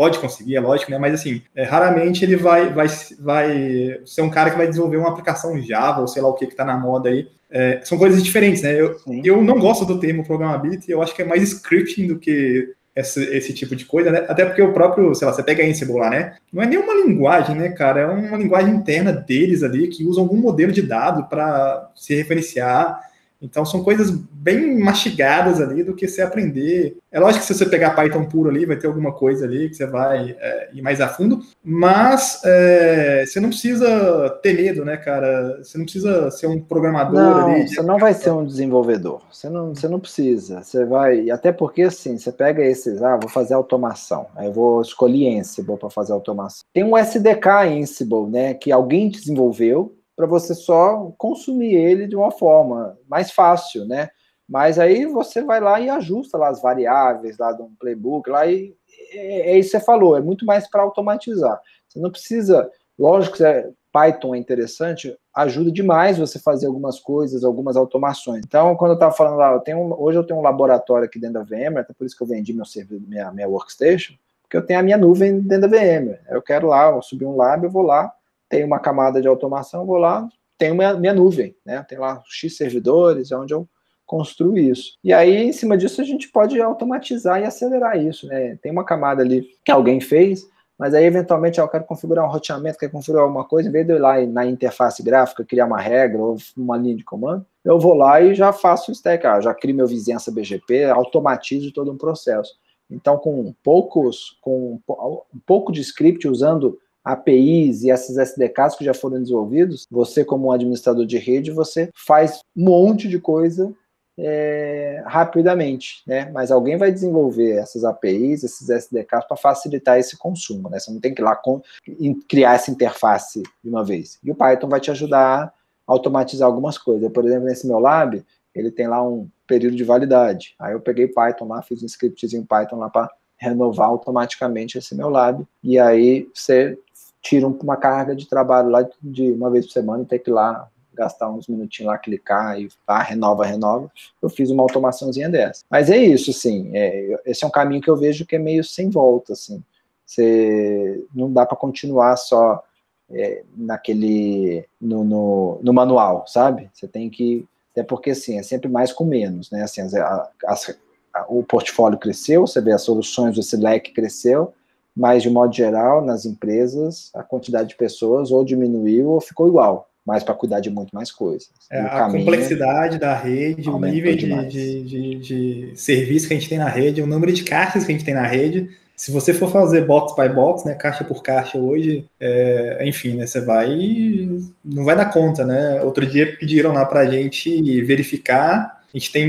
pode conseguir, é lógico, né? Mas assim, é, raramente ele vai, vai, vai ser um cara que vai desenvolver uma aplicação Java ou sei lá o que que tá na moda aí. É, são coisas diferentes, né? Eu, eu não gosto do termo programability, eu acho que é mais scripting do que esse, esse tipo de coisa, né? Até porque o próprio, sei lá, você pega Ansible lá, né? Não é nenhuma linguagem, né, cara? É uma linguagem interna deles ali que usa algum modelo de dado para se referenciar então são coisas bem mastigadas ali do que você aprender. É lógico que se você pegar Python puro ali, vai ter alguma coisa ali que você vai é, ir mais a fundo, mas é, você não precisa ter medo, né, cara? Você não precisa ser um programador não, ali. Você não vai ser um desenvolvedor. Você não, você não precisa. Você vai. Até porque assim, você pega esses, ah, vou fazer automação. Aí eu vou escolher Ansible para fazer automação. Tem um SDK Ansible, né? Que alguém desenvolveu para você só consumir ele de uma forma mais fácil, né? Mas aí você vai lá e ajusta lá as variáveis lá um playbook lá e é, é isso que você falou, é muito mais para automatizar. Você não precisa, lógico que é, Python é interessante, ajuda demais você fazer algumas coisas, algumas automações. Então, quando eu estava falando lá, eu tenho, hoje eu tenho um laboratório aqui dentro da VMware, até por isso que eu vendi meu servidor, minha, minha workstation, porque eu tenho a minha nuvem dentro da VMware. Eu quero lá, eu subir um lab, eu vou lá, tem uma camada de automação, vou lá, tenho minha, minha nuvem, né? Tem lá X servidores, é onde eu construo isso. E aí, em cima disso, a gente pode automatizar e acelerar isso, né? Tem uma camada ali que alguém fez, mas aí, eventualmente, eu quero configurar um roteamento, quero configurar alguma coisa, em vez de eu ir lá na interface gráfica, criar uma regra ou uma linha de comando, eu vou lá e já faço o stack, ah, já crio meu vizinhança BGP, automatizo todo um processo. Então, com poucos, com um pouco de script usando APIs e esses SDKs que já foram desenvolvidos, você como administrador de rede, você faz um monte de coisa é, rapidamente, né? Mas alguém vai desenvolver essas APIs, esses SDKs para facilitar esse consumo, né? Você não tem que ir lá com, criar essa interface de uma vez. E o Python vai te ajudar a automatizar algumas coisas. Por exemplo, nesse meu lab, ele tem lá um período de validade. Aí eu peguei Python lá, fiz um scriptzinho Python lá para renovar automaticamente esse meu lab. E aí você tira uma carga de trabalho lá de uma vez por semana e tem que ir lá gastar uns minutinhos lá, clicar e ah, renova, renova. Eu fiz uma automaçãozinha dessa. Mas é isso, assim, é, esse é um caminho que eu vejo que é meio sem volta, assim. Você não dá para continuar só é, naquele no, no, no, manual, sabe? Você tem que até porque assim é sempre mais com menos, né? Assim, as, as, o portfólio cresceu, você vê as soluções, esse leque cresceu, mas de modo geral nas empresas a quantidade de pessoas ou diminuiu ou ficou igual mas para cuidar de muito mais coisas. É, a complexidade da rede, o nível de, de, de, de, serviço que a gente tem na rede, o número de caixas que a gente tem na rede. Se você for fazer box by box, né, caixa por caixa hoje, é, enfim, né, você vai não vai dar conta, né? Outro dia pediram lá para a gente verificar. A gente tem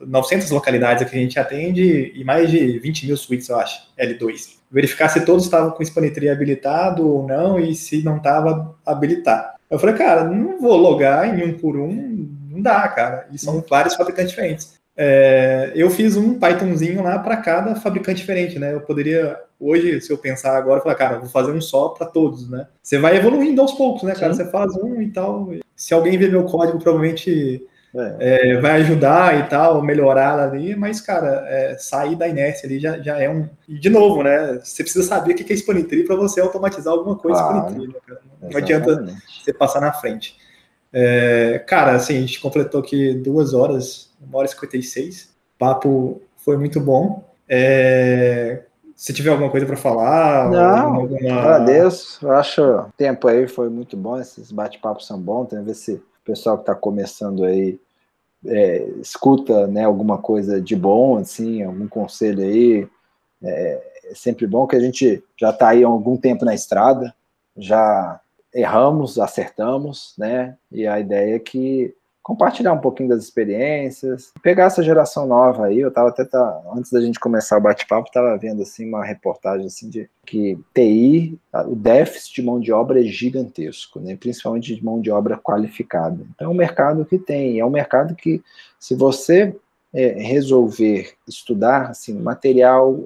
900 localidades que a gente atende e mais de 20 mil suítes, eu acho, L2. Verificar se todos estavam com Spanitree habilitado ou não e se não estava, habilitar. Eu falei, cara, não vou logar em um por um, não dá, cara. E são vários fabricantes diferentes. É, eu fiz um Pythonzinho lá para cada fabricante diferente, né? Eu poderia, hoje, se eu pensar agora, falar, cara, vou fazer um só para todos, né? Você vai evoluindo aos poucos, né, cara? Sim. Você faz um e tal. Se alguém ver meu código, provavelmente é. É, vai ajudar e tal, melhorar ali, mas, cara, é, sair da inércia ali já, já é um. E de novo, né? Você precisa saber o que é Spanitree para você automatizar alguma coisa claro. Spanitree, né, cara? Não adianta você passar na frente. É, cara, assim, a gente completou aqui duas horas, uma hora e 56. O papo foi muito bom. É, se tiver alguma coisa para falar. Não, alguma... agradeço. Eu acho o tempo aí foi muito bom, esses bate-papos são bons. Tem a ver se pessoal que está começando aí é, escuta né, alguma coisa de bom, assim, algum conselho aí, é, é sempre bom que a gente já está aí há algum tempo na estrada, já erramos, acertamos, né? E a ideia é que compartilhar um pouquinho das experiências, pegar essa geração nova aí. Eu estava até tá, antes da gente começar o bate-papo, estava vendo assim uma reportagem assim de que TI, o déficit de mão de obra é gigantesco, né? Principalmente de mão de obra qualificada. Então é um mercado que tem, é um mercado que se você é, resolver estudar, assim, material,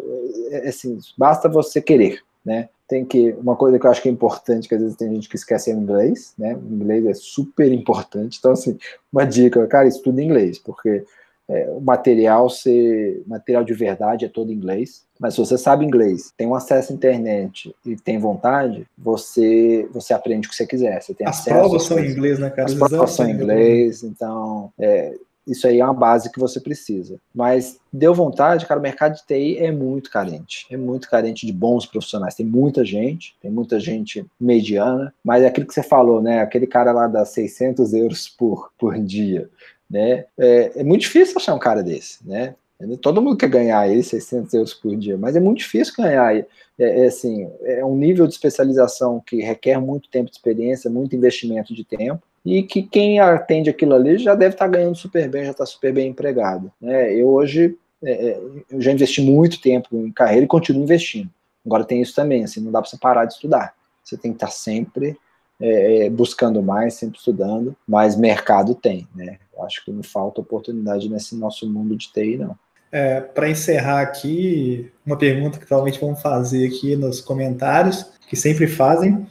é, assim, basta você querer, né? tem que uma coisa que eu acho que é importante que às vezes tem gente que esquece é o inglês, né? O inglês é super importante. Então assim, uma dica, cara, estuda inglês, porque é, o material ser material de verdade é todo em inglês. Mas se você sabe inglês, tem um acesso à internet e tem vontade, você você aprende o que você quiser. Você tem As acesso provas são em inglês, né, cara? As provas são em inglês, então é, isso aí é uma base que você precisa. Mas deu vontade, cara, o mercado de TI é muito carente. É muito carente de bons profissionais. Tem muita gente, tem muita gente mediana, mas é aquilo que você falou, né? Aquele cara lá dá 600 euros por, por dia, né? É, é muito difícil achar um cara desse, né? Todo mundo quer ganhar aí 600 euros por dia, mas é muito difícil ganhar. É, é, assim, é um nível de especialização que requer muito tempo de experiência, muito investimento de tempo e que quem atende aquilo ali já deve estar ganhando super bem, já está super bem empregado. Né? Eu hoje é, é, eu já investi muito tempo em carreira e continuo investindo. Agora tem isso também, assim, não dá para você parar de estudar. Você tem que estar sempre é, é, buscando mais, sempre estudando, mas mercado tem, né? Eu acho que não falta oportunidade nesse nosso mundo de TI, não. É, para encerrar aqui, uma pergunta que provavelmente vão fazer aqui nos comentários, que sempre fazem,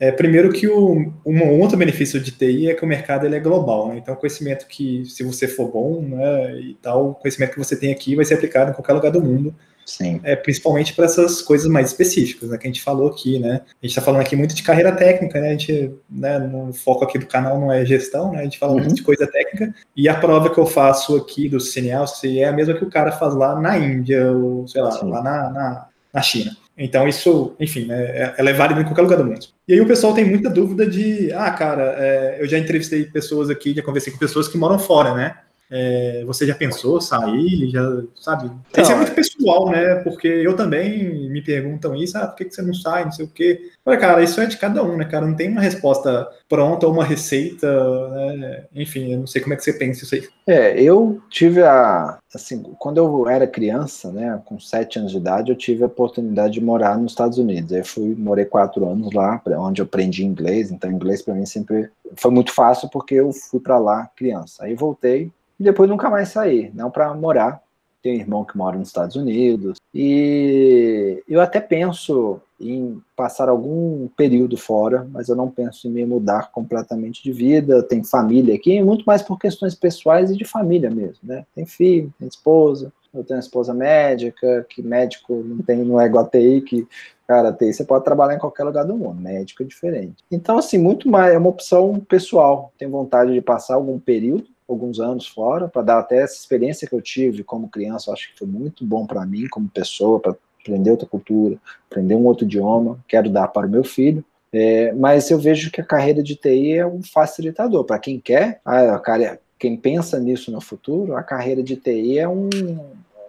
é, primeiro que o, um outro benefício de TI é que o mercado ele é global, né? então conhecimento que, se você for bom, né, e tal, o conhecimento que você tem aqui vai ser aplicado em qualquer lugar do mundo, Sim. É, principalmente para essas coisas mais específicas, né, que a gente falou aqui, né, a gente está falando aqui muito de carreira técnica, né, a gente, né, no foco aqui do canal não é gestão, né, a gente fala uhum. muito de coisa técnica, e a prova que eu faço aqui do CNL é a mesma que o cara faz lá na Índia, ou sei lá, Sim. lá na, na, na China. Então, isso, enfim, né, é, ela é válida em qualquer lugar do mundo. E aí o pessoal tem muita dúvida de, ah, cara, é, eu já entrevistei pessoas aqui, já conversei com pessoas que moram fora, né? É, você já pensou sair? Já, sabe? Então, isso é muito pessoal, né? Porque eu também me perguntam isso, ah, por que, que você não sai, não sei o quê. Olha, cara, isso é de cada um, né, cara? Não tem uma resposta pronta ou uma receita, né? Enfim, eu não sei como é que você pensa isso aí. É, eu tive a. Assim, quando eu era criança, né, com sete anos de idade, eu tive a oportunidade de morar nos Estados Unidos. Aí fui, morei quatro anos lá, onde eu aprendi inglês. Então, inglês para mim sempre foi muito fácil porque eu fui para lá criança. Aí voltei e depois nunca mais saí, não para morar. Tenho um irmão que mora nos Estados Unidos e eu até penso em passar algum período fora, mas eu não penso em me mudar completamente de vida. Tenho família aqui, muito mais por questões pessoais e de família mesmo, né? Tem filho, tem esposa, eu tenho uma esposa médica, que médico não tem, não é igual a TI, que, cara, TI você pode trabalhar em qualquer lugar do mundo, médico é diferente. Então, assim, muito mais, é uma opção pessoal. Tenho vontade de passar algum período, alguns anos fora, para dar até essa experiência que eu tive como criança, acho que foi muito bom para mim, como pessoa, para aprender outra cultura, aprender um outro idioma, quero dar para o meu filho. É, mas eu vejo que a carreira de TI é um facilitador. Para quem quer, a, cara, quem pensa nisso no futuro, a carreira de TI é um.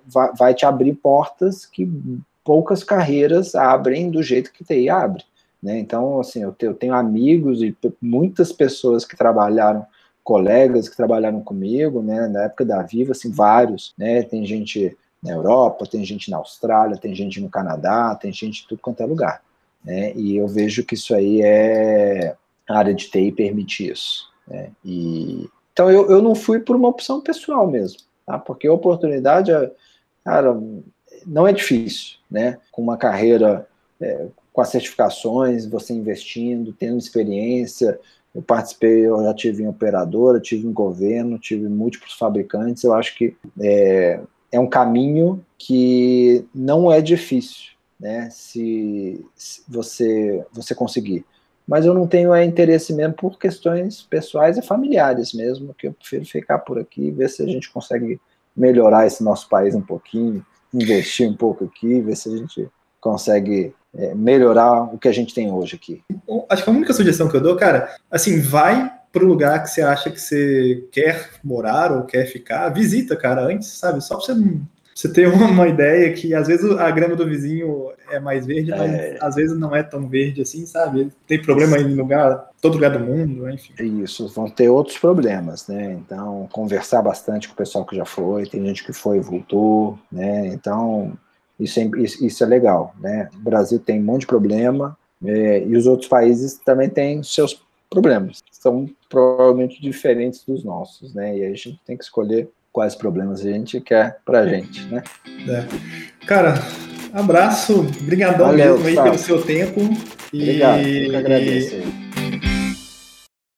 Vai, vai te abrir portas que poucas carreiras abrem do jeito que TI abre. Né? Então, assim, eu, eu tenho amigos e muitas pessoas que trabalharam colegas que trabalharam comigo, né, na época da Viva, assim, vários, né, tem gente na Europa, tem gente na Austrália, tem gente no Canadá, tem gente em tudo quanto é lugar, né, e eu vejo que isso aí é, a área de TI permite isso, né, e então eu, eu não fui por uma opção pessoal mesmo, tá? Porque a oportunidade, é, cara, não é difícil, né? Com uma carreira, é, com as certificações, você investindo, tendo experiência. Eu participei, eu já tive em operadora, tive em governo, tive múltiplos fabricantes. Eu acho que é, é um caminho que não é difícil, né? Se, se você você conseguir mas eu não tenho é, interesse mesmo por questões pessoais e familiares mesmo, que eu prefiro ficar por aqui, ver se a gente consegue melhorar esse nosso país um pouquinho, investir um pouco aqui, ver se a gente consegue é, melhorar o que a gente tem hoje aqui. Acho que a única sugestão que eu dou, cara, assim, vai para o lugar que você acha que você quer morar ou quer ficar, visita, cara, antes, sabe? Só para você você tem uma ideia que às vezes a grama do vizinho é mais verde, mas é. às vezes não é tão verde assim, sabe? Tem problema em lugar, todo lugar do mundo, enfim. Isso, vão ter outros problemas, né? Então, conversar bastante com o pessoal que já foi, tem gente que foi e voltou, né? Então, isso é, isso é legal, né? O Brasil tem um monte de problema é, e os outros países também têm seus problemas, são provavelmente diferentes dos nossos, né? E a gente tem que escolher quais problemas a gente quer pra gente, né? É. Cara, abraço, brigadão Valeu, mesmo aí pelo seu tempo. Obrigado, eu que agradeço.